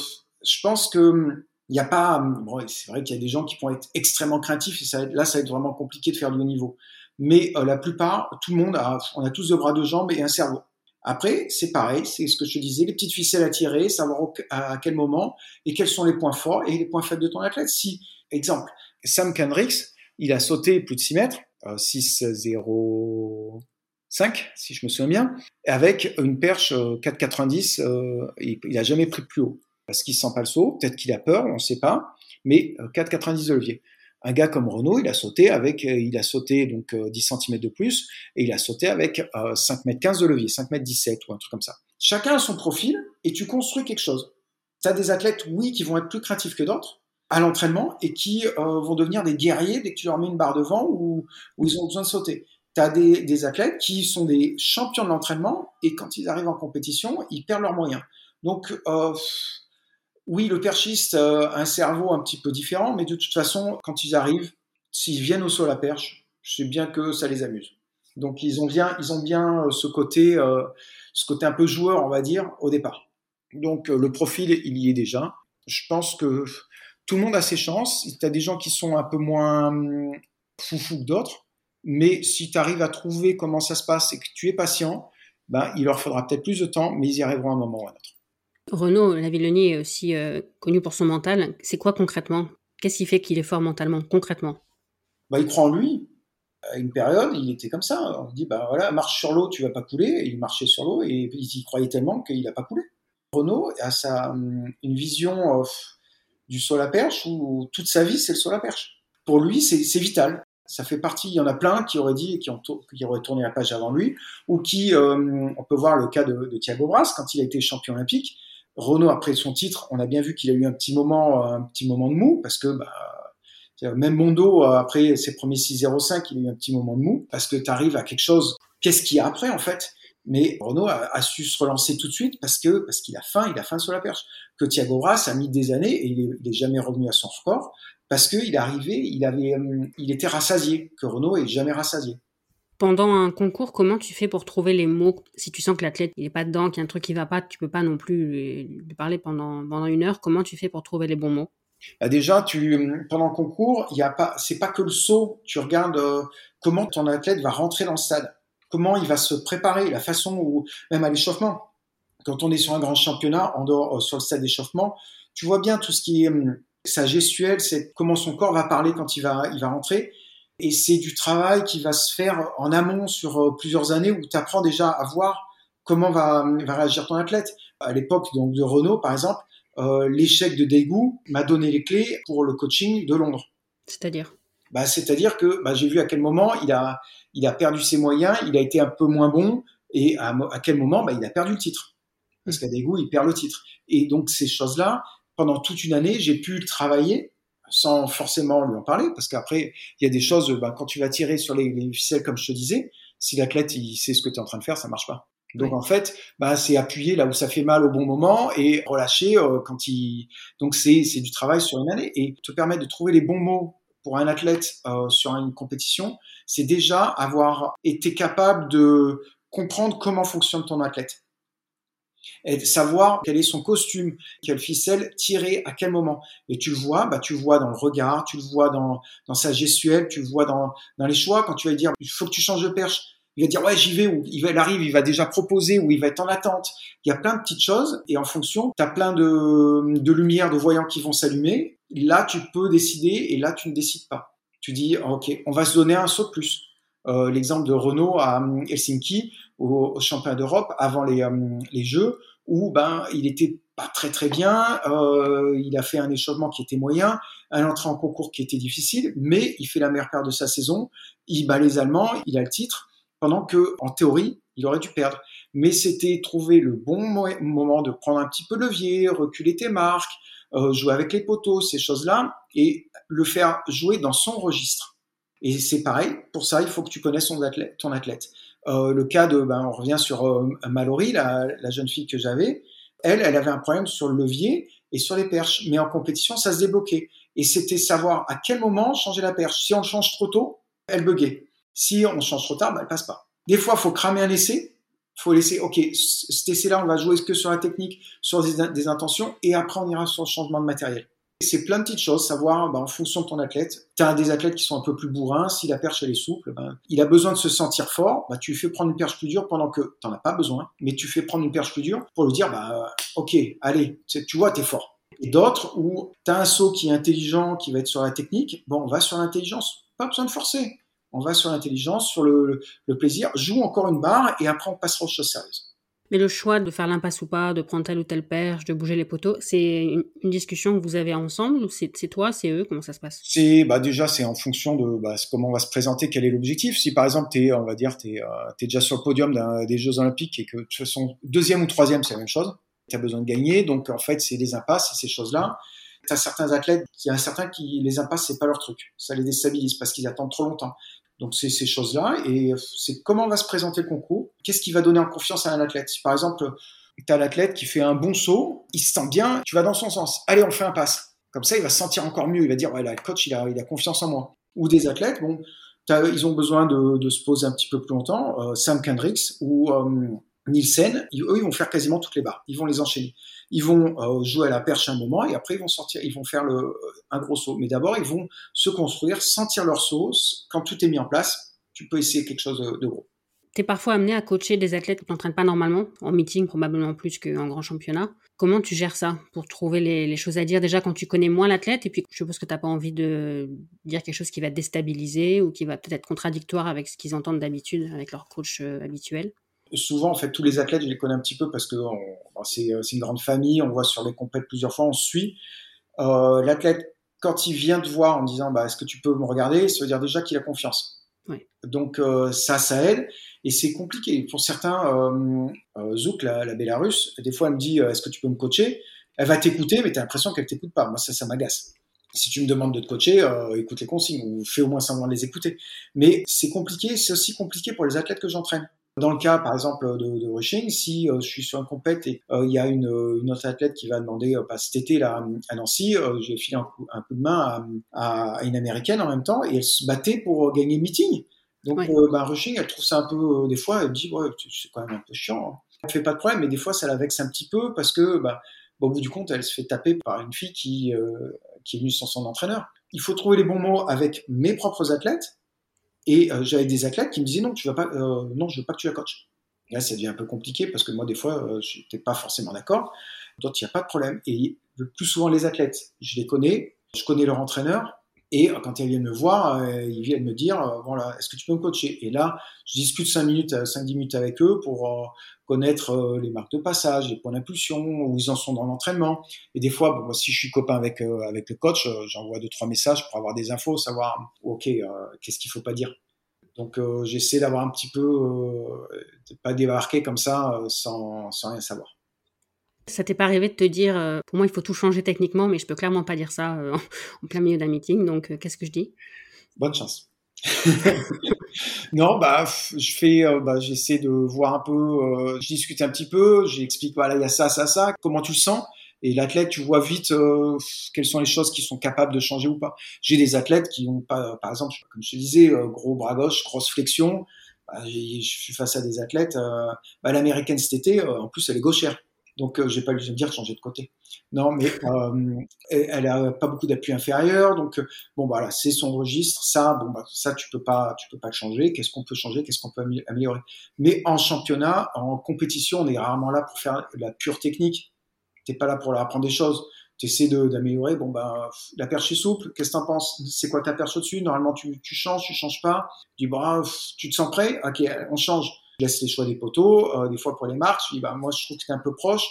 je pense que il n'y a pas, bon, c'est vrai qu'il y a des gens qui vont être extrêmement craintifs et ça, là, ça va être vraiment compliqué de faire du haut niveau. Mais euh, la plupart, tout le monde a, on a tous deux bras, deux jambes et un cerveau. Après, c'est pareil, c'est ce que je te disais, les petites ficelles à tirer, savoir à quel moment et quels sont les points forts et les points faibles de ton athlète. Si, exemple, Sam Kendricks, il a sauté plus de 6 mètres, euh, 6,05 si je me souviens bien, avec une perche euh, 4,90, euh, il, il a jamais pris plus haut parce qu'il sent pas le saut, peut-être qu'il a peur, on ne sait pas, mais euh, 4,90 de levier un gars comme Renault, il a sauté avec, il a sauté donc 10 cm de plus et il a sauté avec euh, 5 m 15 de levier, 5 m 17 ou un truc comme ça. Chacun a son profil et tu construis quelque chose. Tu as des athlètes, oui, qui vont être plus créatifs que d'autres à l'entraînement et qui euh, vont devenir des guerriers dès que tu leur mets une barre devant ou, ou ils ont besoin de sauter. Tu as des, des, athlètes qui sont des champions de l'entraînement et quand ils arrivent en compétition, ils perdent leurs moyens. Donc, euh, oui, le perchiste a un cerveau un petit peu différent, mais de toute façon, quand ils arrivent, s'ils viennent au sol à perche, je sais bien que ça les amuse. Donc ils ont bien, ils ont bien ce côté, euh, ce côté un peu joueur, on va dire, au départ. Donc euh, le profil, il y est déjà. Je pense que tout le monde a ses chances. Tu as des gens qui sont un peu moins foufou que d'autres, mais si tu arrives à trouver comment ça se passe et que tu es patient, ben, il leur faudra peut-être plus de temps, mais ils y arriveront à un moment ou à un autre. Renaud Lavillenie est aussi euh, connu pour son mental. C'est quoi concrètement? Qu'est-ce qui fait qu'il est fort mentalement, concrètement? Bah, Il croit en lui. À une période, il était comme ça. On dit, bah voilà, marche sur l'eau, tu vas pas couler. Il marchait sur l'eau et il y croyait tellement qu'il n'a pas coulé. Renault a sa, une vision du saut à perche où toute sa vie, c'est le saut à perche. Pour lui, c'est vital. Ça fait partie, il y en a plein qui auraient dit, qui, qui auraient tourné la page avant lui, ou qui, euh, on peut voir le cas de, de Thiago Bras quand il a été champion olympique. Renault, après son titre, on a bien vu qu'il a eu un petit moment, un petit moment de mou, parce que bah, même Mondo, après ses premiers 6.05, il a eu un petit moment de mou, parce que tu arrives à quelque chose. Qu'est-ce qu'il y a après, en fait? Mais Renault a, su se relancer tout de suite parce que parce qu'il a faim, il a faim sur la perche. Que Thiago Bras a mis des années et il est, jamais revenu à son record parce qu'il arrivé, il avait, euh, il était rassasié. Que Renault est jamais rassasié. Pendant un concours, comment tu fais pour trouver les mots Si tu sens que l'athlète il est pas dedans, qu'il y a un truc qui va pas, tu peux pas non plus lui, parler pendant pendant une heure. Comment tu fais pour trouver les bons mots? Bah déjà, tu, pendant le concours, il y a pas, c'est pas que le saut. Tu regardes euh, comment ton athlète va rentrer dans le stade comment il va se préparer, la façon où, même à l'échauffement, quand on est sur un grand championnat, en dehors, euh, sur le stade d'échauffement, tu vois bien tout ce qui est hum, sa gestuelle, c'est comment son corps va parler quand il va, il va rentrer. Et c'est du travail qui va se faire en amont sur euh, plusieurs années où tu apprends déjà à voir comment va, va réagir ton athlète. À l'époque donc de Renault, par exemple, euh, l'échec de Daegu m'a donné les clés pour le coaching de Londres. C'est-à-dire? Bah, C'est-à-dire que bah, j'ai vu à quel moment il a, il a perdu ses moyens, il a été un peu moins bon, et à, quel moment bah, il a perdu le titre. Parce qu'à des goûts, il perd le titre. Et donc ces choses-là, pendant toute une année, j'ai pu le travailler sans forcément lui en parler, parce qu'après, il y a des choses, bah, quand tu vas tirer sur les, les, ficelles, comme je te disais, si l'athlète il sait ce que tu es en train de faire, ça marche pas. Donc en fait, bah, c'est appuyer là où ça fait mal au bon moment et relâcher euh, quand il. Donc c'est du travail sur une année et te permettre de trouver les bons mots pour un athlète euh, sur une compétition, c'est déjà avoir été capable de comprendre comment fonctionne ton athlète et de savoir quel est son costume, quelle ficelle tirer à quel moment. Et tu le vois, bah tu le vois dans le regard, tu le vois dans, sa gestuelle, tu le vois dans, les choix. Quand tu vas dire, il faut que tu changes de perche, il va dire ouais j'y vais ou il, va, arrive, il va déjà proposer ou il va être en attente. Il y a plein de petites choses et en fonction, tu as plein de, de lumières, de voyants qui vont s'allumer. Là, tu peux décider et là, tu ne décides pas. Tu dis ok, on va se donner un saut de plus. Euh, L'exemple de Renault à hum, Helsinki, au, championnat d'Europe, avant les, hum, les Jeux, où ben il était pas très très bien, euh, il a fait un échauffement qui était moyen, un entrée en concours qui était difficile, mais il fait la meilleure paire de sa saison, il bat les Allemands, il a le titre, pendant que, en théorie, il aurait dû perdre. Mais c'était trouver le bon moment de prendre un petit peu levier, reculer tes marques, euh, jouer avec les poteaux, ces choses-là, et le faire jouer dans son registre. Et c'est pareil, pour ça, il faut que tu connaisses ton athlète. Euh, le cas de, ben, on revient sur euh, Mallory, la, la, jeune fille que j'avais, elle, elle avait un problème sur le levier et sur les perches, mais en compétition, ça se débloquait. Et c'était savoir à quel moment changer la perche. Si on change trop tôt, elle buguait. Si on change trop tard, bah, elle passe pas. Des fois, faut cramer un essai. Faut laisser, OK, cet essai-là, on va jouer que sur la technique, sur des, intentions, et après, on ira sur le changement de matériel. C'est plein de petites choses, savoir bah, en fonction de ton athlète. Tu as des athlètes qui sont un peu plus bourrins, si la perche elle est souple, ben, il a besoin de se sentir fort, bah, tu lui fais prendre une perche plus dure pendant que tu as pas besoin, mais tu fais prendre une perche plus dure pour lui dire, bah, ok, allez, tu vois, tu es fort. Et d'autres où tu as un saut qui est intelligent, qui va être sur la technique, bon, on va sur l'intelligence, pas besoin de forcer on va sur l'intelligence, sur le, plaisir, joue encore une barre et après on passera aux choses sérieuses. Mais le choix de faire l'impasse ou pas, de prendre telle ou telle perche, de bouger les poteaux, c'est une, discussion que vous avez ensemble ou c'est toi, c'est eux Comment ça se passe? C'est bah déjà c'est en fonction de bah, comment on va se présenter, quel est l'objectif. Si par exemple tu es, on va dire, tu es, euh, déjà sur le podium des Jeux Olympiques et que toute façon deuxième ou troisième c'est la même chose, tu as besoin de gagner, donc en fait c'est des impasses, ces choses-là. Tu as certains athlètes, il y a certains qui les impasses c'est pas leur truc, ça les déstabilise parce qu'ils attendent trop longtemps. Donc c'est ces choses-là et c'est comment va se présenter le concours, qu'est-ce qui va donner en confiance à un athlète? Si par exemple tu as l'athlète qui fait un bon saut, il se sent bien, tu vas dans son sens. Allez, on fait un passe. Comme ça, il va se sentir encore mieux. Il va dire, ouais, là, le coach, il a, il a confiance en moi. Ou des athlètes, bon, ils ont besoin de, de, se poser un petit peu plus longtemps. Euh, Sam Kendricks ou euh, Nielsen, eux, ils vont faire quasiment toutes les barres. Ils vont les enchaîner. Ils vont euh, jouer à la perche un moment et après ils vont sortir, ils vont faire euh, un gros saut. Mais d'abord, ils vont se construire, sentir leur sauce. Quand tout est mis en place, tu peux essayer quelque chose de, gros. Tu es parfois amené à coacher des athlètes qui t'entraînent pas normalement, en meeting probablement plus qu'en grand championnat. Comment tu gères ça pour trouver les, choses à dire déjà quand tu connais moins l'athlète et puis je suppose que tu n'as pas envie de dire quelque chose qui va déstabiliser ou qui va peut-être être contradictoire avec ce qu'ils entendent d'habitude avec leur coach euh, habituel? Souvent, en fait, tous les athlètes, je les connais un petit peu parce que euh, c'est une grande famille, on voit sur les compètes plusieurs fois, on suit. Euh, l'athlète, quand il vient te voir en disant bah, est-ce que tu peux me regarder, ça veut dire déjà qu'il a confiance. Donc ça, ça aide. Et c'est compliqué. Pour certains, euh, euh, Zouk, la, la Bélarusse, des fois, elle me dit euh, Est-ce que tu peux me coacher? Elle va t'écouter, mais tu as l'impression qu'elle t'écoute pas. Moi, ça, ça m'agace. Si tu me demandes de te coacher, écoute les consignes ou fais au moins semblant de les écouter. Mais c'est compliqué, c'est aussi compliqué pour les athlètes que j'entraîne. Dans le cas, par exemple, de, de rushing, si je suis sur un compète et il y a une, une, autre athlète qui va demander, pas cet été là à Nancy, j'ai filé un coup, un coup, de main à, à, une américaine en même temps et elle se battait pour gagner le meeting. Donc, euh, bah, Rushing, elle trouve ça un peu, euh, des fois, elle dit, ouais, c'est quand même un peu chiant. Hein. Elle fait pas de problème, mais des fois, ça la vexe un petit peu parce que, bah, au bout du compte, elle se fait taper par une fille qui, euh, qui est venue sans son entraîneur. Il faut trouver les bons mots avec mes propres athlètes. Et j'avais des athlètes qui me disaient non, tu vas pas, non, je veux pas que tu la coaches. là, ça devient un peu compliqué parce que moi, des fois, je n'étais pas forcément d'accord. D'autres, il n'y a pas de problème. Et le plus souvent, les athlètes, je les connais, je connais leur entraîneur, et euh, quand ils viennent me voir, euh, ils viennent me dire, euh, voilà, est-ce que tu peux me coacher? Et là, je discute 5 minutes, 5-10 minutes avec eux pour connaître les marques de passage, les points d'impulsion, où ils en sont dans l'entraînement. Et des fois, bon, si je suis copain avec avec le coach, j'envoie deux trois messages pour avoir des infos, savoir, ok, qu'est-ce qu'il faut pas dire. Donc j'essaie d'avoir un petit peu, de pas débarquer comme ça sans, sans rien savoir. Ça t'est pas arrivé de te dire, euh, pour moi, il faut tout changer techniquement, mais je peux clairement pas dire ça euh, en plein milieu d'un meeting, donc euh, qu'est-ce que je dis? Bonne chance. [LAUGHS] non, bah, je fais, bah, j'essaie de voir un peu, je discute un petit peu, j'explique, voilà, il y a ça, ça, ça, comment tu le sens? Et l'athlète, tu vois vite quelles sont les choses qui sont capables de changer ou pas. J'ai des athlètes qui ont pas, par exemple, comme je te disais, gros bras gauche, grosse flexion. Bah, je suis face à des athlètes. Bah, L'américaine cet été, en plus, elle est gauchère. Donc, euh, j'ai pas besoin de dire changer de côté. Non, mais euh, elle a pas beaucoup d'appui inférieur. Donc, euh, bon, voilà, c'est son registre. Ça, bon, bah, ça, tu peux pas, tu peux pas le changer. Qu'est-ce qu'on peut changer? Qu'est-ce qu'on peut améliorer? Mais en championnat, en compétition, on est rarement là pour faire la pure technique. T'es pas là pour leur apprendre des choses. Tu essaies d'améliorer. Bon, bah, la perche est souple. Qu'est-ce que t'en penses? C'est quoi ta perche au-dessus? Normalement, tu, tu changes, tu changes pas. Tu dis, bah, tu te sens prêt? Ok, on change. Je laisse les choix des poteaux, euh, des fois pour les marques, je dis bah moi je trouve que c'est un peu proche,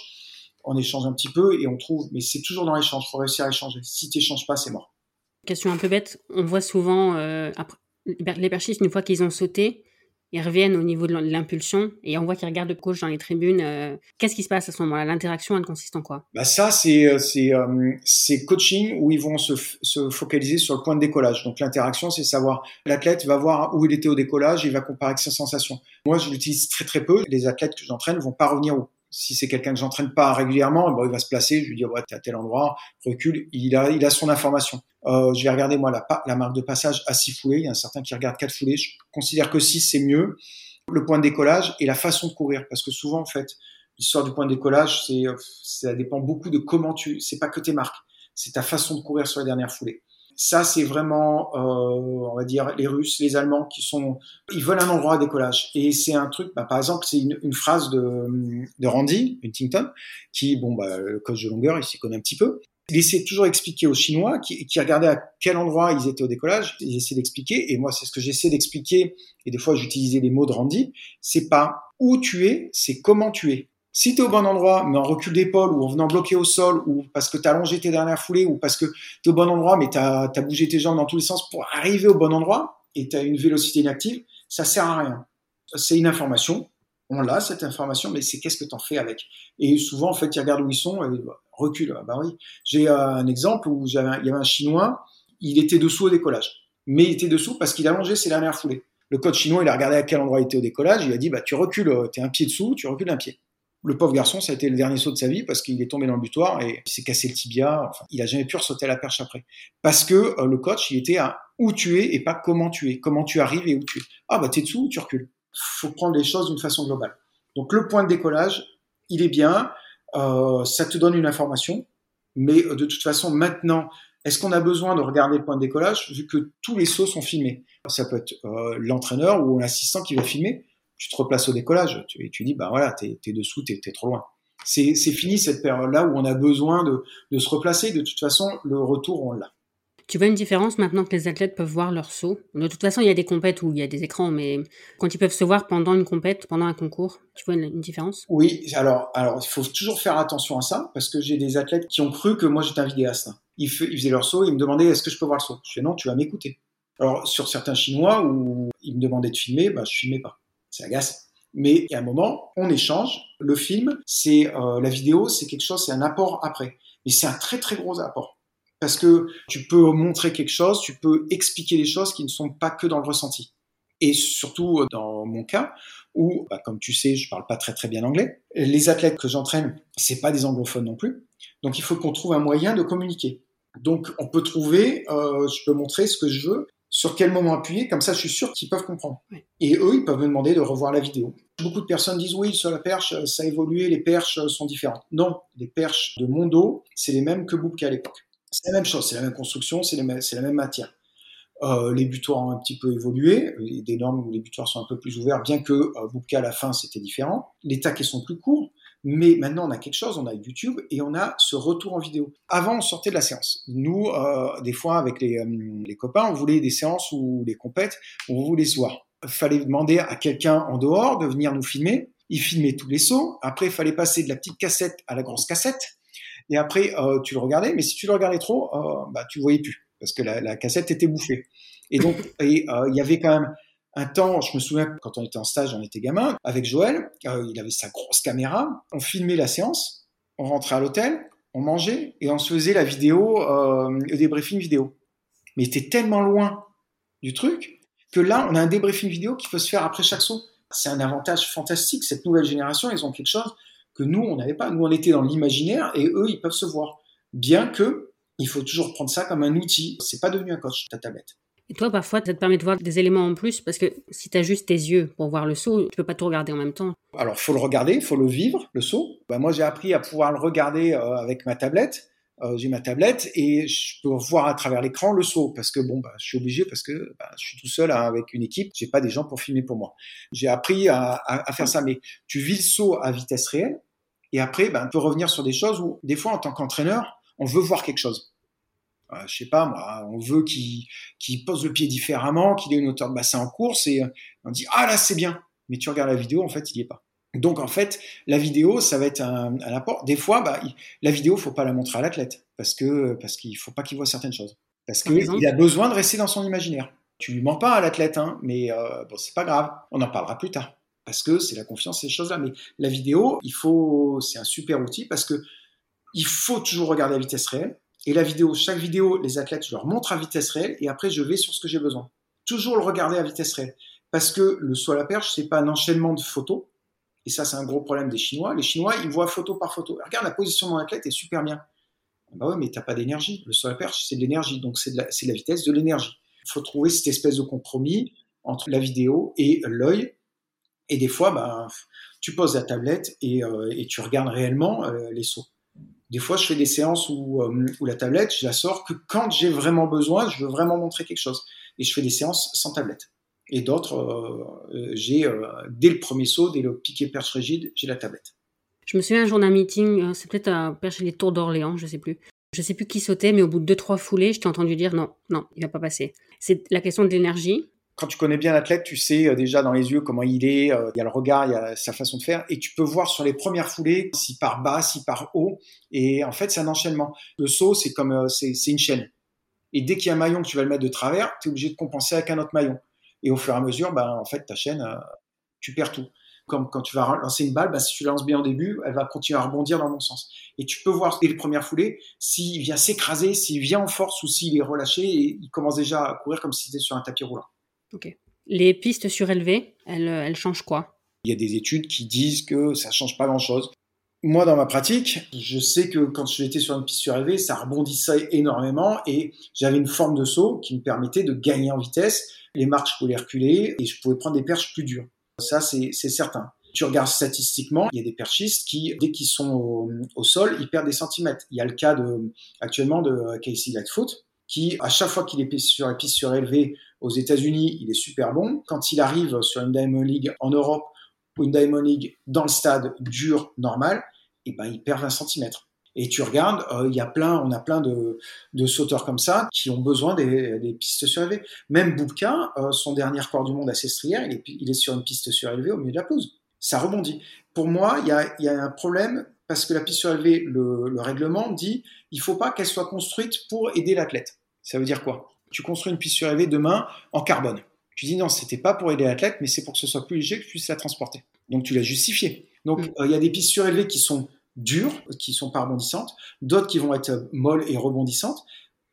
on échange un petit peu et on trouve, mais c'est toujours dans l'échange, il faut réussir à échanger. Si tu n'échanges pas, c'est mort. Question un peu bête, on voit souvent euh, après, les perchistes, une fois qu'ils ont sauté, ils reviennent au niveau de l'impulsion et on voit qu'ils regardent le coach dans les tribunes. Euh, qu'est-ce qui se passe à ce moment-là? L'interaction, elle consiste en quoi? Bah Ça, c'est euh, c'est coaching où ils vont se, se, focaliser sur le point de décollage. Donc l'interaction, c'est savoir, l'athlète va voir où il était au décollage et il va comparer avec sa sensation. Moi, je l'utilise très très peu. Les athlètes que j'entraîne vont pas revenir où si c'est quelqu'un que j'entraîne pas régulièrement, bon, il va se placer, je lui dis ouais, t'es à tel endroit, recule, il a, il a son information. Euh, je vais regarder moi la, la marque de passage à 6 foulées, il y a un certain qui regarde 4 foulées, je considère que 6 c'est mieux. Le point de décollage et la façon de courir, parce que souvent en fait, l'histoire du point de décollage, c'est, ça dépend beaucoup de comment tu, c'est pas que tes marques, c'est ta façon de courir sur la dernière foulée ça, c'est vraiment, euh, on va dire, les Russes, les Allemands qui sont, ils veulent un endroit à décollage. Et c'est un truc, bah, par exemple, c'est une, une, phrase de, de Randy Huntington, qui, bon, bah, le coach de longueur, il s'y connaît un petit peu. Il essaie toujours d'expliquer aux Chinois qui, qui regardaient à quel endroit ils étaient au décollage. Il essaie d'expliquer, et moi, c'est ce que j'essaie d'expliquer. Et des fois, j'utilisais les mots de Randy. C'est pas où tu es, c'est comment tu es. Si tu es au bon endroit, mais en recul d'épaule ou en venant bloquer au sol ou parce que tu as allongé tes dernières foulées ou parce que tu es au bon endroit, mais tu as, bougé tes jambes dans tous les sens pour arriver au bon endroit et tu une vélocité inactive, ça sert à rien. C'est une information. On l'a, cette information, mais c'est qu'est-ce que tu en fais avec? Et souvent, en fait, tu regardes où ils sont et bah, recule. Ah bah oui. J'ai euh, un exemple où il y avait un Chinois, il était dessous au décollage. Mais il était dessous parce qu'il a allongé ses dernières foulées. Le coach chinois, il a regardé à quel endroit il était au décollage, il a dit, bah, tu recules, euh, tu es un pied dessous, tu recules un pied. Le pauvre garçon, ça a été le dernier saut de sa vie parce qu'il est tombé dans le butoir et il s'est cassé le tibia. Enfin, il a jamais pu sauter à la perche après. Parce que euh, le coach, il était à où tu es et pas comment tu es. Comment tu arrives et où tu es. Ah, bah, t'es dessous ou tu recules. Faut prendre les choses d'une façon globale. Donc, le point de décollage, il est bien. Euh, ça te donne une information. Mais euh, de toute façon, maintenant, est-ce qu'on a besoin de regarder le point de décollage vu que tous les sauts sont filmés? Ça peut être l'entraîneur ou l'assistant qui va filmer tu te replaces au décollage. Tu, et tu dis, bah voilà, t'es es dessous, t'es es trop loin. C'est fini cette période-là où on a besoin de, de se replacer. De toute façon, le retour, on l'a. Tu vois une différence maintenant que les athlètes peuvent voir leur saut? De toute façon, il y a des compètes où il y a des écrans, mais quand ils peuvent se voir pendant une compète, pendant un concours, tu vois une, différence? Oui, alors, alors il faut toujours faire attention à ça, parce que j'ai des athlètes qui ont cru que moi j'étais un vidéaste. Ils, faisaient leur saut, ils me demandaient est-ce que je peux voir le saut? Je dis non, tu vas m'écouter. Alors, sur certains Chinois où ils me demandaient de filmer, bah, je filmais pas. C'est agace. Mais a un moment, on échange. Le film, c'est euh, la vidéo, c'est quelque chose, c'est un apport après. Mais c'est un très très gros apport. Parce que tu peux montrer quelque chose, tu peux expliquer les choses qui ne sont pas que dans le ressenti. Et surtout euh, dans mon cas, où, bah, comme tu sais, je parle pas très très bien anglais. Les athlètes que j'entraîne, c'est pas des anglophones non plus. Donc il faut qu'on trouve un moyen de communiquer. Donc on peut trouver, euh, je peux montrer ce que je veux, sur quel moment appuyer, comme ça je suis sûr qu'ils peuvent comprendre. Et eux, ils peuvent me demander de revoir la vidéo. Beaucoup de personnes disent oui, sur la perche, ça a évolué, les perches sont différentes. Non, les perches de mon dos, c'est les mêmes que Boubka à l'époque. C'est la même chose, c'est la même construction, c'est la même matière. Euh, les butoirs ont un petit peu évolué, des normes où les butoirs sont un peu plus ouverts, bien que euh, à la fin c'était différent. Les taquets sont plus courts, mais maintenant on a quelque chose, on a YouTube et on a ce retour en vidéo. Avant on sortait de la séance. Nous, euh, des fois avec les, euh, les, copains, on voulait des séances ou les compètes, on voulait se voir. Fallait demander à quelqu'un en dehors de venir nous filmer. Il filmait tous les sauts. Après, il fallait passer de la petite cassette à la grosse cassette. Et après, euh, tu le regardais, mais si tu le regardais trop, bah, tu voyais plus parce que la, cassette était bouffée. Et donc, il y avait quand même un temps, je me souviens quand on était en stage, on était gamin, avec Joël, euh, il avait sa grosse caméra, on filmait la séance, on rentrait à l'hôtel, on mangeait et on se faisait la vidéo, euh, le débriefing vidéo. Mais il était tellement loin du truc que là, on a un débriefing vidéo qui peut se faire après chaque saut. C'est un avantage fantastique. Cette nouvelle génération, ils ont quelque chose que nous, on n'avait pas. Nous, on était dans l'imaginaire et eux, ils peuvent se voir. Bien que, il faut toujours prendre ça comme un outil. C'est pas devenu un coach, ta tablette. Et toi, parfois, ça te permet de voir des éléments en plus parce que si tu as juste tes yeux pour voir le saut, tu peux pas tout regarder en même temps. Alors, faut le regarder, faut le vivre, le saut. Bah, moi, j'ai appris à pouvoir le regarder euh, avec ma tablette. Euh, j'ai ma tablette et je peux voir à travers l'écran le saut parce que bon, bah, je suis obligé parce que bah, je suis tout seul hein, avec une équipe. J'ai pas des gens pour filmer pour moi. J'ai appris à, faire ça, mais tu vis le saut à vitesse réelle et après, bah, on peut revenir sur des choses où des fois, en tant qu'entraîneur, on veut voir quelque chose. Euh, je sais pas moi, on veut qu'il pose le pied différemment, qu'il ait une hauteur de bassin en course et on dit ah là c'est bien, mais tu regardes la vidéo en fait il y est pas. Donc en fait la vidéo ça va être un, un apport. Des fois bah, la vidéo faut pas la montrer à l'athlète parce que parce qu'il faut pas qu'il voit certaines choses parce qu'il a besoin de rester dans son imaginaire. Tu lui mens pas à l'athlète hein, mais euh, bon c'est pas grave, on en parlera plus tard parce que c'est la confiance ces choses là. Mais la vidéo il faut c'est un super outil parce que il faut toujours regarder à vitesse réelle et la vidéo, chaque vidéo, les athlètes, je leur montre à vitesse réelle et après je vais sur ce que j'ai besoin. Toujours le regarder à vitesse réelle. Parce que le saut à la perche, c'est pas un enchaînement de photos. Et ça, c'est un gros problème des Chinois. Les Chinois, ils voient photo par photo. Regarde, la position de mon athlète est super bien. Bah ouais, mais t'as pas d'énergie. Le saut à la perche, c'est de l'énergie. Donc c'est de, la, vitesse, de l'énergie. Il faut trouver cette espèce de compromis entre la vidéo et l'œil. Et des fois, bah, tu poses la tablette et, euh, tu regardes réellement euh, les sauts. Des fois, je fais des séances où, euh, où la tablette, je la sors que quand j'ai vraiment besoin, je veux vraiment montrer quelque chose. Et je fais des séances sans tablette. Et d'autres, euh, euh, j'ai, dès le premier saut, dès le piqué perche rigide, j'ai la tablette. Je me souviens un jour d'un meeting, c'est peut-être à perche les Tours d'Orléans, je sais plus. Je sais plus qui sautait, mais au bout de deux, trois foulées, je t'ai entendu dire non, non, il va pas passer. C'est la question de l'énergie quand tu connais bien l'athlète, tu sais euh, déjà dans les yeux comment il est, euh, il y a le regard, il y a sa façon de faire, et tu peux voir sur les premières foulées si par bas, si par haut, et en fait c'est un enchaînement. Le saut, c'est comme euh, c'est une chaîne. Et dès qu'il y a un maillon que tu vas le mettre de travers, tu es obligé de compenser avec un autre maillon. Et au fur et à mesure, ben, en fait, ta chaîne, tu perds tout. Comme quand tu vas lancer une balle, ben, si tu la lances bien au début, elle va continuer à rebondir dans mon sens. Et tu peux voir dès les premières foulées s'il vient s'écraser, s'il vient en force ou s'il est relâché et il commence déjà à courir comme si c'était sur un tapis roulant. Les pistes surélevées, elles, elles changent quoi? Il y a des études qui disent que ça change pas grand-chose. Moi, dans ma pratique, je sais que quand j'étais sur une piste surélevée, ça rebondissait énormément et j'avais une forme de saut qui me permettait de gagner en vitesse. Les marches, je pouvais reculer et je pouvais prendre des perches plus dures. Ça, c'est certain. Tu regardes statistiquement, il y a des perchistes qui, dès qu'ils sont au, sol, ils perdent des centimètres. Il y a le cas de, actuellement de Casey Lightfoot, qui, à chaque fois qu'il est sur la piste surélevée aux États-Unis, il est super bon. Quand il arrive sur une Diamond League en Europe ou une Diamond League dans le stade dur normal, et eh ben, il perd 20 cm. Et tu regardes, euh, il y a plein, on a plein de, sauteurs comme ça qui ont besoin des, pistes surélevées. Même Boubka, euh, son dernier record du monde à Sestrière, il il est sur une piste surélevée au milieu de la pelouse. Ça rebondit. Pour moi, il y a, y a un problème parce que la piste surélevée, le, le règlement dit, il faut pas qu'elle soit construite pour aider l'athlète. Ça veut dire quoi? Tu construis une piste surélevée demain en carbone. Tu dis non, c'était pas pour aider l'athlète, mais c'est pour que ce soit plus léger que tu puisses la transporter. Donc tu l'as justifié. Donc mm. euh, il y a des pistes surélevées qui sont dures, qui sont pas rebondissantes, d'autres qui vont être molles et rebondissantes.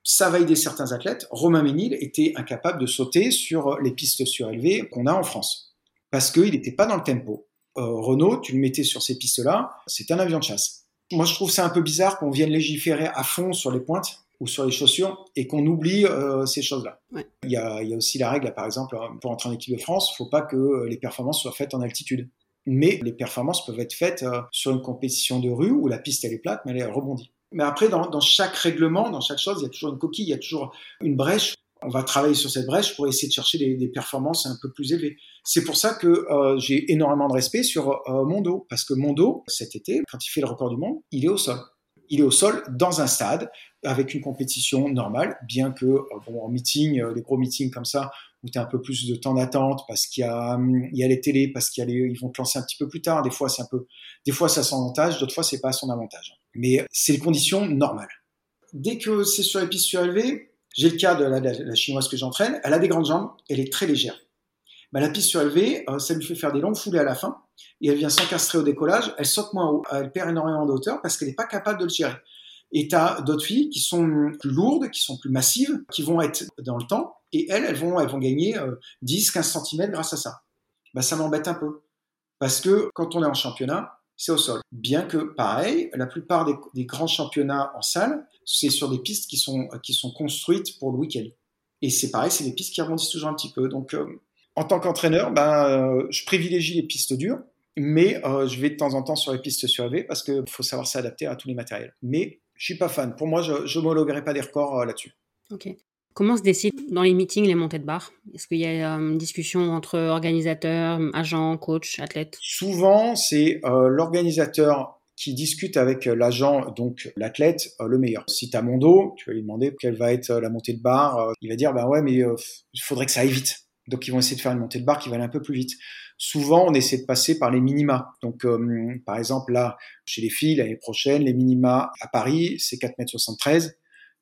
Ça va aider certains athlètes. Romain Ménil était incapable de sauter sur les pistes surélevées qu'on a en France parce qu'il n'était pas dans le tempo. Euh, Renault, tu le mettais sur ces pistes-là, c'est un avion de chasse. Moi, je trouve ça un peu bizarre qu'on vienne légiférer à fond sur les pointes ou sur les chaussures et qu'on oublie euh, ces choses-là. Il, y a, il, y a, aussi la règle, par exemple, pour entrer en équipe de France, il ne faut pas que les performances soient faites en altitude. Mais les performances peuvent être faites euh, sur une compétition de rue où la piste elle est plate, mais elle rebondit. Mais après, dans, dans, chaque règlement, dans chaque chose, il y a toujours une coquille, il y a toujours une brèche. On va travailler sur cette brèche pour essayer de chercher des, des performances un peu plus élevées. C'est pour ça que euh, j'ai énormément de respect sur euh, Mondo, parce que Mondo, cet été, quand il fait le record du monde, il est au sol. Il est au sol dans un stade avec une compétition normale, bien que euh, bon, en meeting, euh, les gros meetings comme ça, où tu as un peu plus de temps d'attente parce qu'il y a, hum, il y a les télés, parce qu'ils ils vont te lancer un petit peu plus tard. Des fois, c'est un peu, des fois, à son avantage, d'autres fois, c'est pas à son avantage. Mais c'est les conditions normales. Dès que c'est sur les pistes surélevées, j'ai le cas de la, la chinoise que j'entraîne, elle a des grandes jambes, elle est très légère. Bah, la piste surélevée, euh, ça lui fait faire des longues foulées à la fin, et elle vient s'encastrer au décollage, elle saute moins haut, elle perd énormément de hauteur parce qu'elle n'est pas capable de le gérer. Et tu as d'autres filles qui sont plus lourdes, qui sont plus massives, qui vont être dans le temps, et elles, elles vont, elles vont gagner 10, 15 cm grâce à ça. Bah, ça m'embête un peu. Parce que quand on est en championnat, c'est au sol. Bien que, pareil, la plupart des, grands championnats en salle, c'est sur des pistes qui sont, qui sont construites pour le week-end. Et c'est pareil, c'est des pistes qui rebondissent toujours un petit peu. Donc, euh, en tant qu'entraîneur, ben, euh, je privilégie les pistes dures, mais euh, je vais de temps en temps sur les pistes surélevées parce qu'il faut savoir s'adapter à tous les matériels. Mais je suis pas fan. Pour moi, je n'homologuerai pas des records euh, là-dessus. Ok. Comment se décide dans les meetings les montées de barre Est-ce qu'il y a euh, une discussion entre organisateurs, agents, coachs, athlètes? Souvent, c'est euh, l'organisateur qui discute avec l'agent, donc l'athlète, le meilleur. Si tu as mon dos, tu vas lui demander quelle va être la montée de barre. il va dire, bah ouais, mais il faudrait que ça aille vite. Donc ils vont essayer de faire une montée de barre qui va aller un peu plus vite. Souvent, on essaie de passer par les minima. Donc, euh, par exemple, là, chez les filles, l'année prochaine, les minima à Paris, c'est 4,73 m.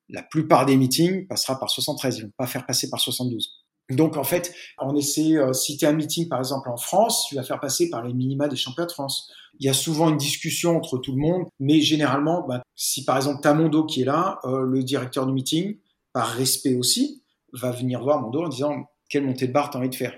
La plupart des meetings passera par 73. Ils vont pas faire passer par 72. Donc, en fait, on essaie, euh, si tu as un meeting, par exemple, en France, tu vas faire passer par les minima des championnats de France. Il y a souvent une discussion entre tout le monde, mais généralement, bah, si par exemple, tu as Mondo qui est là, euh, le directeur du meeting, par respect aussi, va venir voir Mondo en disant quelle montée de barre tu as envie de faire?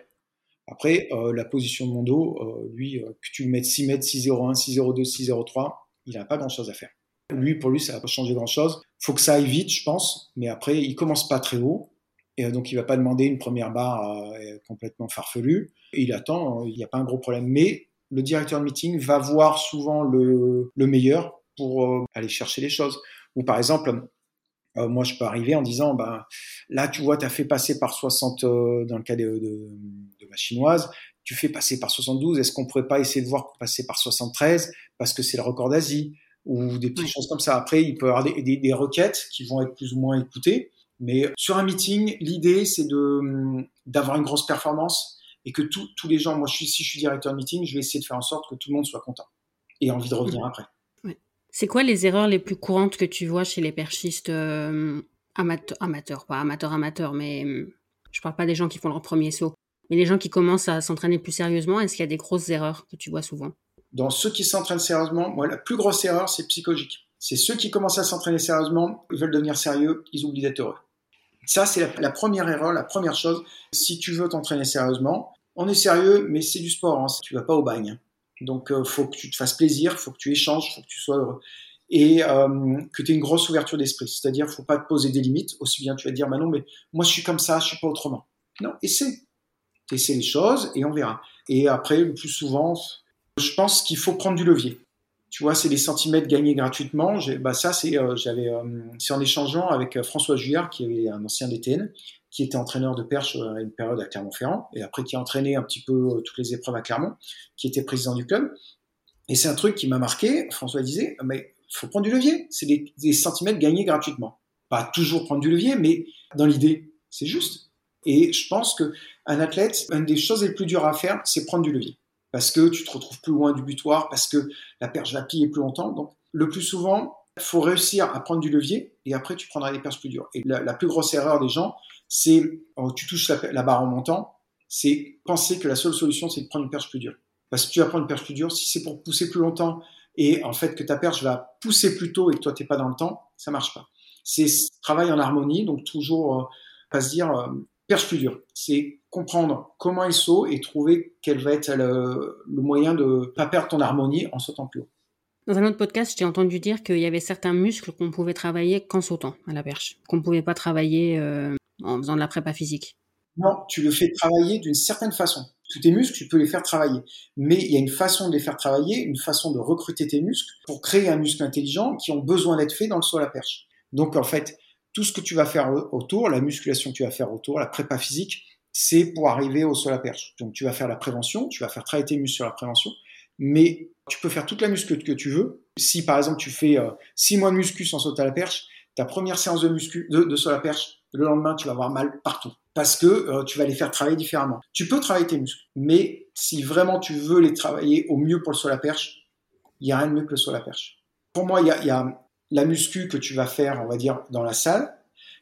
Après, euh, la position de mon dos, euh, lui, euh, que tu le mettes 6 mètres, 6,01, 6,02, 6,03, il n'a pas grand-chose à faire. Lui, pour lui, ça va pas changer grand-chose. faut que ça aille vite, je pense, mais après, il commence pas très haut, et donc il va pas demander une première barre complètement farfelue. Il attend, il n'y a pas un gros problème. Mais le directeur de meeting va voir souvent le, le meilleur pour aller chercher les choses. Ou par exemple, euh, moi, je peux arriver en disant, bah, là, tu vois, tu as fait passer par 60, euh, dans le cas de, de, de, ma chinoise, tu fais passer par 72, est-ce qu'on pourrait pas essayer de voir passer par 73 parce que c'est le record d'Asie ou des petites choses comme ça. Après, il peut y avoir des, des, des, requêtes qui vont être plus ou moins écoutées, mais sur un meeting, l'idée, c'est de d'avoir une grosse performance et que tous les gens, moi, je suis, si je suis directeur de meeting, je vais essayer de faire en sorte que tout le monde soit content et envie de revenir après. C'est quoi les erreurs les plus courantes que tu vois chez les perchistes euh, amateurs, pas amateurs amateurs, mais euh, je parle pas des gens qui font leur premier saut, mais les gens qui commencent à s'entraîner plus sérieusement, est-ce qu'il y a des grosses erreurs que tu vois souvent? Dans ceux qui s'entraînent sérieusement, moi la plus grosse erreur c'est psychologique. C'est ceux qui commencent à s'entraîner sérieusement, ils veulent devenir sérieux, ils oublient d'être heureux. Ça c'est la, première erreur, la première chose. Si tu veux t'entraîner sérieusement, on est sérieux, mais c'est du sport, hein, tu vas pas au bagne. Donc, il euh, faut que tu te fasses plaisir, faut que tu échanges, faut que tu sois heureux. Et euh, que tu aies une grosse ouverture d'esprit. C'est-à-dire, faut pas te poser des limites. Aussi bien, tu vas te dire, bah non, mais moi, je suis comme ça, je suis pas autrement. Non, essaie. Essaie les choses et on verra. Et après, le plus souvent, je pense qu'il faut prendre du levier. Tu vois, c'est des centimètres gagnés gratuitement. Bah ça, c'est euh, c'est en échangeant avec François Juillard, qui est un ancien DTN, qui était entraîneur de perche à une période à Clermont-Ferrand, et après qui a entraîné un petit peu toutes les épreuves à Clermont, qui était président du club. Et c'est un truc qui m'a marqué. François disait, mais faut prendre du levier. C'est des, des centimètres gagnés gratuitement. Pas toujours prendre du levier, mais dans l'idée, c'est juste. Et je pense que un athlète, une des choses les plus dures à faire, c'est prendre du levier. Parce que tu te retrouves plus loin du butoir, parce que la perche va plier plus longtemps. Donc, le plus souvent, il faut réussir à prendre du levier et après, tu prendras les perches plus dures. Et la, plus grosse erreur des gens, c'est, tu touches la, barre en montant, c'est penser que la seule solution, c'est de prendre une perche plus dure. Parce que tu vas prendre une perche plus dure, si c'est pour pousser plus longtemps et en fait que ta perche va pousser plus tôt et que toi, t'es pas dans le temps, ça marche pas. C'est travail en harmonie, donc toujours euh, pas se dire, euh, perche plus dure. C'est comprendre comment il saute et trouver quel va être le, moyen de pas perdre ton harmonie en sautant plus haut. Dans un autre podcast, j'ai entendu dire qu'il y avait certains muscles qu'on pouvait travailler qu'en sautant à la perche, qu'on ne pouvait pas travailler euh, en faisant de la prépa physique. Non, tu le fais travailler d'une certaine façon. Tous tes muscles, tu peux les faire travailler. Mais il y a une façon de les faire travailler, une façon de recruter tes muscles pour créer un muscle intelligent qui ont besoin d'être fait dans le saut à la perche. Donc en fait, tout ce que tu vas faire autour, la musculation que tu vas faire autour, la prépa physique, c'est pour arriver au sol à perche. Donc tu vas faire la prévention, tu vas faire travailler tes muscles sur la prévention, mais tu peux faire toute la muscu que tu veux. Si par exemple tu fais 6 euh, mois de muscu sans sauter à la perche, ta première séance de muscu de, de à perche, le lendemain tu vas avoir mal partout parce que euh, tu vas les faire travailler différemment. Tu peux travailler tes muscles, mais si vraiment tu veux les travailler au mieux pour le sol à perche, il n'y a rien de mieux que le sol à perche. Pour moi, il y a, y a la muscu que tu vas faire, on va dire, dans la salle.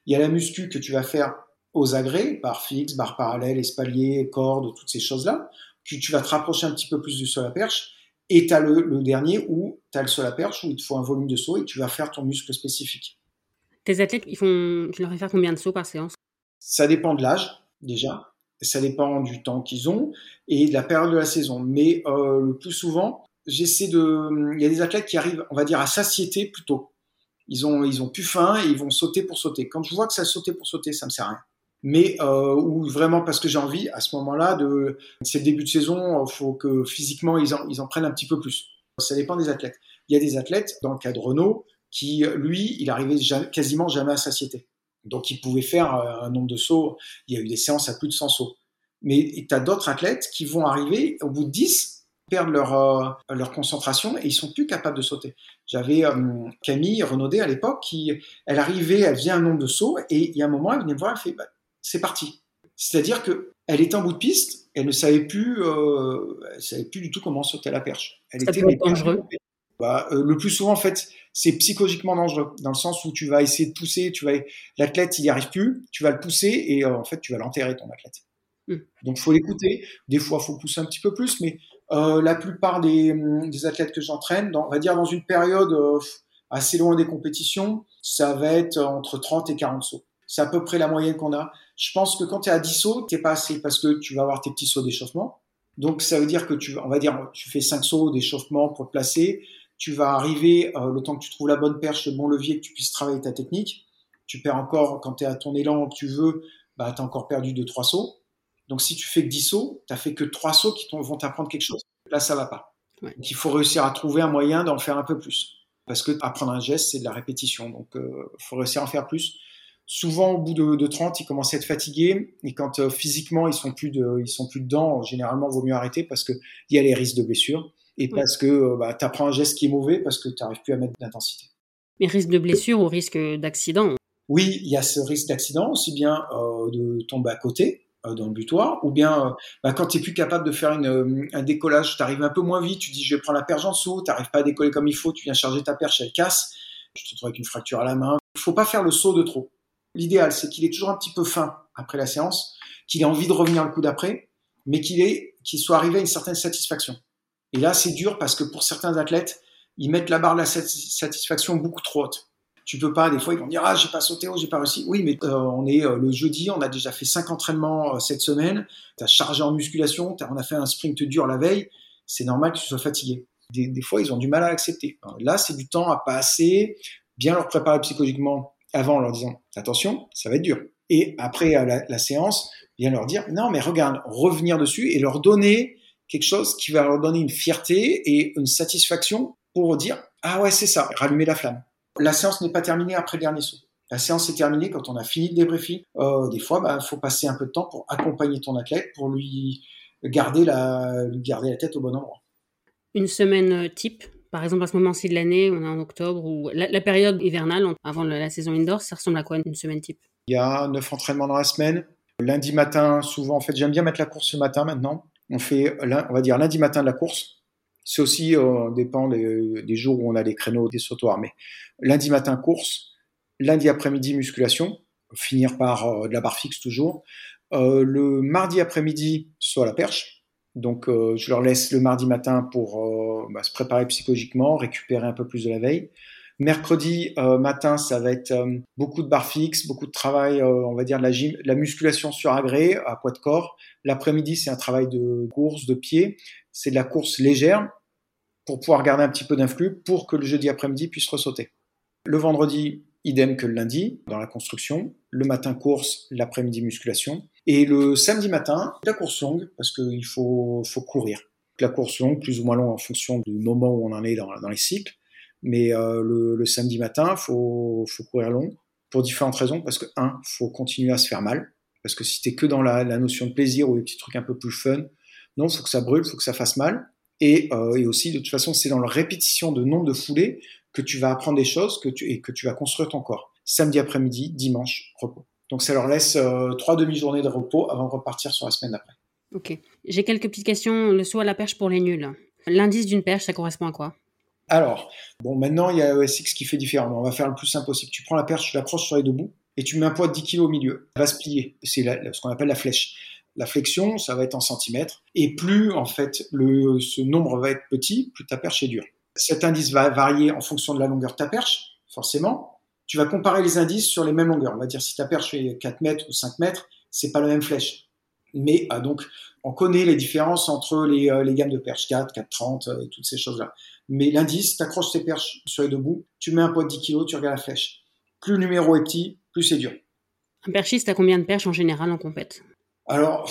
Il y a la muscu que tu vas faire aux agrès, barre fixe, barre parallèle, espalier, corde, toutes ces choses-là, que tu vas te rapprocher un petit peu plus du sol à perche. Et tu as le, dernier où tu as le sol à perche, où il te faut un volume de saut et tu vas faire ton muscle spécifique. Tes athlètes, ils font, tu leur fais faire combien de sauts par séance? Ça dépend de l'âge, déjà. Ça dépend du temps qu'ils ont et de la période de la saison. Mais euh, le plus souvent, j'essaie de. Il y a des athlètes qui arrivent, on va dire, à satiété plutôt ils ont, ils ont plus faim et ils vont sauter pour sauter. Quand je vois que ça sauter pour sauter, ça me sert à rien. Mais euh, ou vraiment parce que j'ai envie, à ce moment-là, de c'est le début de saison, il faut que physiquement ils en, ils en prennent un petit peu plus. Ça dépend des athlètes. Il y a des athlètes, dans le cas de Renault, qui, lui, il arrivait quasiment jamais à satiété. Donc il pouvait faire euh, un nombre de sauts, il y a eu des séances à plus de 100 sauts. Mais tu as d'autres athlètes qui vont arriver, au bout de 10, perdent leur, euh, leur concentration et ils sont plus capables de sauter. J'avais euh, Camille Renaudet à l'époque qui, elle arrivait, elle faisait un nombre de sauts et il y a un moment, elle venait me voir, elle fait, bah, c'est parti. C'est-à-dire que elle était en bout de piste, elle ne savait plus, euh, elle savait plus du tout comment sauter à la perche. Elle était dangereux. Bah, le plus souvent, en fait, c'est psychologiquement dangereux, dans le sens où tu vas essayer de pousser, tu vas, l'athlète, il n'y arrive plus, tu vas le pousser et en fait, tu vas l'enterrer, ton athlète. Hmm. Donc, faut l'écouter. Des fois, faut pousser un petit peu plus, mais euh, la plupart des, des athlètes que j'entraîne, on va dire dans une période euh, assez loin des compétitions, ça va être entre 30 et 40 sauts. C'est à peu près la moyenne qu'on a. Je pense que quand tu es à 10 sauts, t'es pas assez parce que tu vas avoir tes petits sauts d'échauffement. Donc ça veut dire que tu, on va dire, tu fais 5 sauts d'échauffement pour te placer. Tu vas arriver euh, le temps que tu trouves la bonne perche, le bon levier, que tu puisses travailler ta technique. Tu perds encore quand tu es à ton élan que tu veux, bah, tu as encore perdu 2-3 sauts. Donc si tu fais que 10 sauts, tu fait que 3 sauts qui vont t'apprendre quelque chose. Là, ça va pas. Donc il faut réussir à trouver un moyen d'en faire un peu plus. Parce que apprendre un geste, c'est de la répétition. Donc il euh, faut réussir à en faire plus. Souvent, au bout de, 30, ils commencent à être fatigués. Et quand euh, physiquement, ils sont plus de, ils sont plus dedans, généralement, il vaut mieux arrêter parce qu'il y a les risques de blessure. Et parce que euh, bah, tu apprends un geste qui est mauvais parce que tu n'arrives plus à mettre d'intensité. Mais risque de blessure ou risque d'accident Oui, il y a ce risque d'accident, aussi bien de tomber à côté, euh, dans le butoir, ou bien euh, bah, quand tu es plus capable de faire une, euh, un décollage, tu arrives un peu moins vite, tu dis je vais prendre la perche en dessous, tu n'arrives pas à décoller comme il faut, tu viens charger ta perche, elle casse, tu te retrouves avec une fracture à la main. Il faut pas faire le saut de trop. L'idéal, c'est qu'il est toujours un petit peu fin après la séance, qu'il ait envie de revenir le coup d'après, mais qu'il soit arrivé à une certaine satisfaction. Et là, c'est dur parce que pour certains athlètes, ils mettent la barre de la satisfaction beaucoup trop haute. Tu peux pas, des fois, ils vont dire, ah, j'ai pas sauté, oh, j'ai pas réussi. Oui, mais euh, on est euh, le jeudi, on a déjà fait cinq entraînements euh, cette semaine, tu as chargé en musculation, on a fait un sprint dur la veille, c'est normal que tu sois fatigué. Des, fois, ils ont du mal à l'accepter. Là, c'est du temps à passer, bien leur préparer psychologiquement avant en leur disant, attention, ça va être dur. Et après la, la séance, bien leur dire, non, mais regarde, revenir dessus et leur donner quelque chose qui va leur donner une fierté et une satisfaction pour dire ah ouais c'est ça, rallumer la flamme. La séance n'est pas terminée après le dernier saut. La séance est terminée quand on a fini le débriefing. Euh, des fois, il bah, faut passer un peu de temps pour accompagner ton athlète, pour lui garder la, lui garder la tête au bon endroit. Une semaine euh, type, par exemple à ce moment-ci de l'année, on est en octobre, ou la, période hivernale avant la saison indoor, ça ressemble à quoi une semaine type? Il y a neuf entraînements dans la semaine. Lundi matin, souvent, en fait, j'aime bien mettre la course le matin maintenant. On fait, va dire, lundi matin de la course. C'est aussi, euh, dépend des, des, jours où on a les créneaux des sautoirs. Mais lundi matin, course lundi après-midi musculation, finir par euh, de la barre fixe toujours. Euh, le mardi après-midi, soit la perche. Donc euh, je leur laisse le mardi matin pour bah, se préparer psychologiquement, récupérer un peu plus de la veille. Mercredi matin, ça va être beaucoup de barres fixes, beaucoup de travail, on va dire de la gym, la musculation sur agré à poids de corps. L'après-midi, c'est un travail de course, de pied. C'est de la course légère pour pouvoir garder un petit peu d'influx pour que le jeudi après-midi puisse ressauter. Le vendredi, idem que le lundi dans la construction, le matin course, l'après-midi musculation, et le samedi matin, la course longue, parce qu'il faut, faut courir. La course longue, plus ou moins longue en fonction du moment où on en est dans les cycles, mais euh, le, le, samedi matin, faut, faut courir long pour différentes raisons, parce que un, faut continuer à se faire mal, parce que si t'es que dans la, notion de plaisir ou les petits trucs un peu plus fun, non, faut que ça brûle, faut que ça fasse mal, et, euh, et aussi de toute façon, c'est dans la répétition de nombre de foulées que tu vas apprendre des choses que tu, et que tu vas construire ton corps. Samedi après-midi, dimanche, repos. Donc ça leur laisse euh, trois demi-journées de repos avant de repartir sur la semaine d'après. Ok. J'ai quelques petites questions. Le saut à la perche pour les nuls. L'indice d'une perche, ça correspond à quoi? Alors, bon, maintenant, il y a ESX qui fait différent. On va faire le plus simple possible. Tu prends la perche, tu l'approches sur les deux bouts et tu mets un poids de 10 kg au milieu. Elle va se plier. C'est ce qu'on appelle la flèche. La flexion, ça va être en centimètres. Et plus, en fait, ce nombre va être petit, plus ta perche est dure. Cet indice va varier en fonction de la longueur de ta perche, forcément. Tu vas comparer les indices sur les mêmes longueurs. On va dire si ta perche fait 4 mètres ou 5 mètres, c'est pas la même flèche. Mais ah, donc, on connaît les différences entre les, euh, gammes de perches 4, 4,30 euh, et toutes ces choses-là. Mais l'indice, tu accroches tes perches sur les deux bouts, tu mets un poids de 10 kg, tu regardes la flèche. Plus le numéro est petit, plus c'est dur. Un perchiste a combien de perches en général en compète? Alors,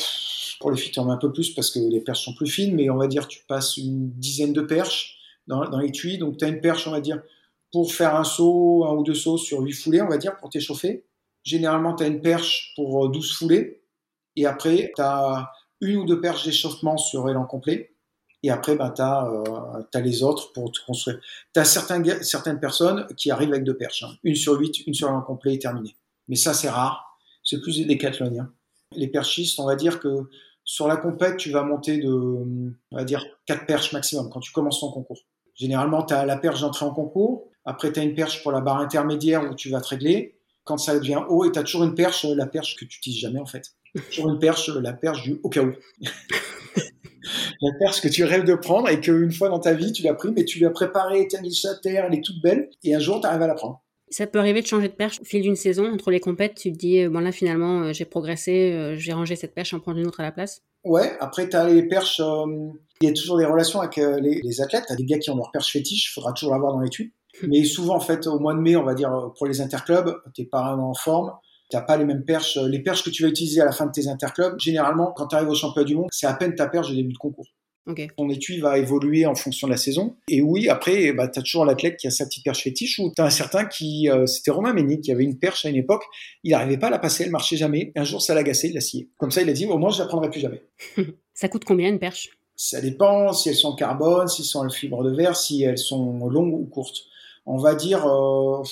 pour les filles, tu en as un peu plus parce que les perches sont plus fines, mais on va dire tu passes une dizaine de perches dans, dans les Donc, tu as une perche, on va dire, pour faire un saut, un ou deux sauts sur 8 foulées, on va dire, pour t'échauffer. Généralement, tu as une perche pour 12 euh, foulées. Et après, tu as une ou deux perches d'échauffement sur élan complet. Et après, ben, tu as, euh, les autres pour te construire. Tu as certains, certaines personnes qui arrivent avec deux perches. Hein. Une sur 8, une sur élan complet et terminé. Mais ça, c'est rare. C'est plus des décathloniens. Les perchistes, on va dire que sur la compète, tu vas monter de, on va dire, 4 perches maximum quand tu commences ton concours. Généralement, tu as la perche d'entrée en concours. Après, tu as une perche pour la barre intermédiaire où tu vas te régler. Quand ça devient haut, et tu as toujours une perche, la perche que tu n'utilises jamais en fait. Toujours une perche, la perche du au cas où. La perche que tu rêves de prendre et qu'une fois dans ta vie, tu l'as pris, mais tu l'as préparée, tu as mis à terre, elle est toute belle, et un jour, tu arrives à la prendre. Ça peut arriver de changer de perche au fil d'une saison, entre les compètes, tu te dis, euh, bon là finalement, euh, j'ai progressé, euh, j'ai rangé cette perche, en prendre une autre à la place Ouais, après, tu as les perches. Euh, il y a toujours des relations avec les, les, athlètes. Tu as des gars qui ont leur perche fétiche, il faudra toujours l'avoir dans l'étude. Hmm. Mais souvent, en fait, au mois de mai, on va dire, pour les interclubs, tu pas vraiment en forme. Tu pas les mêmes perches. Les perches que tu vas utiliser à la fin de tes interclubs, généralement, quand tu arrives au championnat du monde, c'est à peine ta perche de début de concours. Ton étui va évoluer en fonction de la saison. Et oui, après, bah, tu as toujours l'athlète qui a sa petite perche fétiche ou tu as un certain qui, euh, c'était Romain Méni, qui avait une perche à une époque, il n'arrivait pas à la passer, elle marchait jamais. Un jour, ça l'agaçait, il l'a scié. Comme ça, il a dit, au moins, je la prendrai plus jamais. [LAUGHS] ça coûte combien une perche? Ça dépend si elles sont carbone, si elles sont en fibre de verre, si elles sont longues ou courtes. On va dire, euh,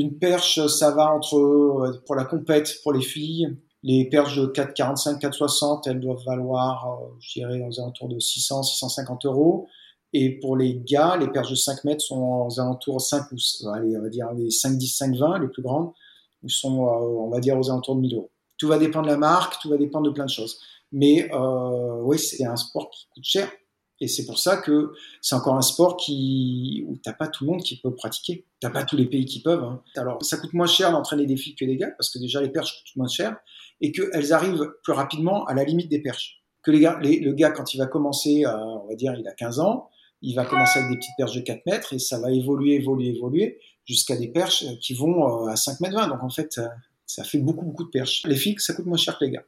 une perche, ça va entre, euh, pour la compète, pour les filles, les perches de 4,45, 4,60, elles doivent valoir, euh, je dirais, aux alentours de 600, 650 euros. Et pour les gars, les perches de 5 mètres sont aux alentours de 5 ou, allez, on va dire les 5, 10, 5, 20, les plus grandes, sont, euh, on va dire, aux alentours de 1000 euros. Tout va dépendre de la marque, tout va dépendre de plein de choses. Mais euh, oui, c'est un sport qui coûte cher. Et c'est pour ça que c'est encore un sport qui, où t'as pas tout le monde qui peut pratiquer. T'as pas tous les pays qui peuvent. Hein. Alors, ça coûte moins cher d'entraîner des filles que des gars, parce que déjà les perches coûtent moins cher et qu'elles arrivent plus rapidement à la limite des perches. Que les gars, le gars, quand il va commencer, on va dire, il a 15 ans, il va commencer avec des petites perches de 4 mètres et ça va évoluer, évoluer, évoluer jusqu'à des perches qui vont euh, à 5 mètres 20. Donc en fait, ça fait beaucoup, beaucoup de perches. Les filles, ça coûte moins cher que les gars.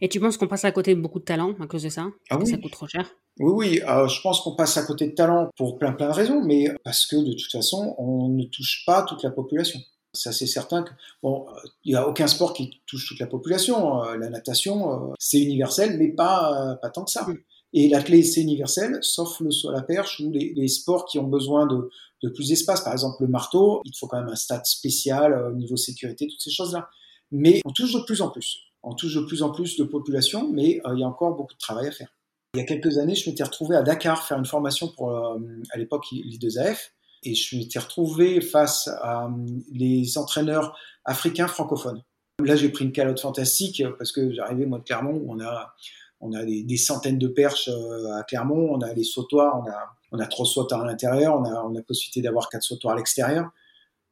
Et tu penses qu'on passe à côté de beaucoup de talents à cause de ça Ah que oui. ça coûte trop cher Oui, oui, euh, je pense qu'on passe à côté de talent pour plein plein de raisons, mais parce que de toute façon, on ne touche pas toute la population. Ça, c'est certain que bon, il n'y a aucun sport qui touche toute la population. Euh, la natation, euh, c'est universel, mais pas euh, pas tant que ça. Mm. Et l'athlète, c'est universel, sauf le saut à la perche ou les, les sports qui ont besoin de, de plus d'espace. Par exemple, le marteau, il faut quand même un stade spécial au niveau sécurité, toutes ces choses-là. Mais on touche de plus en plus. On touche de plus en plus de population, mais euh, il y a encore beaucoup de travail à faire. Il y a quelques années, je m'étais retrouvé à Dakar faire une formation pour, euh, à l'époque, l'I2AF, et je m'étais retrouvé face à euh, les entraîneurs africains francophones. Là, j'ai pris une calotte fantastique parce que j'arrivais, moi, de Clermont, où on a, on a des, centaines de perches à Clermont, on a les sautoirs, on a, on a trois sautoirs à l'intérieur, on a, on a possibilité d'avoir quatre sautoirs à l'extérieur.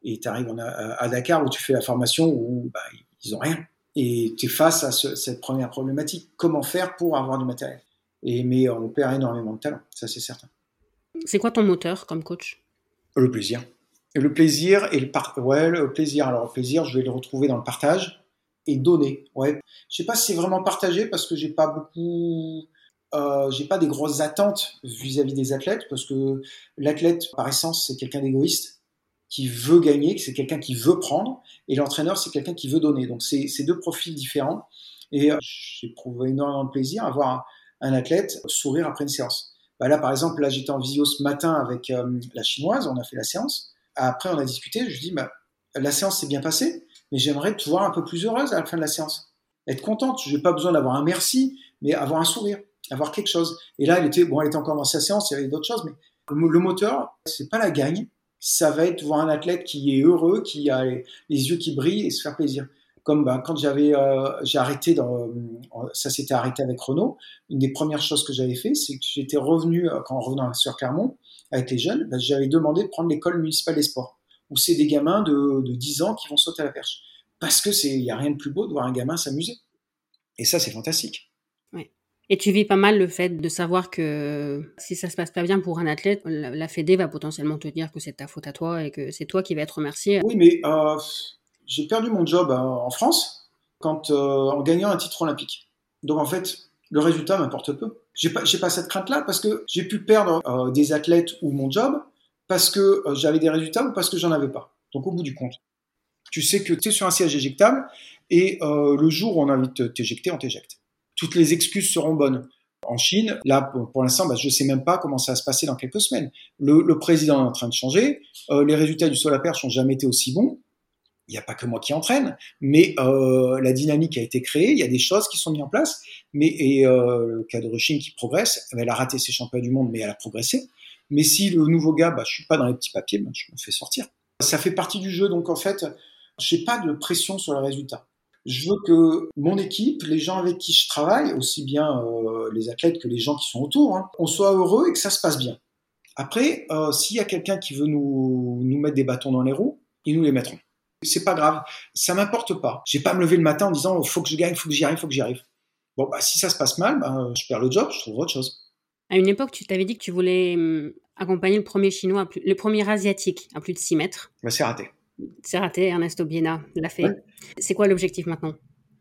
Et tu arrives à Dakar où tu fais la formation où bah, ils ont rien. Et tu es face à ce, cette première problématique. Comment faire pour avoir du matériel? Et, Mais on perd énormément de talent, ça c'est certain. C'est quoi ton moteur comme coach? Le plaisir. Le plaisir et le par... ouais, le plaisir. Alors le plaisir, je vais le retrouver dans le partage et donner. Ouais. Je sais pas si c'est vraiment partagé parce que j'ai pas beaucoup, euh, j'ai pas des grosses attentes vis-à-vis -vis des athlètes parce que l'athlète par essence c'est quelqu'un d'égoïste qui veut gagner, c'est quelqu'un qui veut prendre, et l'entraîneur, c'est quelqu'un qui veut donner. Donc, c'est deux profils différents. Et euh, j'ai prouvé énormément de plaisir à voir un, un athlète sourire après une séance. Bah là, par exemple, là, j'étais en visio ce matin avec euh, la chinoise, on a fait la séance. Après, on a discuté, je dis, bah, la séance s'est bien passée, mais j'aimerais te voir un peu plus heureuse à la fin de la séance. Être contente, je n'ai pas besoin d'avoir un merci, mais avoir un sourire, avoir quelque chose. Et là, elle était, bon, elle était encore dans sa séance, il y avait d'autres choses, mais le moteur, c'est pas la gagne, ça va être voir un athlète qui est heureux, qui a les, yeux qui brillent et se faire plaisir. Comme ben, quand j'avais, euh, j'ai arrêté, dans, ça s'était arrêté avec Renault. Une des premières choses que j'avais fait, c'est que j'étais revenu euh, quand revenant sur Clermont avec les jeunes, ben, j'avais demandé de prendre l'école municipale des sports, où c'est des gamins de, de 10 ans qui vont sauter à la perche, parce que c'est, il y a rien de plus beau de voir un gamin s'amuser. Et ça, c'est fantastique. Et tu vis pas mal le fait de savoir que si ça se passe pas bien pour un athlète, la, Fédé va potentiellement te dire que c'est ta faute à toi et que c'est toi qui vas être remercié. Oui, mais euh, j'ai perdu mon job euh, en France quand, euh, en gagnant un titre olympique. Donc en fait, le résultat m'importe peu. J'ai pas, pas cette crainte-là parce que j'ai pu perdre des athlètes ou mon job parce que j'avais des résultats ou parce que j'en avais pas. Donc au bout du compte, tu sais que tu es sur un siège éjectable et le jour où on a envie de t'éjecter, on t'éjecte toutes les excuses seront bonnes. En Chine, là, pour, l'instant, bah, je ne sais même pas comment ça va se passer dans quelques semaines. Le, président est en train de changer. Euh, les résultats du saut à perche n'ont jamais été aussi bons. Il n'y a pas que moi qui entraîne, mais euh, la dynamique a été créée. Il y a des choses qui sont mises en place. Mais et euh, le cas de Chine qui progresse, elle a raté ses championnats du monde, mais elle a progressé. Mais si le nouveau gars, bah, je suis pas dans les petits papiers, bah, je me fais sortir. Ça fait partie du jeu, donc en fait, j'ai pas de pression sur le résultat. Je veux que mon équipe, les gens avec qui je travaille, aussi bien euh, les athlètes que les gens qui sont autour, hein, on soit heureux et que ça se passe bien. Après, euh, s'il y a quelqu'un qui veut nous, nous mettre des bâtons dans les roues, ils nous les mettront. C'est pas grave, ça m'importe pas. J'ai pas à me lever le matin en disant faut que je gagne, faut que j'y arrive, faut que j'y arrive. Bon, bah, si ça se passe mal, bah, je perds le job, je trouve autre chose. À une époque, tu t'avais dit que tu voulais hum, accompagner le premier chinois, le premier asiatique à plus de 6 mètres. Bah, c'est raté. C'est raté, Ernesto Biena l'a fait. Ouais. C'est quoi l'objectif maintenant?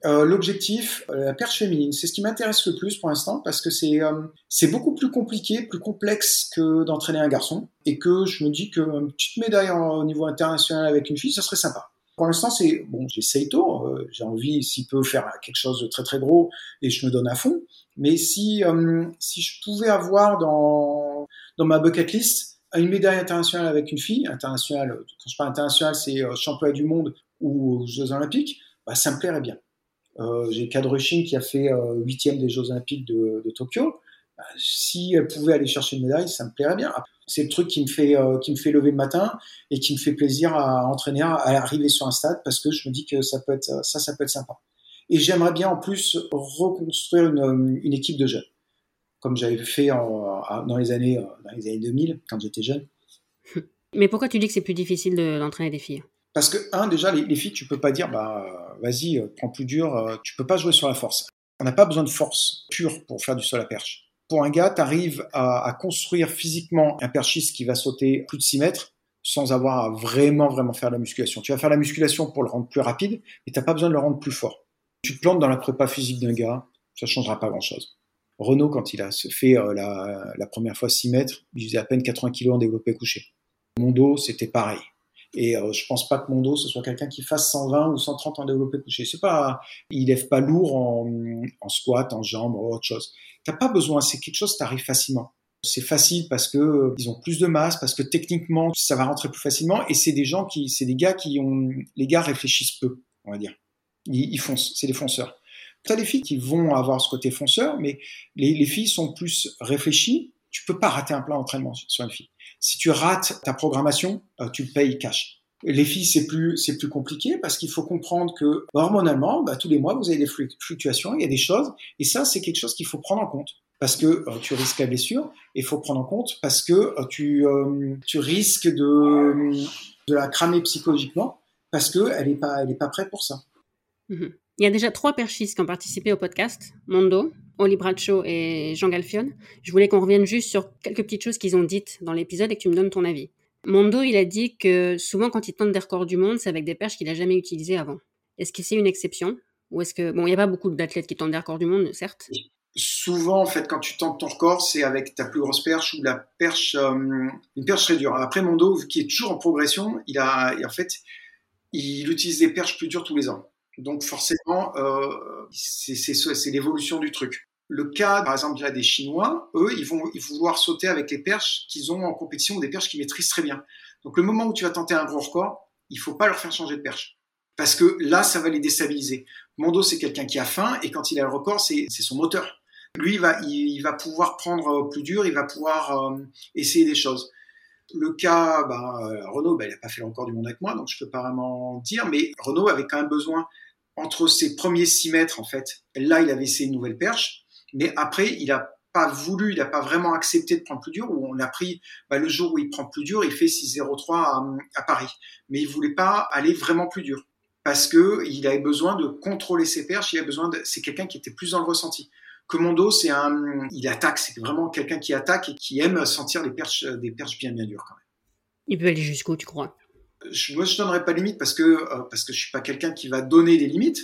Euh, L'objectif, euh, la perche féminine, c'est ce qui m'intéresse le plus pour l'instant parce que c'est euh, c'est beaucoup plus compliqué, plus complexe que d'entraîner un garçon et que je me dis qu'une petite médaille en, au niveau international avec une fille, ça serait sympa. Pour l'instant, c'est bon, j'ai Seito, euh, j'ai envie s'il peut faire quelque chose de très très gros et je me donne à fond. Mais si si je pouvais avoir dans dans ma bucket list une médaille internationale avec une fille, internationale, quand je parle internationale, c'est euh, championnat du monde ou Jeux Olympiques, bah, ça me plairait bien. Euh, J'ai Kadrushing qui a fait huitième euh, des Jeux Olympiques de, Tokyo. Bah, si elle pouvait aller chercher une médaille, ça me plairait bien. C'est le truc qui me fait euh, qui me fait lever le matin et qui me fait plaisir à entraîner, à arriver sur un stade parce que je me dis que ça peut être ça, ça peut être sympa. Et j'aimerais bien en plus reconstruire une équipe de jeunes comme j'avais fait en, dans, les années, dans les années 2000, quand j'étais jeune. [LAUGHS] Mais pourquoi tu dis que c'est plus difficile d'entraîner de, des filles? Parce que, un, déjà, les, les, filles, tu peux pas dire, bah, vas-y, prends plus dur, tu peux pas jouer sur la force. On n'a pas besoin de force pure pour faire du sol à perche. Pour un gars, tu arrives à, à, construire physiquement un perchiste qui va sauter plus de 6 mètres sans avoir à vraiment, vraiment faire la musculation. Tu vas faire la musculation pour le rendre plus rapide, mais tu n'as pas besoin de le rendre plus fort. Tu te plantes dans la prépa physique d'un gars, Ça changera pas grand-chose. Renault, quand il a fait euh, la, première fois 6 mètres, il faisait à peine 80 kg en développé couché. Mondo, c'était pareil. Et euh, je pense pas que Mondo, ce soit quelqu'un qui fasse 120 ou 130 en développé couché. C'est pas, il lève pas lourd en, squat, en jambes ou autre chose. T'as pas besoin, c'est quelque chose qui arrive facilement. C'est facile parce que euh, ils ont plus de masse, parce que techniquement ça va rentrer plus facilement. Et c'est des gens qui, c'est des gars qui ont, les gars réfléchissent peu, on va dire. Ils, ils foncent, c'est des fonceurs. T'as des filles qui vont avoir ce côté fonceur, mais les, les filles sont plus réfléchies. Tu peux pas rater un plan d'entraînement sur une fille. Si tu rates ta programmation, euh, tu payes cash. Les filles, c'est plus, c'est plus compliqué parce qu'il faut comprendre que hormonalement, bah, tous les mois, vous avez des fluctuations, il y a des choses, et ça, c'est quelque chose qu'il faut prendre en compte parce que euh, tu risques la blessure, et il faut prendre en compte parce que euh, tu, tu risques de, de la cramer psychologiquement parce qu'elle n'est pas, pas prête pour ça. Mmh il y a déjà trois perchistes qui ont participé au podcast, Mondo, Oli Bradshaw et Jean Galfion. Je voulais qu'on revienne juste sur quelques petites choses qu'ils ont dites dans l'épisode et que tu me donnes ton avis. Mondo, il a dit que souvent quand il tente des records du monde, c'est avec des perches qu'il n'a jamais utilisées avant. Est-ce que c'est une exception? Ou est-ce que... Bon, il n'y a pas beaucoup d'athlètes qui tentent des records du monde, certes. Souvent, en fait, quand tu tentes ton record, c'est avec ta plus grosse perche ou la perche, euh, une perche très dure. Après, Mondo, qui est toujours en progression, il a, en fait, il utilise des perches plus dures tous les ans. Donc forcément, euh, c'est l'évolution du truc. Le cas, par exemple, des Chinois, eux, ils vont, ils vouloir sauter avec les perches qu'ils ont en compétition, des perches qu'ils maîtrisent très bien. Donc le moment où tu vas tenter un gros record, il faut pas leur faire changer de perche. Parce que là, ça va les déstabiliser. Mondo, c'est quelqu'un qui a faim, et quand il a le record, c'est son moteur. Lui, il va, il, va pouvoir prendre plus dur, il va pouvoir euh, essayer des choses. Le cas, bah, Renault, bah, il n'a pas fait le record du monde avec moi, donc je peux pas vraiment dire, mais Renault avait quand même besoin entre ses premiers 6 mètres, en fait, là, il avait essayé une nouvelle perche, mais après, il n'a pas voulu, il n'a pas vraiment accepté de prendre plus dur, on a pris bah, le jour où il prend plus dur, il fait 6,03 à, à Paris. Mais il voulait pas aller vraiment plus dur, parce que il avait besoin de contrôler ses perches, il a besoin de, c'est quelqu'un qui était plus dans le ressenti. Commando, c'est un, il attaque, c'est vraiment quelqu'un qui attaque et qui aime sentir les perches, des perches bien bien dures quand même. Il peut aller jusqu'où, tu crois? Moi, je donnerai pas de limite parce que euh, parce que je suis pas quelqu'un qui va donner des limites.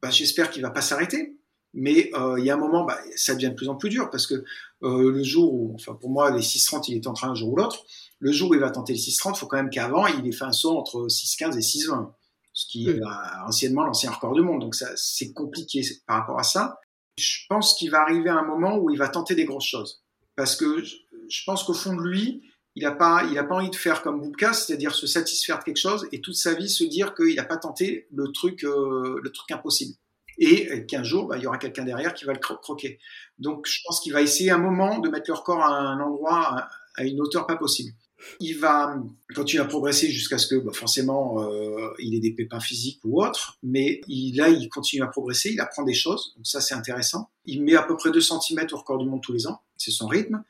Bah, j'espère qu'il va pas s'arrêter. Mais euh, il y a un moment, bah, ça devient de plus en plus dur parce que euh, le jour où, enfin pour moi, les 6.30, il est en train un jour ou l'autre. Le jour où il va tenter les 6.30, il faut quand même qu'avant, il ait fait un saut entre 6.15 et 6.20, ce qui est anciennement l'ancien record du monde. Donc ça, c'est compliqué par rapport à ça. Je pense qu'il va arriver à un moment où il va tenter des grosses choses parce que je pense qu'au fond de lui, il n'a pas, pas envie de faire comme Boubka, c'est-à-dire se satisfaire de quelque chose et toute sa vie se dire qu'il n'a pas tenté le truc, euh, le truc impossible. Et qu'un jour, bah, il y aura quelqu'un derrière qui va le croquer. Donc, je pense qu'il va essayer un moment de mettre leur corps à un endroit, à une hauteur pas possible. Il va continuer à progresser jusqu'à ce que, bah, forcément, euh, il ait des pépins physiques ou autres, mais il, là, il continue à progresser, il apprend des choses, donc ça, c'est intéressant. Il met à peu près 2 cm au record du monde tous les ans, c'est son rythme.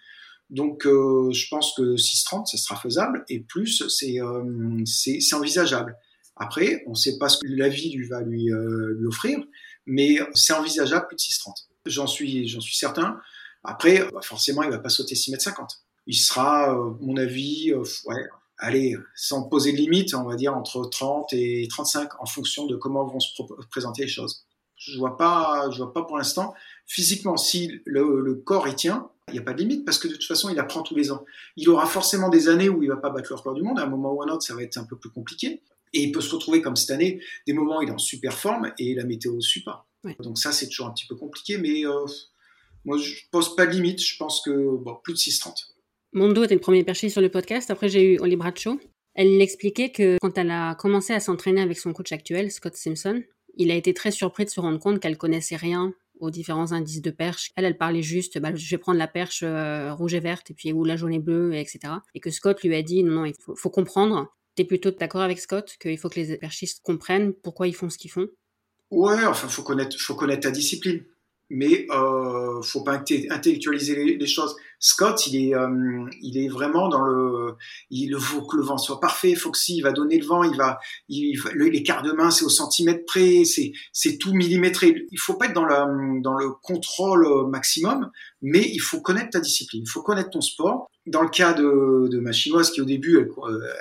Donc, euh, je pense que 6,30, ça sera faisable, et plus, euh, c'est envisageable. Après, on ne sait pas ce que la vie lui va lui, euh, lui offrir, mais c'est envisageable plus de 6,30. J'en suis, suis certain. Après, bah, forcément, il va pas sauter 6 mètres 50. Il sera, mon avis, ouais, allez, sans poser de limite, on va dire entre 30 et 35, en fonction de comment vont se présenter les choses. Je vois pas, je vois pas pour l'instant. Physiquement, si le, le corps y tient, il n'y a pas de limite parce que de toute façon, il apprend tous les ans. Il aura forcément des années où il va pas battre le record du monde. À un moment ou à un autre, ça va être un peu plus compliqué. Et il peut se retrouver comme cette année, des moments où il est en super forme et la météo ne suit pas. Donc ça, c'est toujours un petit peu compliqué, mais euh, moi, je pose pas de limite. Je pense que bon, plus de 6,30. Mondo était le premier perché sur le podcast. Après, j'ai eu Oli Bradshaw. Elle l'expliquait que quand elle a commencé à s'entraîner avec son coach actuel, Scott Simpson, il a été très surpris de se rendre compte qu'elle connaissait rien aux différents indices de perche. Elle, elle parlait juste, bah, je vais prendre la perche euh, rouge et verte, et puis ou la jaune et bleue, etc. Et que Scott lui a dit, non, non, il faut, faut comprendre. T'es plutôt d'accord avec Scott qu'il faut que les perchistes comprennent pourquoi ils font ce qu'ils font? Ouais, enfin, faut connaître, faut connaître ta discipline. Mais euh, faut pas intellectualiser les, choses. Scott, il est, euh, il est vraiment dans le, il faut que le vent soit parfait, faut que si, il va donner le vent, il va, il, quarts de main, c'est au centimètre près, c'est, c'est tout millimétré. Il faut pas être dans la, dans le contrôle maximum, mais il faut connaître ta discipline, il faut connaître ton sport. Dans le cas de, de ma chinoise qui au début, elle,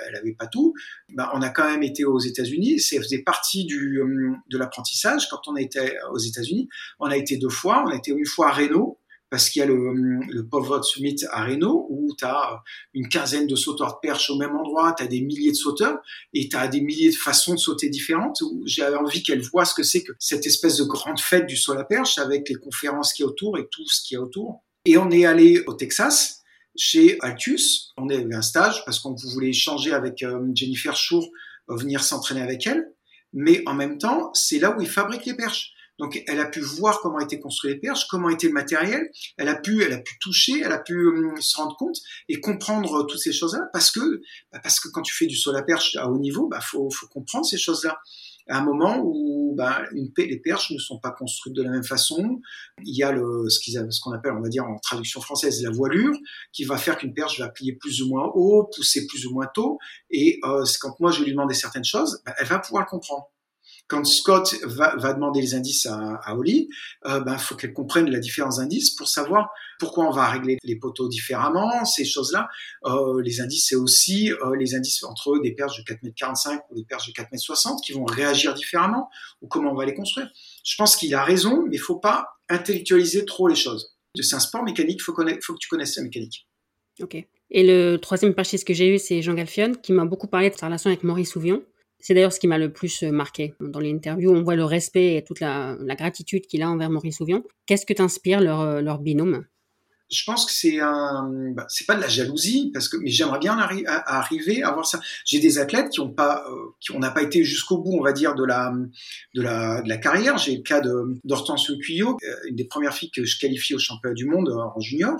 elle avait pas tout, bah, on a quand même été aux États-Unis, c'est faisait partie du, de l'apprentissage quand on était aux États-Unis. On a été deux fois, on a été une fois à Reno, parce qu'il y a le, le Summit à Reno où tu as une quinzaine de sauteurs de perche au même endroit, tu as des milliers de sauteurs et tu as des milliers de façons de sauter différentes. J'ai envie qu'elle voit ce que c'est que cette espèce de grande fête du saut à perche avec les conférences qui y a autour et tout ce qui y a autour. Et on est allé au Texas chez Altius. On avait un stage parce qu'on voulait échanger avec euh, Jennifer Schur, euh, venir s'entraîner avec elle. Mais en même temps, c'est là où ils fabriquent les perches. Donc, elle a pu voir comment étaient construites les perches, comment était le matériel. Elle a pu, elle a pu toucher, elle a pu hum, se rendre compte et comprendre toutes ces choses-là parce que, bah, parce que quand tu fais du saut à perche à haut niveau, bah, faut, faut comprendre ces choses-là. À un moment où bah, une, les perches ne sont pas construites de la même façon, il y a le, ce qu'on appelle, on va dire en traduction française, la voilure, qui va faire qu'une perche va plier plus ou moins haut, pousser plus ou moins tôt. Et euh, quand moi je lui demande certaines choses, bah, elle va pouvoir le comprendre quand Scott va, demander les indices à, à Holly, euh, ben faut qu'elle comprenne la différence d'indices pour savoir pourquoi on va régler les poteaux différemment, ces choses-là. Euh, les indices, c'est aussi euh, les indices entre des perches de 4m45 ou des perches de 4m60 qui vont réagir différemment ou comment on va les construire. Je pense qu'il a raison, mais il faut pas intellectualiser trop les choses. C'est un sport mécanique, il faut, que tu connaisses la mécanique. Ok. Et le troisième perchiste que j'ai eu, c'est Jean Galfion, qui m'a beaucoup parlé de sa relation avec Maurice Souvion. C'est d'ailleurs ce qui m'a le plus euh, marqué. Dans l'interview, on voit le respect et toute la, gratitude qu'il a envers Maurice Souvion. Qu'est-ce que t'inspire leur, euh, leur binôme? Je pense que c'est un, bah, pas de la jalousie parce que, mais j'aimerais bien arriver à avoir ça. J'ai des athlètes qui ont pas, euh, qui on n'a pas été jusqu'au bout, on va dire, de la, de la, de la carrière. J'ai le cas de d'Hortense Cuyo, une des premières filles que je qualifie au championnat du monde en junior.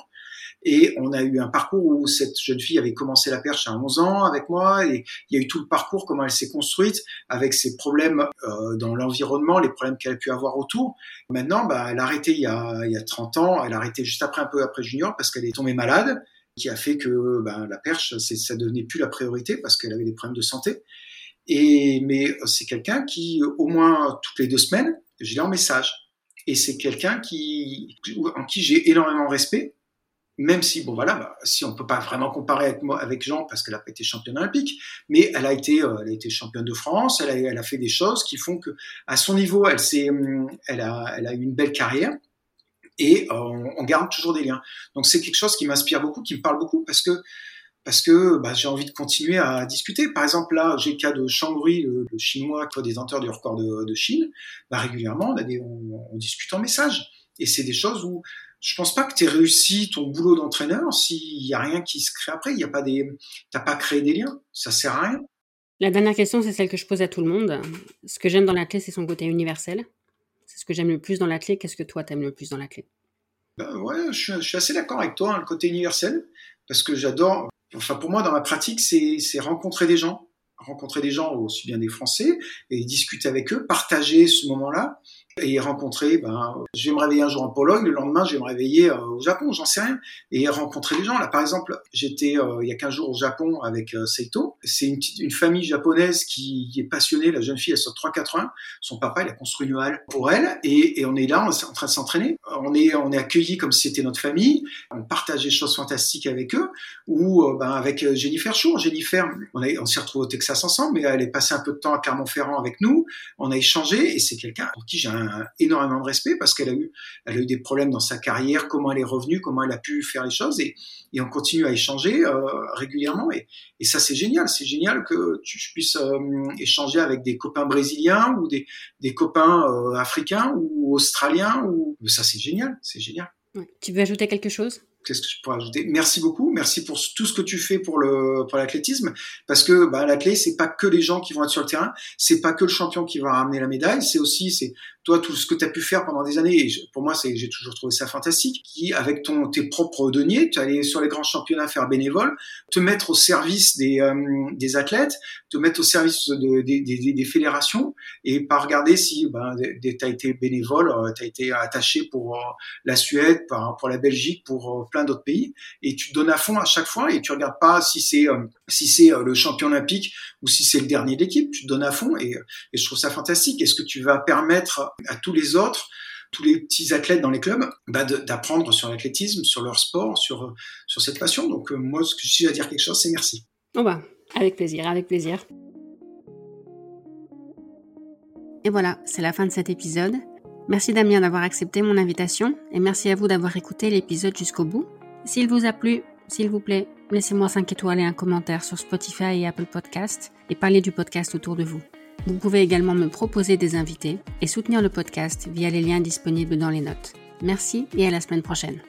Et on a eu un parcours où cette jeune fille avait commencé la perche à 11 ans avec moi. Et il y a eu tout le parcours, comment elle s'est construite, avec ses problèmes euh, dans l'environnement, les problèmes qu'elle a pu avoir autour. Maintenant, bah, elle a arrêté il y a, il y a 30 ans. Elle a arrêté juste après, un peu après junior, parce qu'elle est tombée malade, qui a fait que bah, la perche, ça devenait plus la priorité parce qu'elle avait des problèmes de santé. Et mais c'est quelqu'un qui, au moins toutes les deux semaines, je l'ai en message. Et c'est quelqu'un qui, en qui j'ai énormément respect même si bon voilà, si on peut pas vraiment comparer avec moi avec Jean parce qu'elle a pas été championne olympique, mais elle a été euh, elle a été championne de France, elle a, elle a fait des choses qui font que à son niveau, elle hum, elle a elle a eu une belle carrière et euh, on, garde toujours des liens. Donc c'est quelque chose qui m'inspire beaucoup, qui me parle beaucoup parce que parce que bah, j'ai envie de continuer à discuter. Par exemple, là, j'ai le cas de Shangri, le, le chinois, détenteur du record de, de Chine. Bah, régulièrement, on, a des, on, on discute en message. Et c'est des choses où je pense pas que tu aies réussi ton boulot d'entraîneur s'il y a rien qui se crée après. Il y a pas des, t'as pas créé des liens. Ça sert à rien. La dernière question, c'est celle que je pose à tout le monde. Ce que j'aime dans la clé, c'est son côté universel. C'est ce que j'aime le plus dans la clé. Qu'est-ce que toi, t'aimes le plus dans la clé? Ben ouais, je suis, assez d'accord avec toi, hein, le côté universel, parce que j'adore. Enfin, pour moi, dans ma pratique, c'est rencontrer des gens, rencontrer des gens aussi bien des Français et discuter avec eux, partager ce moment-là et rencontrer, ben, je vais me réveiller un jour en Pologne, le lendemain, je vais me réveiller euh, au Japon, j'en sais rien, et rencontrer des gens. Là, par exemple, j'étais euh, il y a 15 jours au Japon avec euh, Seito. C'est une, une famille japonaise qui est passionnée. La jeune fille, elle sort 3,80. Son papa, il a construit une halle pour elle, et, et on est là, on est en train de s'entraîner. On est, on est accueillis comme si c'était notre famille. On partage des choses fantastiques avec eux. Ou ben, avec Jennifer Chou. Jennifer, on, on s'est retrouvés au Texas ensemble, mais elle est passée un peu de temps à Clermont-Ferrand avec nous. On a échangé, et c'est quelqu'un pour qui j'ai un énormément de respect parce qu'elle a eu, elle a eu des problèmes dans sa carrière, comment elle est revenue, comment elle a pu faire les choses et, et on continue à échanger euh, régulièrement et, et ça c'est génial, c'est génial que tu puisses euh, échanger avec des copains brésiliens ou des, des copains euh, africains ou australiens ou ça c'est génial, c'est génial. Tu veux ajouter quelque chose? Qu'est-ce que je pourrais ajouter? Merci beaucoup, merci pour tout ce que tu fais pour le pour l'athlétisme, parce que bah, l'athlète c'est pas que les gens qui vont être sur le terrain, c'est pas que le champion qui va ramener la médaille, c'est aussi c'est toi tout ce que tu as pu faire pendant des années. Et pour moi j'ai toujours trouvé ça fantastique. Qui avec ton tes propres deniers, tu allais sur les grands championnats faire bénévole, te mettre au service des euh, des athlètes, te mettre au service de, des, des, des fédérations et pas regarder si ben, tu as été bénévole, euh, tu as été attaché pour euh, la Suède, pour la Belgique, pour plein d'autres pays et tu donnes à fond à chaque fois et tu regardes pas si c'est euh, si c'est euh, le champion olympique ou si c'est le dernier de l'équipe. Tu donnes à fond et, et je trouve ça fantastique. Est-ce que tu vas permettre à tous les autres tous les petits athlètes dans les clubs bah d'apprendre sur l'athlétisme, sur leur sport, sur, sur cette passion. Donc moi, ce que je suis à dire quelque chose, c'est merci. Oh bah, avec plaisir, avec plaisir. Et voilà, c'est la fin de cet épisode. Merci Damien d'avoir accepté mon invitation et merci à vous d'avoir écouté l'épisode jusqu'au bout. S'il vous a plu, s'il vous plaît, laissez-moi 5 étoiles et un commentaire sur Spotify et Apple Podcast et parlez du podcast autour de vous. Vous pouvez également me proposer des invités et soutenir le podcast via les liens disponibles dans les notes. Merci et à la semaine prochaine.